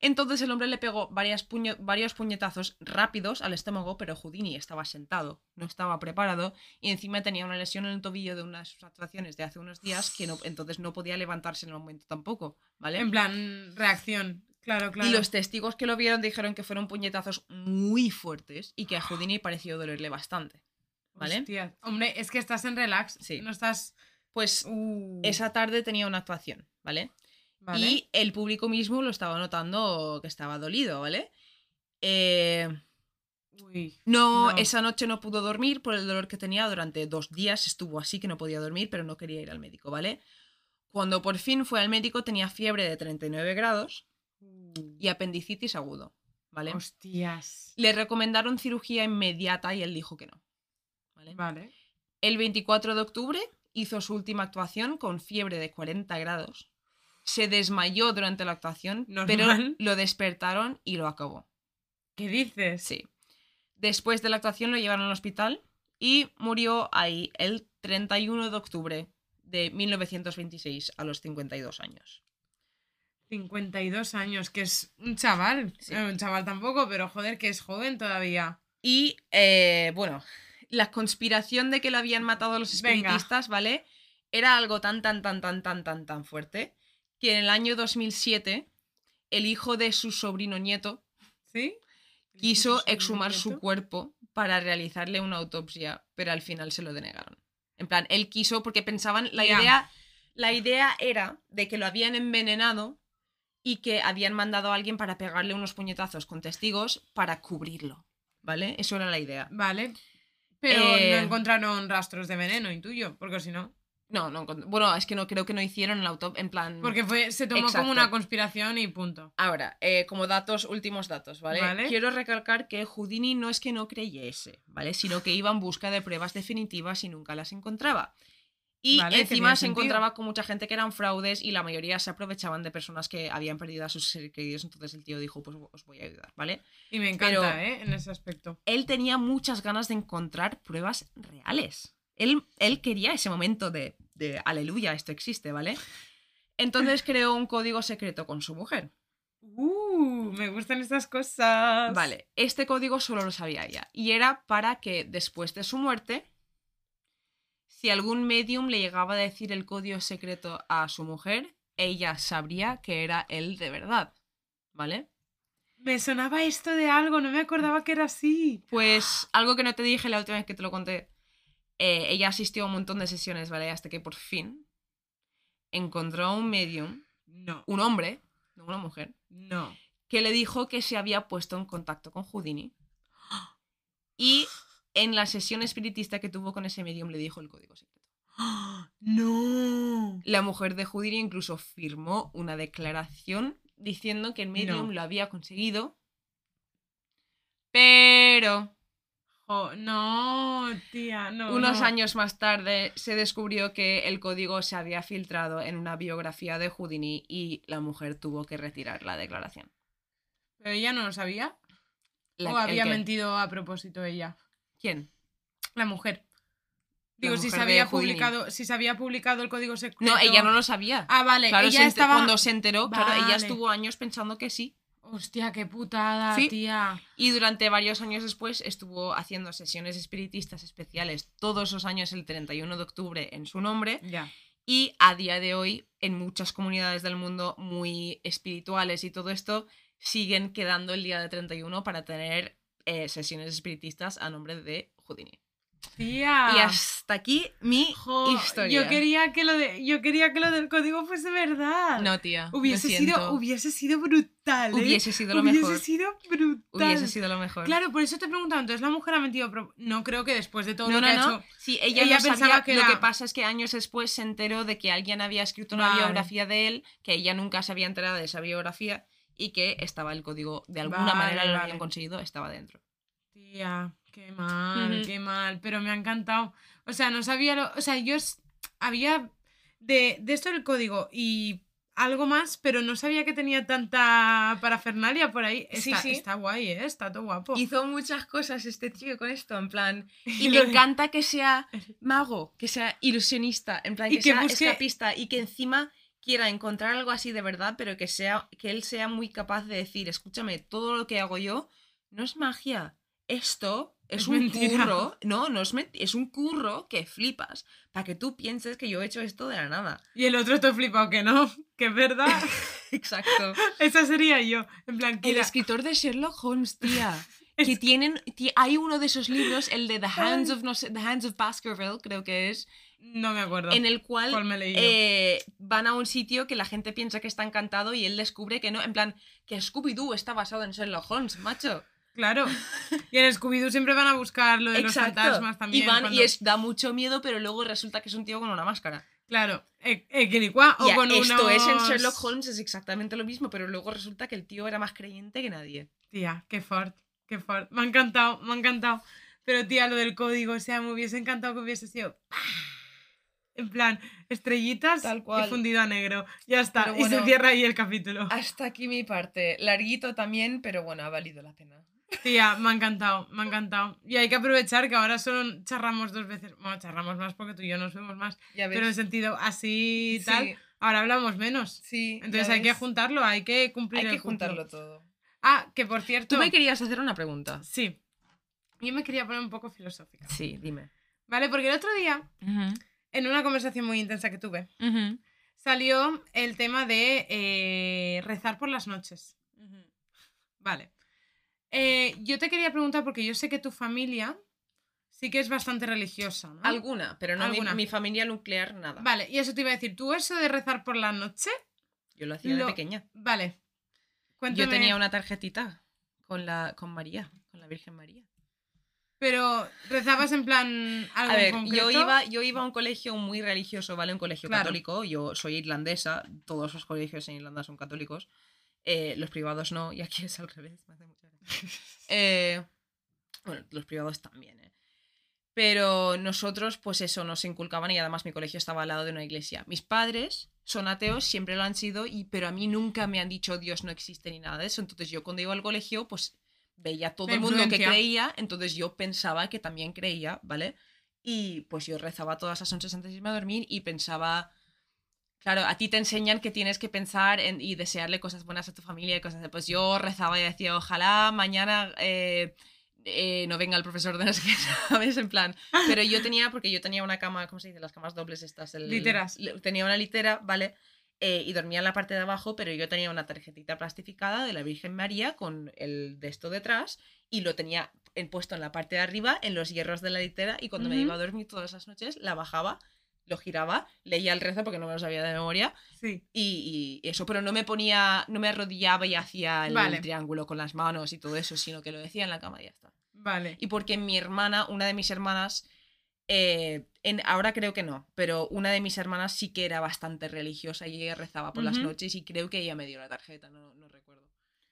Speaker 3: Entonces el hombre le pegó varias puño- varios puñetazos rápidos al estómago, pero Houdini estaba sentado, no estaba preparado y encima tenía una lesión en el tobillo de una de sus actuaciones de hace unos días que no, entonces no podía levantarse en el momento tampoco, ¿vale?
Speaker 2: En plan, reacción. Claro, claro.
Speaker 3: Y los testigos que lo vieron dijeron que fueron puñetazos muy fuertes y que a Houdini pareció dolerle bastante. ¿Vale?
Speaker 2: Hostia. Hombre, es que estás en relax.
Speaker 3: Sí.
Speaker 2: No estás.
Speaker 3: Pues
Speaker 2: Uh,
Speaker 3: esa tarde tenía una actuación, ¿vale?
Speaker 2: vale.
Speaker 3: Y el público mismo lo estaba notando que estaba dolido, ¿vale? Eh,
Speaker 2: Uy.
Speaker 3: no,
Speaker 2: No.
Speaker 3: esa noche no pudo dormir por el dolor que tenía durante dos días. Estuvo así que no podía dormir, pero no quería ir al médico, ¿vale? Cuando por fin fue al médico tenía fiebre de 39 grados y apendicitis agudo, ¿vale?
Speaker 2: Hostias.
Speaker 3: Le recomendaron cirugía inmediata y él dijo que no. ¿vale?
Speaker 2: Vale.
Speaker 3: El 24 de octubre hizo su última actuación con fiebre de 40 grados. Se desmayó durante la actuación, pero lo despertaron y lo acabó.
Speaker 2: ¿Qué dices?
Speaker 3: Sí. Después de la actuación lo llevaron al hospital y murió ahí el 31 de octubre de 1926 a los 52 años.
Speaker 2: 52 años, que es un chaval.
Speaker 3: Sí.
Speaker 2: Eh, un chaval tampoco, pero joder, que es joven todavía.
Speaker 3: Y eh, bueno, la conspiración de que le habían matado a los
Speaker 2: Venga.
Speaker 3: espiritistas, ¿vale? Era algo tan, tan, tan, tan, tan, tan, tan fuerte que en el año 2007 el hijo de su sobrino nieto
Speaker 2: ¿Sí?
Speaker 3: quiso
Speaker 2: ¿Su
Speaker 3: exhumar su cuerpo para realizarle una autopsia, pero al final se lo denegaron. En plan, él quiso porque pensaban, la idea, la idea era de que lo habían envenenado y que habían mandado a alguien para pegarle unos puñetazos con testigos para cubrirlo, ¿vale? Eso era la idea.
Speaker 2: Vale. Pero
Speaker 3: Eh,
Speaker 2: no encontraron rastros de veneno, intuyo, porque si no.
Speaker 3: No, no, bueno, es que no creo que no hicieron el autopsia, en plan...
Speaker 2: Porque fue, se tomó
Speaker 3: Exacto.
Speaker 2: como una conspiración y punto.
Speaker 3: Ahora, eh, como datos, últimos datos, ¿vale?
Speaker 2: Vale.
Speaker 3: Quiero recalcar que Houdini no es que no creyese, ¿vale? Sino que iba en busca de pruebas definitivas y nunca las encontraba. Y
Speaker 2: Vale,
Speaker 3: encima se encontraba con mucha gente que eran fraudes y la mayoría se aprovechaban de personas que habían perdido a sus seres queridos. Entonces el tío dijo, pues os voy a ayudar, ¿vale?
Speaker 2: Y me encanta,
Speaker 3: Pero-
Speaker 2: ¿eh? En ese aspecto.
Speaker 3: Él tenía muchas ganas de encontrar pruebas reales. Él, él quería ese momento de, de aleluya, esto existe, ¿vale? Entonces creó un código secreto con su mujer.
Speaker 2: Uh, me gustan estas cosas.
Speaker 3: Vale, este código solo lo sabía ella. Y era para que después de su muerte, si algún medium le llegaba a decir el código secreto a su mujer, ella sabría que era él de verdad. ¿Vale?
Speaker 2: Me sonaba esto de algo, no me acordaba que era así.
Speaker 3: Pues algo que no te dije la última vez que te lo conté. eh, ella asistió a un montón de sesiones, ¿vale? Hasta que por fin encontró a un medium,
Speaker 2: No,
Speaker 3: un hombre, no una mujer,
Speaker 2: no.
Speaker 3: que le dijo que se había puesto en contacto con Houdini. Y en la sesión espiritista que tuvo con ese medium le dijo el código secreto.
Speaker 2: No.
Speaker 3: La mujer de Houdini incluso firmó una declaración diciendo que el medium
Speaker 2: No.
Speaker 3: lo había conseguido. Pero
Speaker 2: no, tía, no.
Speaker 3: unos
Speaker 2: no.
Speaker 3: años más tarde se descubrió que el código se había filtrado en una biografía de Houdini y la mujer tuvo que retirar la declaración.
Speaker 2: ¿Pero ella no lo sabía?
Speaker 3: La-
Speaker 2: ¿O
Speaker 3: ¿el
Speaker 2: había mentido a propósito ella?
Speaker 3: ¿Quién?
Speaker 2: La mujer. Digo, si, se había
Speaker 3: Houdini.
Speaker 2: publicado, si se había publicado el código secreto.
Speaker 3: No, ella no lo sabía.
Speaker 2: Ah, vale,
Speaker 3: Claro,
Speaker 2: ella
Speaker 3: se
Speaker 2: estaba.
Speaker 3: cuando se enteró, claro, ella estuvo años pensando que sí.
Speaker 2: Hostia, qué putada,
Speaker 3: Sí.
Speaker 2: tía.
Speaker 3: Y durante varios años después estuvo haciendo sesiones espiritistas especiales todos los años el 31 de octubre en su nombre.
Speaker 2: Ya.
Speaker 3: Y a día de hoy, en muchas comunidades del mundo muy espirituales y todo esto, siguen quedando el día de 31 para tener eh, sesiones espiritistas a nombre de Houdini.
Speaker 2: Tía.
Speaker 3: Y hasta aquí mi.
Speaker 2: Jo,
Speaker 3: historia.
Speaker 2: Yo quería que lo de, yo quería que lo del código fuese verdad.
Speaker 3: No, tía.
Speaker 2: Hubiese sido, hubiese sido brutal. ¿eh?
Speaker 3: Hubiese sido lo
Speaker 2: Hubiese
Speaker 3: mejor.
Speaker 2: sido brutal.
Speaker 3: Hubiese sido lo mejor.
Speaker 2: Claro, por eso te he preguntado, entonces la mujer ha mentido. pero No creo que después de todo
Speaker 3: No,
Speaker 2: lo
Speaker 3: no,
Speaker 2: que ha
Speaker 3: no.
Speaker 2: hecho.
Speaker 3: Sí, ella,
Speaker 2: Ella pensaba
Speaker 3: sabía.
Speaker 2: que
Speaker 3: Lo que pasa es que años después se enteró de que alguien había escrito una
Speaker 2: Vale.
Speaker 3: biografía de él, que ella nunca se había enterado de esa biografía y que estaba el código, de alguna
Speaker 2: Vale,
Speaker 3: manera lo
Speaker 2: vale.
Speaker 3: habían conseguido, estaba dentro.
Speaker 2: Tía, qué mal, qué mal. Pero me ha encantado. O sea, no sabía lo. O sea, yo había. De, de esto el código y algo más, pero no sabía que tenía tanta parafernalia por ahí.
Speaker 3: Sí,
Speaker 2: Está,
Speaker 3: sí.
Speaker 2: está guay, ¿eh? Está todo guapo.
Speaker 3: Hizo muchas cosas este tío con esto, en plan. Y
Speaker 2: Y
Speaker 3: me encanta que sea mago, que sea ilusionista, en plan,
Speaker 2: Y
Speaker 3: que,
Speaker 2: que
Speaker 3: sea
Speaker 2: busque-
Speaker 3: escapista y que encima quiera encontrar algo así de verdad, pero que sea que él sea muy capaz de decir, escúchame, todo lo que hago yo no es magia. Esto es,
Speaker 2: Es
Speaker 3: un
Speaker 2: mentira".
Speaker 3: curro, no, no es mentira, es un curro que flipas, para que tú pienses que yo he hecho esto de la nada.
Speaker 2: Y el otro te he flipado que no, que es verdad.
Speaker 3: Exacto.
Speaker 2: Esa sería yo. En plan,
Speaker 3: El escritor de Sherlock Holmes, tía.
Speaker 2: Es-
Speaker 3: Que tienen, ti- hay uno de esos libros, el de The Hands of, no sé, The Hands of Baskerville, creo que es,
Speaker 2: No me acuerdo.
Speaker 3: en el cual eh, van a un sitio que la gente piensa que está encantado y él descubre que no, en plan, que Scooby-Doo está basado en Sherlock Holmes, macho.
Speaker 2: Claro. Y en Scooby-Doo siempre van a buscar lo de los fantasmas también.
Speaker 3: Y, van,
Speaker 2: cuando-
Speaker 3: y es, da mucho miedo, pero luego resulta que es un tío con una máscara.
Speaker 2: Claro. Eh, Quilicuá, o con
Speaker 3: esto es en Sherlock Holmes, es exactamente lo mismo, pero luego resulta que el tío era más creyente que nadie.
Speaker 2: Tía, qué fort, qué fort. Me ha encantado, me ha encantado. Pero tía, lo del código, o sea, me hubiese encantado que hubiese sido... En plan, estrellitas
Speaker 3: Tal
Speaker 2: y
Speaker 3: cual.
Speaker 2: fundido a negro. Ya está. Y se cierra ahí el capítulo.
Speaker 3: Hasta aquí mi parte. Larguito también, pero bueno, ha valido la pena.
Speaker 2: Tía, me ha encantado, me ha encantado. Y hay que aprovechar que ahora solo charramos dos veces. Bueno, charramos más porque tú y yo nos vemos más.
Speaker 3: Ya ves.
Speaker 2: Pero en sentido así y tal,
Speaker 3: Sí,
Speaker 2: ahora hablamos menos.
Speaker 3: sí.
Speaker 2: Entonces hay que juntarlo, hay que cumplir
Speaker 3: Hay
Speaker 2: el
Speaker 3: que juntarlo todo.
Speaker 2: Ah, que por cierto.
Speaker 3: Tú me querías hacer una pregunta.
Speaker 2: Sí. Yo me quería poner un poco filosófica.
Speaker 3: Sí, dime.
Speaker 2: ¿Vale? Porque el otro día, en una conversación muy intensa que tuve, salió el tema de eh, rezar por las noches. Vale. Eh, yo te quería preguntar, porque yo sé que tu familia sí que es bastante religiosa, ¿no?
Speaker 3: Alguna, pero no mi,
Speaker 2: Alguna.
Speaker 3: mi familia nuclear, nada.
Speaker 2: Vale, y eso te iba a decir, ¿tú eso de rezar por la noche?
Speaker 3: Yo lo hacía
Speaker 2: Lo-
Speaker 3: de pequeña.
Speaker 2: Vale.
Speaker 3: Yo tenía una tarjetita con la con María, con la Virgen María.
Speaker 2: Pero rezabas en plan algo
Speaker 3: A ver,
Speaker 2: concreto?
Speaker 3: yo iba, yo iba a un colegio muy religioso, ¿vale? Un colegio
Speaker 2: Claro.
Speaker 3: católico. Yo soy irlandesa, todos los colegios en Irlanda son católicos. Eh, los privados no, y aquí es al revés. Me hace mucha gracia. Eh, bueno, los privados también, ¿eh? Pero nosotros, pues eso, nos inculcaban y además mi colegio estaba al lado de una iglesia. Mis padres son ateos, siempre lo han sido, y, pero a mí nunca me han dicho Dios no existe ni nada de eso. Entonces yo cuando iba al colegio, pues veía todo
Speaker 2: La
Speaker 3: el mundo que creía, entonces yo pensaba que también creía, ¿vale? Y pues yo rezaba todas las noches antes de irme a dormir y pensaba, claro, a ti te enseñan que tienes que pensar en- y desearle cosas buenas a tu familia y cosas así. Pues yo rezaba y decía, ojalá mañana eh, eh, no venga el profesor de sé qué, ¿sabes? En plan. Pero yo tenía, porque yo tenía una cama, ¿cómo se dice? Las camas dobles estas. el-
Speaker 2: Literas.
Speaker 3: Tenía una litera, ¿vale? Eh, y dormía en la parte de abajo, pero yo tenía una tarjetita plastificada de la Virgen María con el de esto detrás y lo tenía en- puesto en la parte de arriba, en los hierros de la litera, y cuando me iba a dormir todas las noches, la bajaba, lo giraba, leía el rezo porque no me lo sabía de memoria,
Speaker 2: Sí.
Speaker 3: y, y eso, pero no me ponía, no me arrodillaba y hacía el,
Speaker 2: Vale.
Speaker 3: triángulo con las manos y todo eso, sino que lo decía en la cama y ya está.
Speaker 2: Vale.
Speaker 3: Y porque mi hermana, una de mis hermanas, eh, en, ahora creo que no, pero una de mis hermanas sí que era bastante religiosa y ella rezaba por las noches y creo que ella me dio la tarjeta, no, no recuerdo.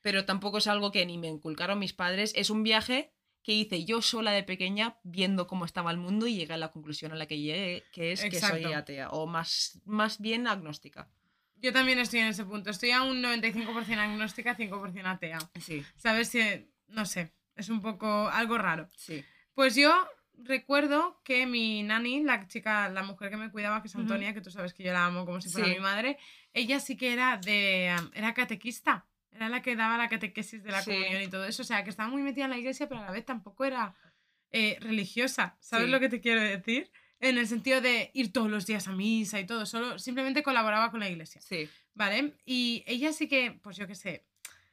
Speaker 3: Pero tampoco es algo que ni me inculcaron mis padres, es un viaje que hice yo sola de pequeña viendo cómo estaba el mundo y llegué a la conclusión a la que llegué, que es que soy atea, o más, más bien agnóstica.
Speaker 2: Yo también estoy en ese punto. Estoy a un 95% agnóstica, 5% atea.
Speaker 3: Sí,
Speaker 2: ¿Sabes? Si- No sé. Es un poco algo raro.
Speaker 3: sí.
Speaker 2: Pues yo recuerdo que mi nani, la chica, la mujer que me cuidaba, que es. Antonia, que tú sabes que yo la amo como si fuera
Speaker 3: Sí.
Speaker 2: mi madre, ella sí que era de. era catequista. Era la que daba la catequesis de la
Speaker 3: Sí.
Speaker 2: comunión y todo eso. O sea, que estaba muy metida en la iglesia, pero a la vez tampoco era eh, religiosa. ¿Sabes
Speaker 3: Sí.
Speaker 2: lo que te quiero decir? En el sentido de ir todos los días a misa y todo. Solo simplemente colaboraba con la iglesia.
Speaker 3: Sí,
Speaker 2: ¿Vale? Y ella sí que, pues yo qué sé,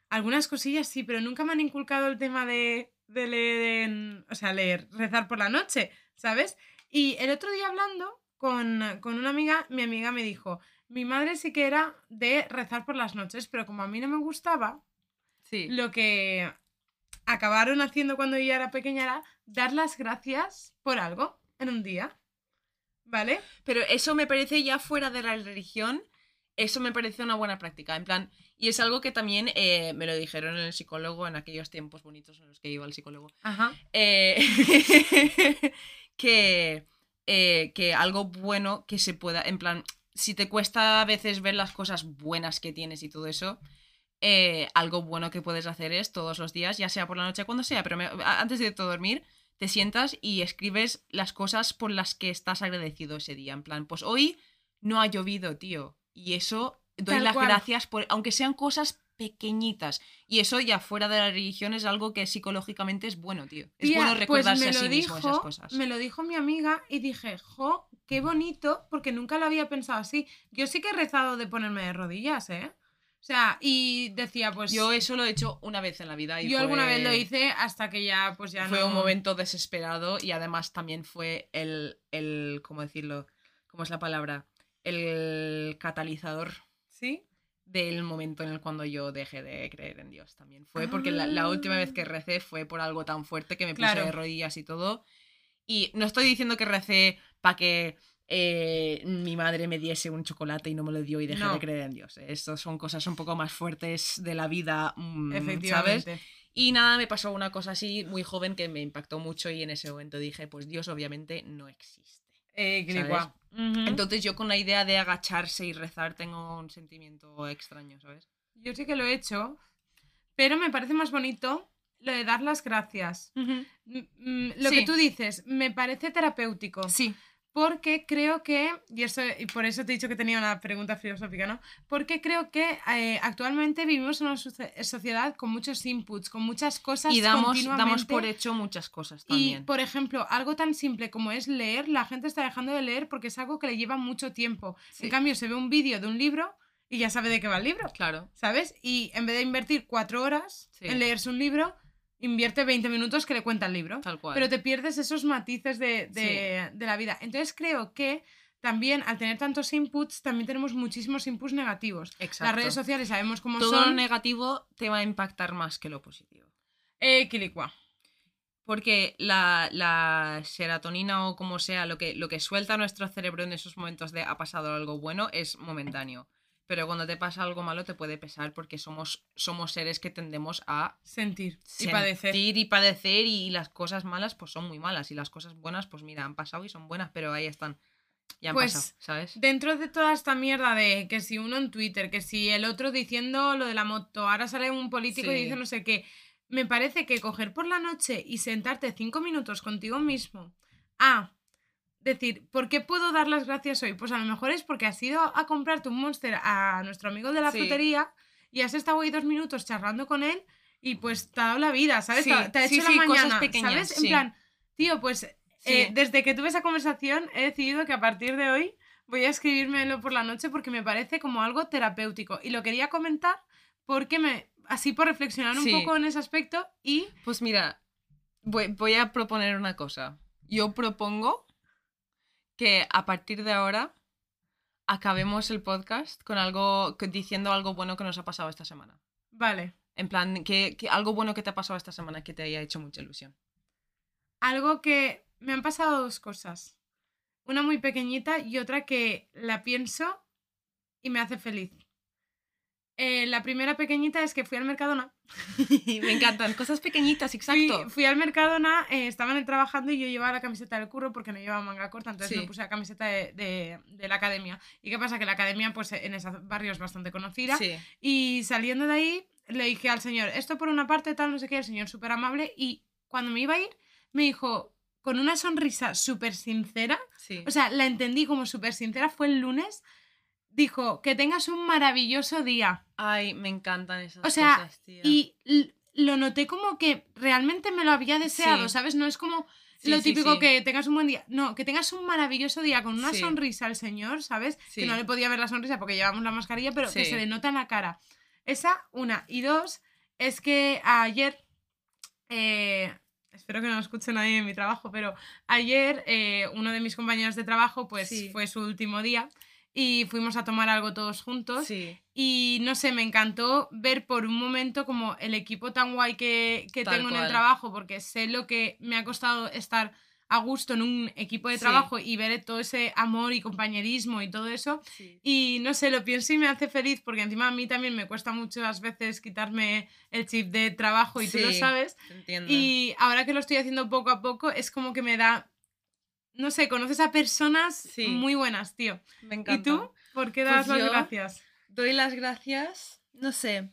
Speaker 2: algunas cosillas sí, pero nunca me han inculcado el tema de, de leer, en- o sea, leer, rezar por la noche, ¿sabes? Y el otro día hablando con, con una amiga, mi amiga me dijo, mi madre sí que era de rezar por las noches, pero como a mí no me gustaba,
Speaker 3: sí.
Speaker 2: lo que acabaron haciendo cuando ella era pequeña era dar las gracias por algo en un día, ¿vale?
Speaker 3: Pero eso me parece ya fuera de la religión, eso me parece una buena práctica. En plan, y es algo que también eh, me lo dijeron el psicólogo en aquellos tiempos bonitos en los que iba al psicólogo.
Speaker 2: Ajá.
Speaker 3: Eh, que, eh, que algo bueno que se pueda, en plan, si te cuesta a veces ver las cosas buenas que tienes y todo eso, algo bueno que puedes hacer es todos los días, ya sea por la noche, cuando sea, pero me- antes de a dormir, te sientas y escribes las cosas por las que estás agradecido ese día. En plan, pues hoy no ha llovido, tío. Y eso doy
Speaker 2: Tal
Speaker 3: las
Speaker 2: cual.
Speaker 3: gracias por, aunque sean cosas pequeñitas. Y eso ya fuera de la religión es algo que psicológicamente es bueno, tío. Es
Speaker 2: Tía,
Speaker 3: bueno
Speaker 2: pues
Speaker 3: recordarse
Speaker 2: me
Speaker 3: a sí mismo esas cosas.
Speaker 2: Me lo dijo mi amiga y dije, jo, qué bonito, porque nunca lo había pensado así. Yo sí que he rezado de ponerme de rodillas, ¿eh? O sea, y decía, pues.
Speaker 3: Yo eso lo he hecho una vez en la vida. Y
Speaker 2: yo alguna vez lo hice hasta que ya, pues ya
Speaker 3: Fue
Speaker 2: no.
Speaker 3: un momento desesperado y además también fue el, el, ¿cómo decirlo? ¿Cómo es la palabra? El catalizador
Speaker 2: ¿Sí?
Speaker 3: del momento en el cuando yo dejé de creer en Dios también. Fue porque la, la última vez que recé fue por algo tan fuerte que me puse
Speaker 2: Claro.
Speaker 3: de rodillas y todo. Y no estoy diciendo que recé para que eh, mi madre me diese un chocolate y no me lo dio y dejé
Speaker 2: No.
Speaker 3: de creer en Dios. Estas son cosas un poco más fuertes de la vida, mm, ¿sabes? Y nada, me pasó una cosa así muy joven que me impactó mucho y en ese momento dije, pues Dios obviamente no existe.
Speaker 2: Eh,
Speaker 3: Entonces yo con la idea de agacharse y rezar tengo un sentimiento extraño, ¿sabes?
Speaker 2: Yo sí que lo he hecho, pero me parece más bonito lo de dar las gracias. Mm, mm, Lo
Speaker 3: Sí.
Speaker 2: que tú dices, me parece terapéutico.
Speaker 3: Sí,
Speaker 2: Porque creo que, y, eso, y por eso te he dicho que tenía una pregunta filosófica, ¿no? Porque creo que eh, actualmente vivimos en una socie- sociedad con muchos inputs, con muchas cosas
Speaker 3: y damos,
Speaker 2: continuamente.
Speaker 3: damos por hecho muchas cosas
Speaker 2: Y,
Speaker 3: también.
Speaker 2: por ejemplo, algo tan simple como es leer, la gente está dejando de leer porque es algo que le lleva mucho tiempo.
Speaker 3: Sí.
Speaker 2: En cambio, se ve un vídeo de un libro y ya sabe de qué va el libro,
Speaker 3: Claro,
Speaker 2: ¿sabes? Y en vez de invertir cuatro horas
Speaker 3: Sí.
Speaker 2: en leerse un libro, invierte 20 minutos que le cuenta el libro
Speaker 3: tal cual.
Speaker 2: pero te pierdes esos matices de, de- de la vida. Entonces creo que también al tener tantos inputs, también tenemos muchísimos inputs negativos.
Speaker 3: Exacto.
Speaker 2: Las redes sociales sabemos cómo
Speaker 3: Todo lo
Speaker 2: son.
Speaker 3: negativo te va a impactar más que lo positivo.
Speaker 2: Eh, quilicua.
Speaker 3: Porque la, la serotonina o como sea, lo que, lo que suelta nuestro cerebro en esos momentos de ha pasado algo bueno es momentáneo. Pero cuando te pasa algo malo te puede pesar porque somos, somos seres que tendemos a
Speaker 2: Sentir y padecer.
Speaker 3: y padecer y las cosas malas pues son muy malas y las cosas buenas pues mira, han pasado y son buenas, pero ahí están. Ya han
Speaker 2: Pues,
Speaker 3: pasado, ¿sabes?
Speaker 2: Dentro de toda esta mierda de que si uno en Twitter, que si el otro diciendo lo de la moto, ahora sale un político y dice no sé qué, me parece que coger por la noche y sentarte cinco minutos contigo mismo a decir, ¿por qué puedo dar las gracias hoy? Pues a lo mejor es porque has ido a comprarte un monster a nuestro amigo de la
Speaker 3: Sí.
Speaker 2: frutería y has estado ahí dos minutos charlando con él y pues te ha dado la vida, ¿sabes?
Speaker 3: Sí,
Speaker 2: te, ha- te ha
Speaker 3: sí,
Speaker 2: hecho
Speaker 3: sí,
Speaker 2: la mañana,
Speaker 3: pequeñas,
Speaker 2: ¿sabes? En plan, tío, pues eh, desde que tuve esa conversación he decidido que a partir de hoy voy a escribírmelo por la noche porque me parece como algo terapéutico. Y lo quería comentar porque me. Así por reflexionar un poco en ese aspecto y.
Speaker 3: Pues mira, voy, voy a proponer una cosa. Yo propongo que a partir de ahora acabemos el podcast con algo diciendo algo bueno que nos ha pasado esta semana.
Speaker 2: Vale.
Speaker 3: En plan, que, que algo bueno que te ha pasado esta semana que te haya hecho mucha ilusión.
Speaker 2: Algo que. Me han pasado dos cosas. Una muy pequeñita y otra que la pienso y me hace feliz. Eh, la primera pequeñita es que fui al Mercadona.
Speaker 3: Me encantan, cosas pequeñitas,
Speaker 2: Fui,
Speaker 3: exacto.
Speaker 2: fui al Mercadona, eh, estaban trabajando y yo llevaba la camiseta del curro porque no llevaba manga corta, entonces
Speaker 3: Sí.
Speaker 2: me puse la camiseta de, de- de la academia. ¿Y qué pasa? Que la academia, pues en ese barrio es bastante conocida.
Speaker 3: Sí,
Speaker 2: Y saliendo de ahí, le dije al señor, esto por una parte, tal, no sé qué, el señor súper amable. Y cuando me iba a ir, me dijo, con una sonrisa súper sincera,
Speaker 3: sí.
Speaker 2: o sea, la entendí como súper sincera, fue el lunes, dijo, que tengas un maravilloso día.
Speaker 3: Ay, me encantan esas
Speaker 2: O sea,
Speaker 3: cosas, tía.
Speaker 2: Y lo noté como que realmente me lo había deseado,
Speaker 3: Sí.
Speaker 2: ¿sabes? No es como
Speaker 3: Sí,
Speaker 2: lo típico
Speaker 3: sí.
Speaker 2: que tengas un buen día. No, que tengas un maravilloso día con una sonrisa al señor, ¿sabes? Que no le podía ver la sonrisa porque llevamos la mascarilla, pero que se le nota en la cara. Esa, una. Y dos, es que ayer. eh, espero que no lo escuche nadie en mi trabajo, pero ayer eh, uno de mis compañeros de trabajo, pues
Speaker 3: Sí.
Speaker 2: fue su último día y fuimos a tomar algo todos juntos.
Speaker 3: Sí,
Speaker 2: Y no sé, me encantó ver por un momento como el equipo tan guay que, que tengo en el trabajo, porque sé lo que me ha costado estar a gusto en un equipo de
Speaker 3: Sí.
Speaker 2: trabajo y ver todo ese amor y compañerismo y todo eso.
Speaker 3: sí.
Speaker 2: Y no sé, lo pienso y me hace feliz, porque encima a mí también me cuesta muchas veces quitarme el chip de trabajo y tú lo sabes.
Speaker 3: entiendo.
Speaker 2: Y ahora que lo estoy haciendo poco a poco, es como que me da... No sé, conoces a personas
Speaker 3: Sí.
Speaker 2: muy buenas, tío.
Speaker 3: me
Speaker 2: ¿Y
Speaker 3: encanta.
Speaker 2: tú? ¿Por qué
Speaker 3: Pues
Speaker 2: das las
Speaker 3: yo-
Speaker 2: gracias?
Speaker 3: Doy las gracias. No sé.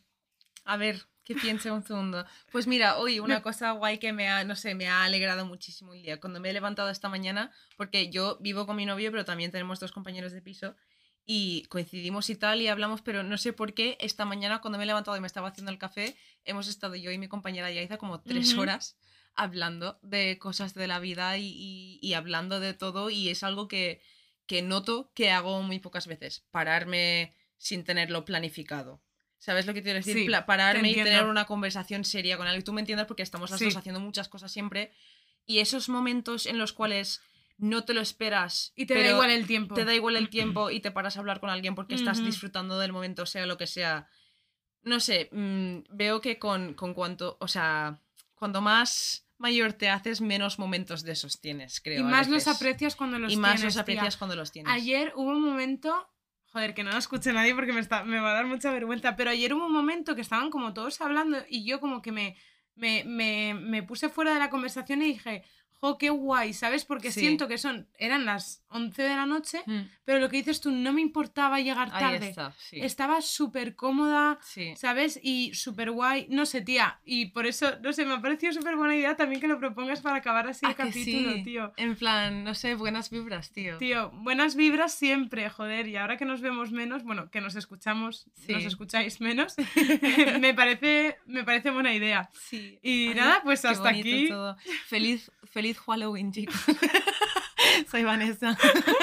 Speaker 3: A ver, que piense un segundo. Pues mira, hoy una cosa guay que me ha, no sé, me ha alegrado muchísimo el día. Cuando me he levantado esta mañana, porque yo vivo con mi novio, pero también tenemos dos compañeros de piso. Y coincidimos y tal, y hablamos, pero no sé por qué esta mañana, cuando me he levantado y me estaba haciendo el café, hemos estado yo y mi compañera Yaiza como tres horas hablando de cosas de la vida y, y- y hablando de todo. Y es algo que, que noto que hago muy pocas veces. Pararme sin tenerlo planificado. ¿Sabes lo que quiero decir?
Speaker 2: Sí,
Speaker 3: Pla-
Speaker 2: te
Speaker 3: pararme y tener una conversación seria con alguien. Tú me entiendes porque estamos las
Speaker 2: Sí.
Speaker 3: dos haciendo muchas cosas siempre. Y esos momentos en los cuales no te lo esperas.
Speaker 2: Y te da igual el tiempo.
Speaker 3: Te da igual el tiempo y te paras a hablar con alguien porque estás disfrutando del momento, sea lo que sea. No sé, mm, veo que con, con cuanto, o sea, cuando más mayor te haces, menos momentos de esos tienes, creo.
Speaker 2: y más los aprecias cuando los
Speaker 3: Y más
Speaker 2: tienes,
Speaker 3: los
Speaker 2: tía.
Speaker 3: aprecias cuando los tienes.
Speaker 2: Ayer hubo un momento, joder, que no lo escuche nadie porque me, está, me va a dar mucha vergüenza, pero ayer hubo un momento que estaban como todos hablando y yo como que me, me, me, me puse fuera de la conversación y dije, jo, qué guay, ¿sabes? Porque
Speaker 3: Sí.
Speaker 2: siento que son, eran las 11 de la noche,
Speaker 3: Mm,
Speaker 2: pero lo que dices tú, no me importaba llegar
Speaker 3: Ahí
Speaker 2: tarde.
Speaker 3: está, sí.
Speaker 2: Estaba súper cómoda,
Speaker 3: Sí.
Speaker 2: ¿sabes? Y súper guay. No sé, tía. Y por eso, no sé, me ha parecido súper buena idea también que lo propongas para acabar así el
Speaker 3: Ah, que
Speaker 2: capítulo,
Speaker 3: sí.
Speaker 2: tío.
Speaker 3: En plan, no sé, buenas vibras, tío.
Speaker 2: Tío, buenas vibras siempre, joder. Y ahora que nos vemos menos, bueno, que nos escuchamos, nos escucháis menos, me, parece, me parece buena idea.
Speaker 3: Sí.
Speaker 2: Y
Speaker 3: Ay,
Speaker 2: nada, pues hasta aquí.
Speaker 3: todo. Feliz, feliz Halloween, chicos. Soy Vanessa.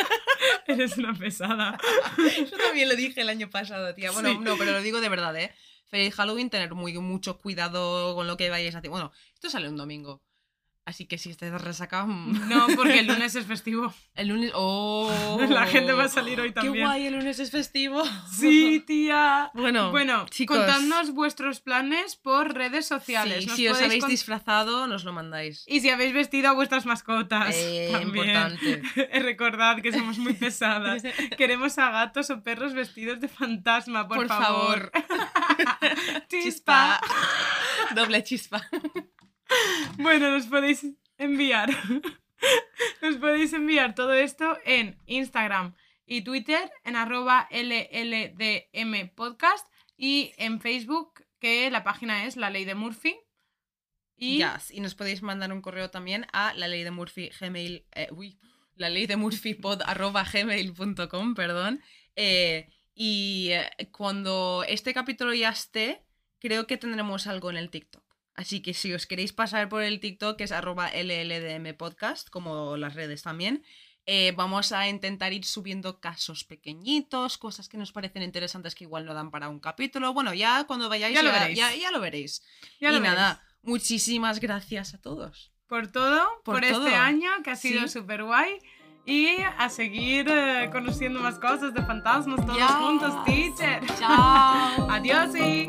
Speaker 2: Eres una pesada.
Speaker 3: Yo también lo dije el año pasado, tía. Bueno,
Speaker 2: Sí.
Speaker 3: no, pero lo digo de verdad, ¿eh? Feliz Halloween, tener muy, mucho cuidado con lo que vayáis a hacer. Bueno, esto sale un domingo. Así que si estáis resacados. mm,
Speaker 2: No, porque el lunes es festivo.
Speaker 3: El lunes. ¡Oh!
Speaker 2: La gente va a salir hoy también.
Speaker 3: ¡Qué guay! El lunes es festivo.
Speaker 2: Sí, tía.
Speaker 3: Bueno,
Speaker 2: Bueno,
Speaker 3: chicos.
Speaker 2: contadnos vuestros planes por redes sociales.
Speaker 3: Sí, si os habéis disfrazado, nos lo mandáis.
Speaker 2: Y si habéis vestido a vuestras mascotas.
Speaker 3: Eh,
Speaker 2: también.
Speaker 3: importante.
Speaker 2: Recordad que somos muy pesadas. Queremos a gatos o perros vestidos de fantasma, por,
Speaker 3: Por
Speaker 2: favor.
Speaker 3: Chispa.
Speaker 2: Chispa.
Speaker 3: Doble chispa.
Speaker 2: Bueno, nos podéis enviar. Nos podéis enviar todo esto en Instagram y Twitter, en arroba LLDM podcast y en Facebook, que la página es La Ley de Murphy. Y
Speaker 3: nos podéis mandar un correo también a la ley de Murphy gmail. eh, la ley de Murphy pod gmail.com, perdón. Eh, y eh, cuando este capítulo ya esté, creo que tendremos algo en el TikTok. Así que si os queréis pasar por el TikTok, que es arroba LLDM podcast, como las redes también, eh, vamos a intentar ir subiendo casos pequeñitos, cosas que nos parecen interesantes que igual no dan para un capítulo. Bueno, ya cuando vayáis
Speaker 2: Ya lo veréis.
Speaker 3: ya- ya lo veréis.
Speaker 2: ya
Speaker 3: y
Speaker 2: lo
Speaker 3: nada,
Speaker 2: veréis.
Speaker 3: muchísimas gracias a todos.
Speaker 2: por todo, por,
Speaker 3: Por
Speaker 2: este año que ha sido
Speaker 3: Sí.
Speaker 2: súper guay. Y a seguir eh, conociendo más cosas de fantasmas todos juntos, teacher.
Speaker 3: Chao.
Speaker 2: Adiós y...